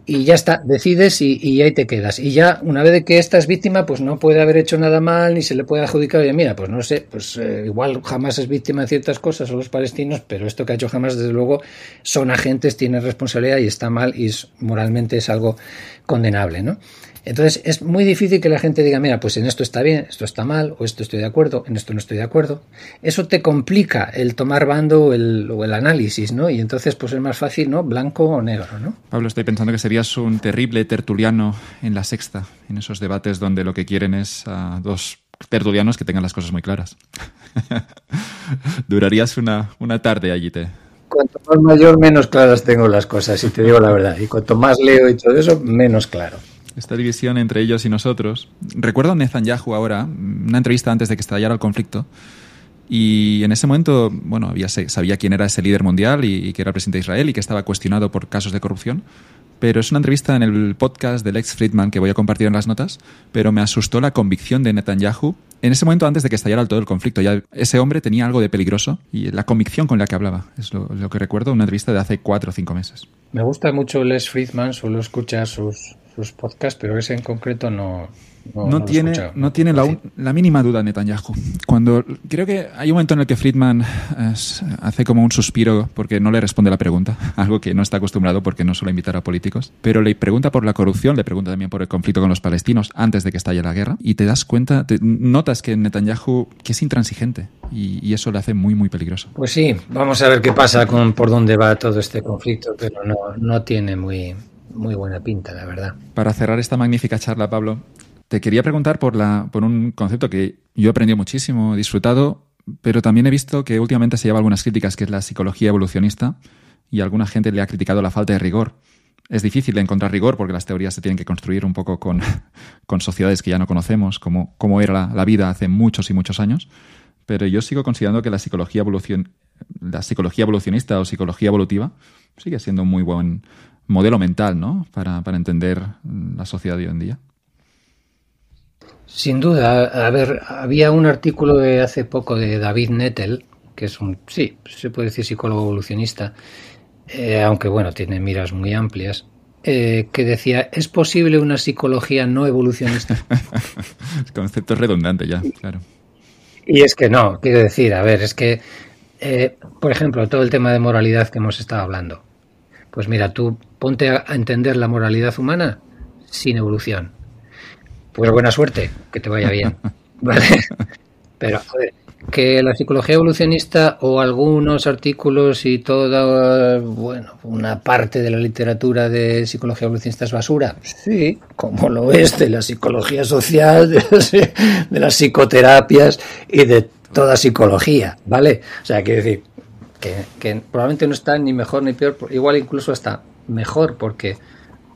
Speaker 2: y ya está, decides y, ahí te quedas. Y ya, una vez que esta es víctima, pues no puede haber hecho nada mal ni se le puede adjudicar. Oye, mira, pues no sé, pues eh, igual jamás es víctima de ciertas cosas, son los palestinos, pero esto que ha hecho jamás, desde luego, son agentes, tienen responsabilidad y está mal y moralmente es algo condenable, ¿no? Entonces es muy difícil que la gente diga, mira, pues en esto está bien, esto está mal, o esto estoy de acuerdo, en esto no estoy de acuerdo. Eso te complica el tomar bando o el, o el análisis, ¿no? Y entonces pues es más fácil, ¿no? Blanco o negro, ¿no?
Speaker 1: Pablo, estoy pensando que serías un terrible tertuliano en la sexta, en esos debates donde lo que quieren es a dos tertulianos que tengan las cosas muy claras. Durarías una, una tarde allí, te,
Speaker 2: cuanto más mayor, menos claras tengo las cosas, si te digo la verdad. Y cuanto más leo y todo eso, menos claro
Speaker 1: esta división entre ellos y nosotros. Recuerdo a Netanyahu ahora, una entrevista antes de que estallara el conflicto, y en ese momento, bueno, había, sabía quién era ese líder mundial y, que era presidente de Israel y que estaba cuestionado por casos de corrupción. Pero es una entrevista en el podcast del ex Friedman que voy a compartir en las notas, pero me asustó la convicción de Netanyahu en ese momento antes de que estallara todo el conflicto. Ya ese hombre tenía algo de peligroso y la convicción con la que hablaba, es lo, lo que recuerdo, una entrevista de hace cuatro o cinco meses.
Speaker 2: Me gusta mucho Les Friedman, suelo escuchar sus, sus podcasts, pero ese en concreto no,
Speaker 1: no, tiene, no tiene la, mínima duda Netanyahu. Cuando creo que hay un momento en el que Friedman hace como un suspiro porque no le responde la pregunta, algo que no está acostumbrado porque no suele invitar a políticos, pero le pregunta por la corrupción, le pregunta también por el conflicto con los palestinos antes de que estalle la guerra y te das cuenta, notas que Netanyahu que es intransigente y, y, eso le hace muy muy peligroso.
Speaker 2: Pues sí, vamos a ver qué pasa con por dónde va todo este conflicto, pero no, no tiene muy muy buena pinta, la verdad.
Speaker 1: Para cerrar esta magnífica charla, Pablo, te quería preguntar por, la, por un concepto que yo he aprendido muchísimo, he disfrutado, pero también he visto que últimamente se lleva algunas críticas, que es la psicología evolucionista, y alguna gente le ha criticado la falta de rigor. Es difícil encontrar rigor porque las teorías se tienen que construir un poco con, con sociedades que ya no conocemos, como, como era la, vida hace muchos y muchos años, pero yo sigo considerando que la psicología, evolucion, la psicología evolucionista o psicología evolutiva sigue siendo un muy buen modelo mental ¿no? para, para entender la sociedad de hoy en día.
Speaker 2: Sin duda, a ver, había un artículo de hace poco de David Nettel, que es un, sí, se puede decir psicólogo evolucionista, eh, aunque bueno, tiene miras muy amplias, eh, que decía, ¿es posible una psicología no evolucionista?
Speaker 1: el concepto es redundante ya, claro.
Speaker 2: Y es que no, quiero decir, a ver, es que, eh, por ejemplo, todo el tema de moralidad que hemos estado hablando, pues mira, tú ponte a entender la moralidad humana sin evolución pues buena suerte, que te vaya bien. ¿Vale? Pero, joder, que la psicología evolucionista o algunos artículos y toda, bueno, una parte de la literatura de psicología evolucionista es basura. Sí, como lo es de la psicología social, de las, psicoterapias y de toda psicología, ¿vale? O sea, quiero decir que, que probablemente no está ni mejor ni peor, igual incluso está mejor porque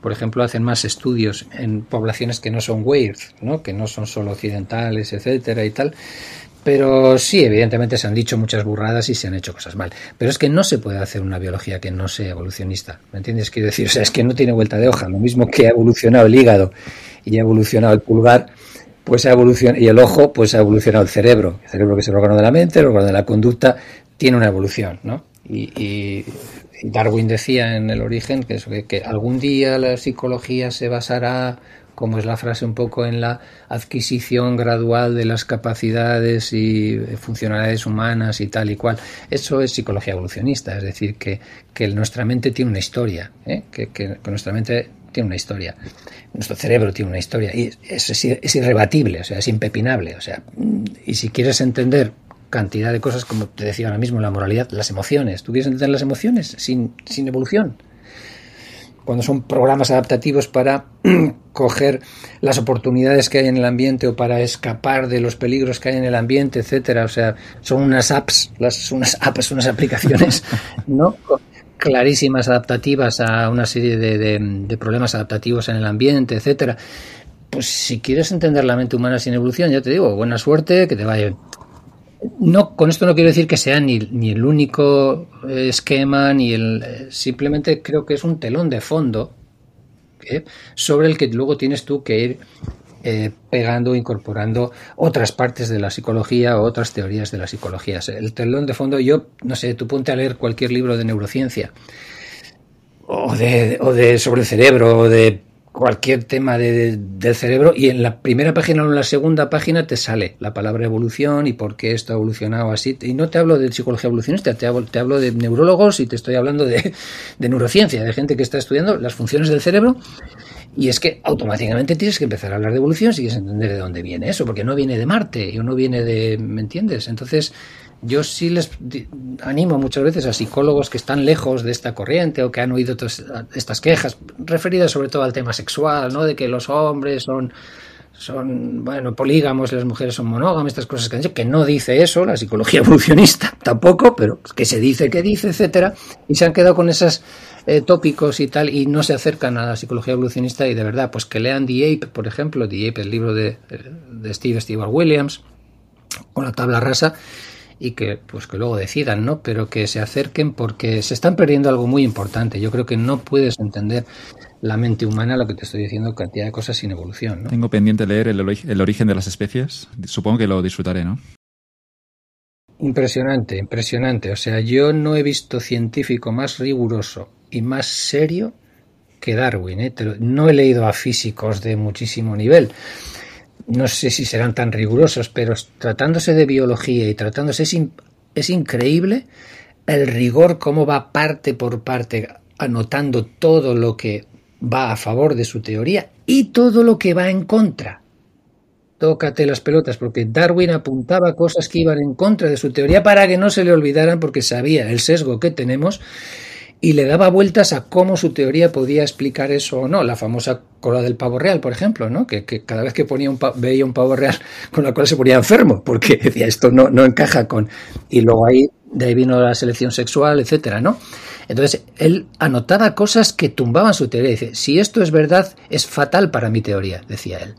Speaker 2: por ejemplo, hacen más estudios en poblaciones que no son weird, ¿no? que no son solo occidentales, etcétera y tal. Pero sí, evidentemente se han dicho muchas burradas y se han hecho cosas mal. Pero es que no se puede hacer una biología que no sea evolucionista. ¿Me entiendes? Quiero decir, o sea, es que no tiene vuelta de hoja. Lo mismo que ha evolucionado el hígado y ha evolucionado el pulgar, pues ha evolucionado, y el ojo, pues ha evolucionado el cerebro. El cerebro que es el órgano de la mente, el órgano de la conducta, tiene una evolución, ¿no? Y, Darwin decía en el origen que, que, que algún día la psicología se basará como es la frase un poco en la adquisición gradual de las capacidades y funcionalidades humanas y tal y cual. Eso es psicología evolucionista, es decir, que, nuestra mente tiene una historia, ¿eh? que, nuestra mente tiene una historia, nuestro cerebro tiene una historia y es, es, irrebatible, o sea, es impepinable, o sea, y si quieres entender cantidad de cosas, como te decía ahora mismo, la moralidad, las emociones, ¿tú quieres entender las emociones sin, sin evolución? cuando son programas adaptativos para coger las oportunidades que hay en el ambiente o para escapar de los peligros que hay en el ambiente, etcétera. O sea, son unas apps, las, unas apps, unas aplicaciones, ¿no? clarísimas adaptativas a una serie de, de problemas adaptativos en el ambiente, etcétera. Pues si quieres entender la mente humana sin evolución, ya te digo, buena suerte, que te vaya no, con esto no quiero decir que sea ni, ni el único eh, esquema, ni el. Eh, simplemente creo que es un telón de fondo ¿eh? sobre el que luego tienes tú que ir eh, pegando, incorporando otras partes de la psicología o otras teorías de la psicología. El telón de fondo, yo no sé, tú ponte a leer cualquier libro de neurociencia o de, o de sobre el cerebro o de cualquier tema de, del cerebro y en la primera página o en la segunda página te sale la palabra evolución y por qué esto ha evolucionado así. Y no te hablo de psicología evolucionista, te hablo, te hablo de neurólogos y te estoy hablando de, de neurociencia, de gente que está estudiando las funciones del cerebro. Y es que automáticamente tienes que empezar a hablar de evolución si quieres entender de dónde viene eso, porque no viene de Marte o no viene de... ¿Me entiendes? Entonces, yo sí les animo muchas veces a psicólogos que están lejos de esta corriente o que han oído estas quejas, referidas sobre todo al tema sexual, ¿no? De que los hombres son, son bueno, polígamos las mujeres son monógamas, estas cosas que han dicho, que no dice eso, la psicología evolucionista tampoco, pero que se dice que dice, etcétera, y se han quedado con esos eh, tópicos y tal, y no se acercan a la psicología evolucionista, y de verdad, pues que lean The Ape, por ejemplo, The Ape, el libro de, de Steve Stewart Williams, o la tabla rasa, y que pues que luego decidan, ¿no? Pero que se acerquen porque se están perdiendo algo muy importante. Yo creo que no puedes entender la mente humana, lo que te estoy diciendo, cantidad de cosas sin evolución. ¿no?
Speaker 1: Tengo pendiente leer el, el origen de las especies. Supongo que lo disfrutaré, ¿no?
Speaker 2: Impresionante, impresionante. O sea, yo no he visto científico más riguroso y más serio que Darwin. ¿eh? No he leído a físicos de muchísimo nivel no sé si serán tan rigurosos, pero tratándose de biología y tratándose es, es increíble el rigor, cómo va parte por parte anotando todo lo que va a favor de su teoría y todo lo que va en contra. Tócate las pelotas, porque Darwin apuntaba cosas que iban en contra de su teoría para que no se le olvidaran, porque sabía el sesgo que tenemos y le daba vueltas a cómo su teoría podía explicar eso o no. La famosa cola del pavo real, por ejemplo, ¿no? que, cada vez que ponía un veía un pavo real con la cola se ponía enfermo, porque decía esto no, no encaja con... Y luego ahí, de ahí vino la selección sexual, etcétera, ¿no? Entonces, él anotaba cosas que tumbaban su teoría. Dice, si esto es verdad, es fatal para mi teoría, decía él.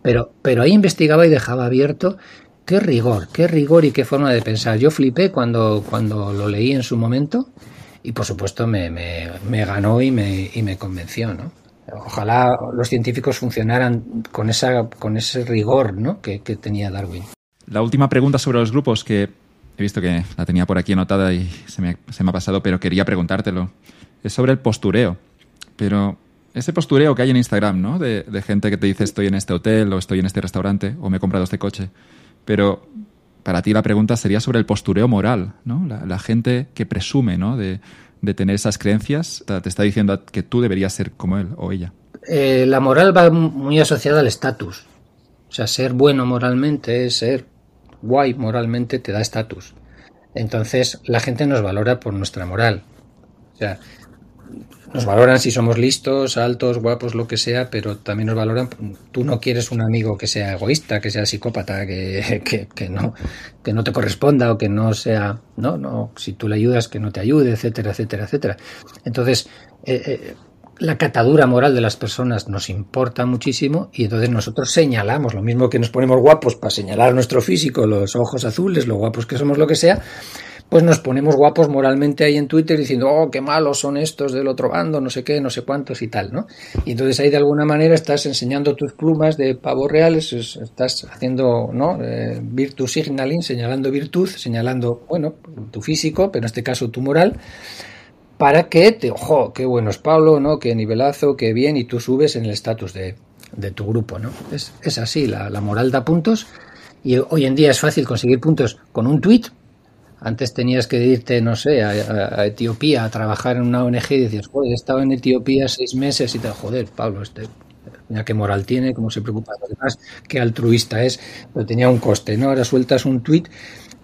Speaker 2: Pero, pero ahí investigaba y dejaba abierto qué rigor, qué rigor y qué forma de pensar. Yo flipé cuando, cuando lo leí en su momento y por supuesto me, me, ganó y me, y me convenció, ¿no? Ojalá los científicos funcionaran con, esa, con ese rigor ¿no? que, tenía Darwin.
Speaker 1: La última pregunta sobre los grupos, que he visto que la tenía por aquí anotada y se me, se me ha pasado, pero quería preguntártelo, es sobre el postureo. Pero ese postureo que hay en Instagram, ¿no? De, gente que te dice estoy en este hotel o estoy en este restaurante o me he comprado este coche. Pero para ti la pregunta sería sobre el postureo moral, ¿no? La, gente que presume, ¿no? De, tener esas creencias, te está diciendo que tú deberías ser como él o ella.
Speaker 2: Eh, la moral va muy asociada al estatus. O sea, ser bueno moralmente ser guay moralmente, te da estatus. Entonces, la gente nos valora por nuestra moral. O sea, nos valoran si somos listos, altos, guapos, lo que sea, pero también nos valoran. Tú no quieres un amigo que sea egoísta, que sea psicópata, que, que, no, que no te corresponda o que no sea. No, no, si tú le ayudas, que no te ayude, etcétera, etcétera, etcétera. Entonces, eh, eh, la catadura moral de las personas nos importa muchísimo y entonces nosotros señalamos, lo mismo que nos ponemos guapos para señalar nuestro físico, los ojos azules, lo guapos que somos, lo que sea, pues nos ponemos guapos moralmente ahí en Twitter diciendo, oh, qué malos son estos del otro bando, no sé qué, no sé cuántos y tal, ¿no? Y entonces ahí de alguna manera estás enseñando tus plumas de pavos reales, estás haciendo, ¿no? Eh, virtue signaling, señalando virtud, señalando, bueno, tu físico, pero en este caso tu moral, para que te, ojo, qué bueno es Pablo, ¿no? Qué nivelazo, qué bien, y tú subes en el estatus de, de, tu grupo, ¿no? Es, es así, la, la moral da puntos. Y hoy en día es fácil conseguir puntos con un tweet, antes tenías que irte, no sé, a, Etiopía a trabajar en una ONG y decías, joder, he estado en Etiopía seis meses y te joder, Pablo, este, mira qué moral tiene, cómo se preocupa de los demás, qué altruista es, pero tenía un coste, ¿no? Ahora sueltas un tuit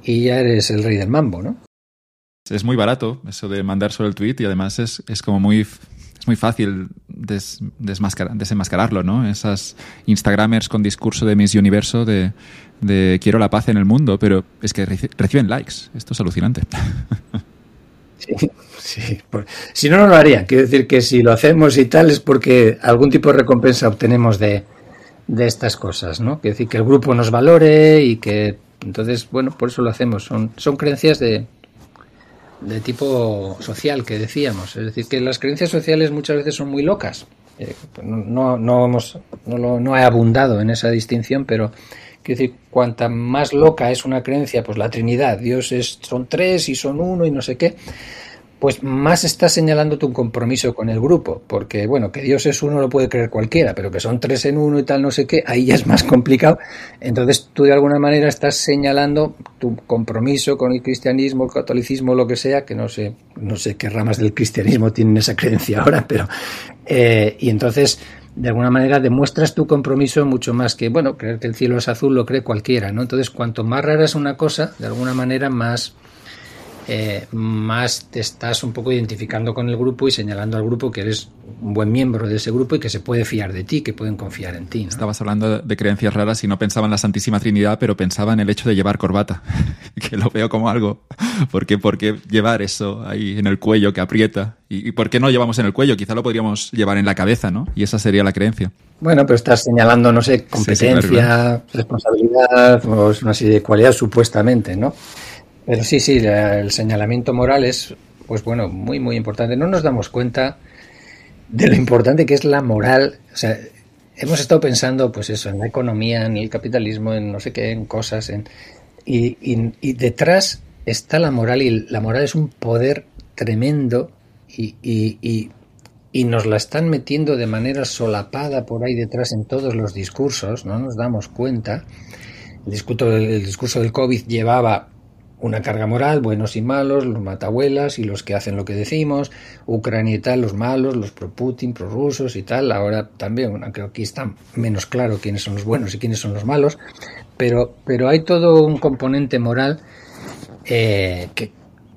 Speaker 2: y ya eres el rey del mambo, ¿no?
Speaker 1: Es muy barato eso de mandar solo el tweet y además es, es como muy es muy fácil des, desenmascararlo, ¿no? Esas Instagramers con discurso de Miss Universo de, de quiero la paz en el mundo, pero es que reciben likes. Esto es alucinante.
Speaker 2: Sí, sí. Si no, no lo harían. Quiero decir que si lo hacemos y tal es porque algún tipo de recompensa obtenemos de, de estas cosas, ¿no? Quiero decir que el grupo nos valore y que entonces, bueno, por eso lo hacemos. Son, son creencias de, de tipo social que decíamos. Es decir, que las creencias sociales muchas veces son muy locas. Eh, pues no, no, hemos, no, lo, no he abundado en esa distinción, pero quiero decir, cuanta más loca es una creencia, pues la Trinidad, Dios es, son tres y son uno y no sé qué, pues más estás señalando tu compromiso con el grupo, porque bueno, que Dios es uno lo puede creer cualquiera, pero que son tres en uno y tal, no sé qué, ahí ya es más complicado. Entonces tú de alguna manera estás señalando tu compromiso con el cristianismo, el catolicismo, lo que sea, que no sé, no sé qué ramas del cristianismo tienen esa creencia ahora, pero eh, y entonces de alguna manera demuestras tu compromiso mucho más que, bueno, creer que el cielo es azul lo cree cualquiera, ¿no? Entonces, cuanto más rara es una cosa, de alguna manera más eh, más te estás un poco identificando con el grupo y señalando al grupo que eres un buen miembro de ese grupo y que se puede fiar de ti, que pueden confiar en ti.
Speaker 1: Estabas hablando de creencias raras y no pensaba en la Santísima Trinidad, pero pensaba en el hecho de llevar corbata, que lo veo como algo. ¿Por qué, ¿Por qué llevar eso ahí en el cuello que aprieta? ¿Y, por qué no llevamos en el cuello? Quizá lo podríamos llevar en la cabeza, ¿no? Y esa sería la creencia.
Speaker 2: Bueno, pero estás señalando, no sé, competencia, responsabilidad, o una serie de cualidades supuestamente, ¿no? Pero sí, sí, el señalamiento moral es, pues bueno, muy, muy importante. No nos damos cuenta de lo importante que es la moral. O sea, hemos estado pensando, pues eso, en la economía, en el capitalismo, en no sé qué, en cosas, en, y, y, detrás está la moral y la moral es un poder tremendo y, y, y, nos la están metiendo de manera solapada por ahí detrás en todos los discursos, no nos damos cuenta. El discurso, el discurso del COVID llevaba una carga moral, buenos y malos, los matabuelas y los que hacen lo que decimos, Ucrania y tal, los malos, los pro-Putin, pro-rusos y tal. Ahora también, aunque aquí está menos claro quiénes son los buenos y quiénes son los malos, pero, pero hay todo un componente moral eh, que,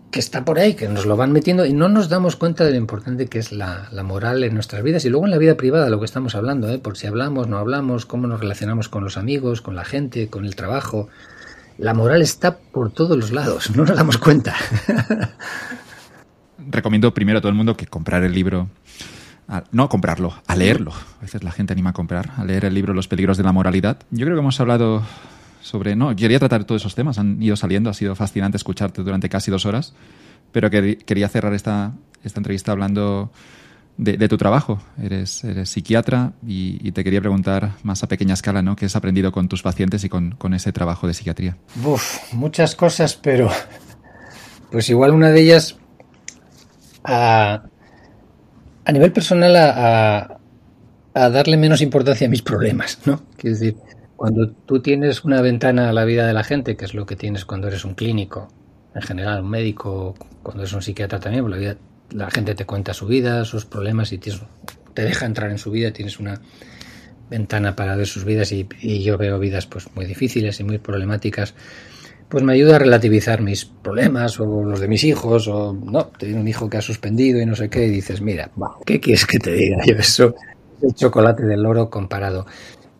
Speaker 2: que, está por ahí, que nos lo van metiendo y no nos damos cuenta de lo importante que es la, la moral en nuestras vidas y luego en la vida privada, lo que estamos hablando, ¿eh? por si hablamos, no hablamos, cómo nos relacionamos con los amigos, con la gente, con el trabajo la moral está por todos los lados, no nos damos cuenta.
Speaker 1: Recomiendo primero a todo el mundo que comprar el libro, no comprarlo, a leerlo. A veces la gente anima a comprar, a leer el libro Los peligros de la moralidad. Yo creo que hemos hablado sobre, no, quería tratar todos esos temas, han ido saliendo, ha sido fascinante escucharte durante casi dos horas, pero quería cerrar esta, esta entrevista hablando de, tu trabajo. Eres, eres psiquiatra y, te quería preguntar más a pequeña escala, ¿no? ¿Qué has aprendido con tus pacientes y con, ese trabajo de psiquiatría?
Speaker 2: Uf, muchas cosas, pero pues igual una de ellas a, a nivel personal a, a, darle menos importancia a mis problemas, ¿no? Quiero decir, cuando tú tienes una ventana a la vida de la gente, que es lo que tienes cuando eres un clínico, en general, un médico, cuando eres un psiquiatra también, la vida la gente te cuenta su vida, sus problemas y te deja entrar en su vida, tienes una ventana para ver sus vidas y, yo veo vidas pues muy difíciles y muy problemáticas, pues me ayuda a relativizar mis problemas o los de mis hijos o no, tengo un hijo que ha suspendido y no sé qué y dices, mira, ¿qué quieres que te diga yo? Eso es el chocolate del oro comparado.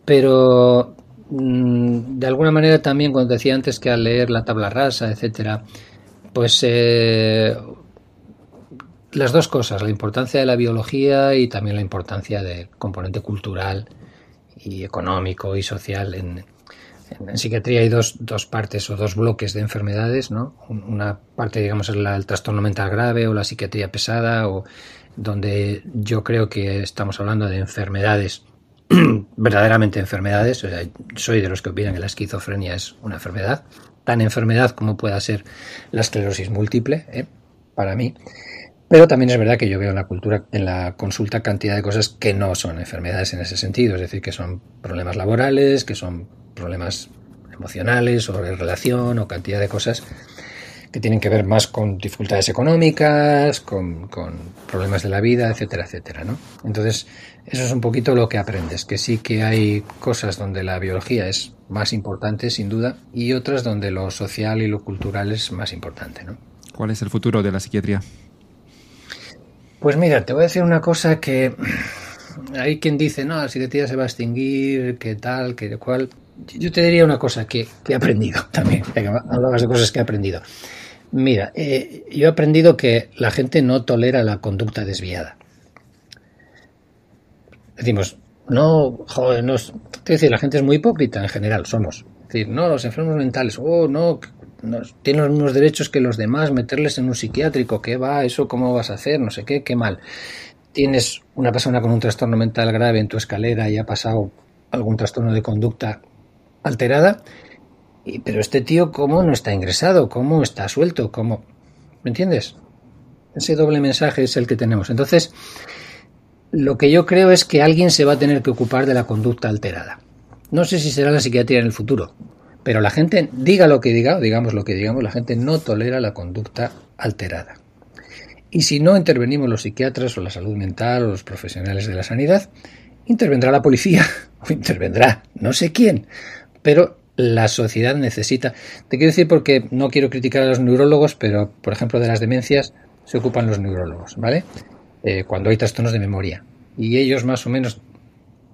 Speaker 2: Pero mm, de alguna manera también cuando decía antes que al leer la tabla rasa, etcétera, pues eh, las dos cosas, la importancia de la biología y también la importancia del componente cultural y económico y social. En, psiquiatría hay dos, dos, partes o dos bloques de enfermedades, ¿no? Una parte, digamos, es la, el trastorno mental grave o la psiquiatría pesada, o donde yo creo que estamos hablando de enfermedades, verdaderamente enfermedades. O sea, soy de los que opinan que la esquizofrenia es una enfermedad, tan enfermedad como pueda ser la esclerosis múltiple, ¿eh? para mí. Pero también es verdad que yo veo en la cultura, en la consulta, cantidad de cosas que no son enfermedades en ese sentido, es decir, que son problemas laborales, que son problemas emocionales o de relación o cantidad de cosas que tienen que ver más con dificultades económicas, con, problemas de la vida, etcétera, etcétera, ¿no? Entonces, eso es un poquito lo que aprendes, que sí que hay cosas donde la biología es más importante, sin duda, y otras donde lo social y lo cultural es más importante, ¿no?
Speaker 1: ¿Cuál es el futuro de la psiquiatría?
Speaker 2: Pues mira, te voy a decir una cosa que hay quien dice, no, la psiquiatría se va a extinguir, qué tal, qué cual. Yo te diría una cosa que, que he aprendido también, hablabas de cosas que he aprendido. Mira, eh, yo he aprendido que la gente no tolera la conducta desviada. Decimos, no, joder, no, es decir, la gente es muy hipócrita en general, somos. Es decir, no, los enfermos mentales, oh, no, tienen los mismos derechos que los demás, meterles en un psiquiátrico, ¿qué va? ¿Eso cómo vas a hacer? No sé qué, qué mal. Tienes una persona con un trastorno mental grave en tu escalera y ha pasado algún trastorno de conducta alterada, y, pero este tío, ¿cómo no está ingresado? ¿Cómo está suelto? ¿Cómo? ¿Me entiendes? Ese doble mensaje es el que tenemos. Entonces, lo que yo creo es que alguien se va a tener que ocupar de la conducta alterada. No sé si será la psiquiatría en el futuro, pero la gente, diga lo que diga, digamos lo que digamos, la gente no tolera la conducta alterada. Y si no intervenimos los psiquiatras o la salud mental o los profesionales de la sanidad, intervendrá la policía o intervendrá no sé quién. Pero la sociedad necesita. Te quiero decir porque no quiero criticar a los neurólogos, pero por ejemplo de las demencias se ocupan los neurólogos, ¿vale? Eh, cuando hay trastornos de memoria. Y ellos más o menos,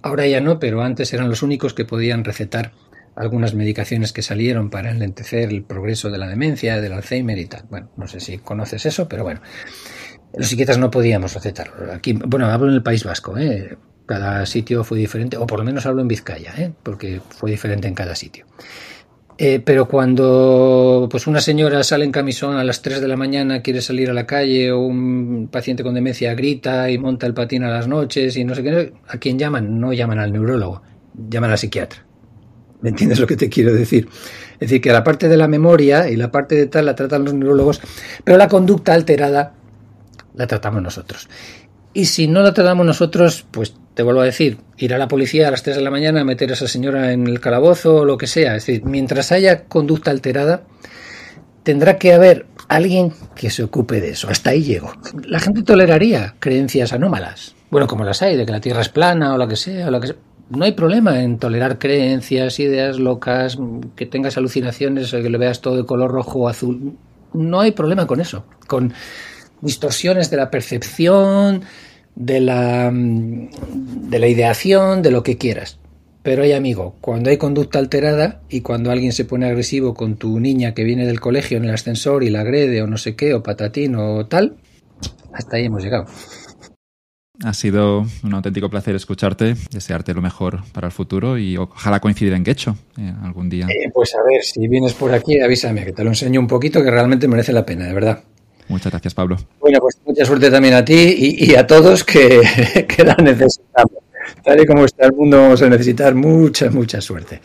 Speaker 2: ahora ya no, pero antes eran los únicos que podían recetar algunas medicaciones que salieron para enlentecer el progreso de la demencia, del Alzheimer y tal. Bueno, no sé si conoces eso, pero bueno. Los psiquiatras no podíamos recetarlo. Aquí, bueno, hablo en el País Vasco, ¿eh? cada sitio fue diferente, o por lo menos hablo en Vizcaya, ¿eh? porque fue diferente en cada sitio. Eh, pero cuando pues una señora sale en camisón a las 3 de la mañana, quiere salir a la calle, o un paciente con demencia grita y monta el patín a las noches y no sé qué, ¿a quién llaman? No llaman al neurólogo, llaman al psiquiatra. ¿Me entiendes lo que te quiero decir? Es decir, que la parte de la memoria y la parte de tal la tratan los neurólogos, pero la conducta alterada la tratamos nosotros. Y si no la tratamos nosotros, pues te vuelvo a decir, ir a la policía a las 3 de la mañana a meter a esa señora en el calabozo o lo que sea. Es decir, mientras haya conducta alterada, tendrá que haber alguien que se ocupe de eso. Hasta ahí llego. La gente toleraría creencias anómalas. Bueno, como las hay, de que la Tierra es plana o lo que sea, o lo que sea no hay problema en tolerar creencias, ideas locas, que tengas alucinaciones, que lo veas todo de color rojo o azul. No hay problema con eso. Con distorsiones de la percepción, de la, de la ideación, de lo que quieras. Pero hay amigo, cuando hay conducta alterada y cuando alguien se pone agresivo con tu niña que viene del colegio en el ascensor y la agrede o no sé qué, o patatín o tal, hasta ahí hemos llegado.
Speaker 1: Ha sido un auténtico placer escucharte, desearte lo mejor para el futuro y ojalá coincidir en Quecho eh, algún día.
Speaker 2: Eh, pues a ver, si vienes por aquí, avísame, que te lo enseño un poquito, que realmente merece la pena, de verdad.
Speaker 1: Muchas gracias, Pablo.
Speaker 2: Bueno, pues mucha suerte también a ti y, a todos que, que la necesitamos. Tal y como está el mundo, vamos a necesitar mucha, mucha suerte.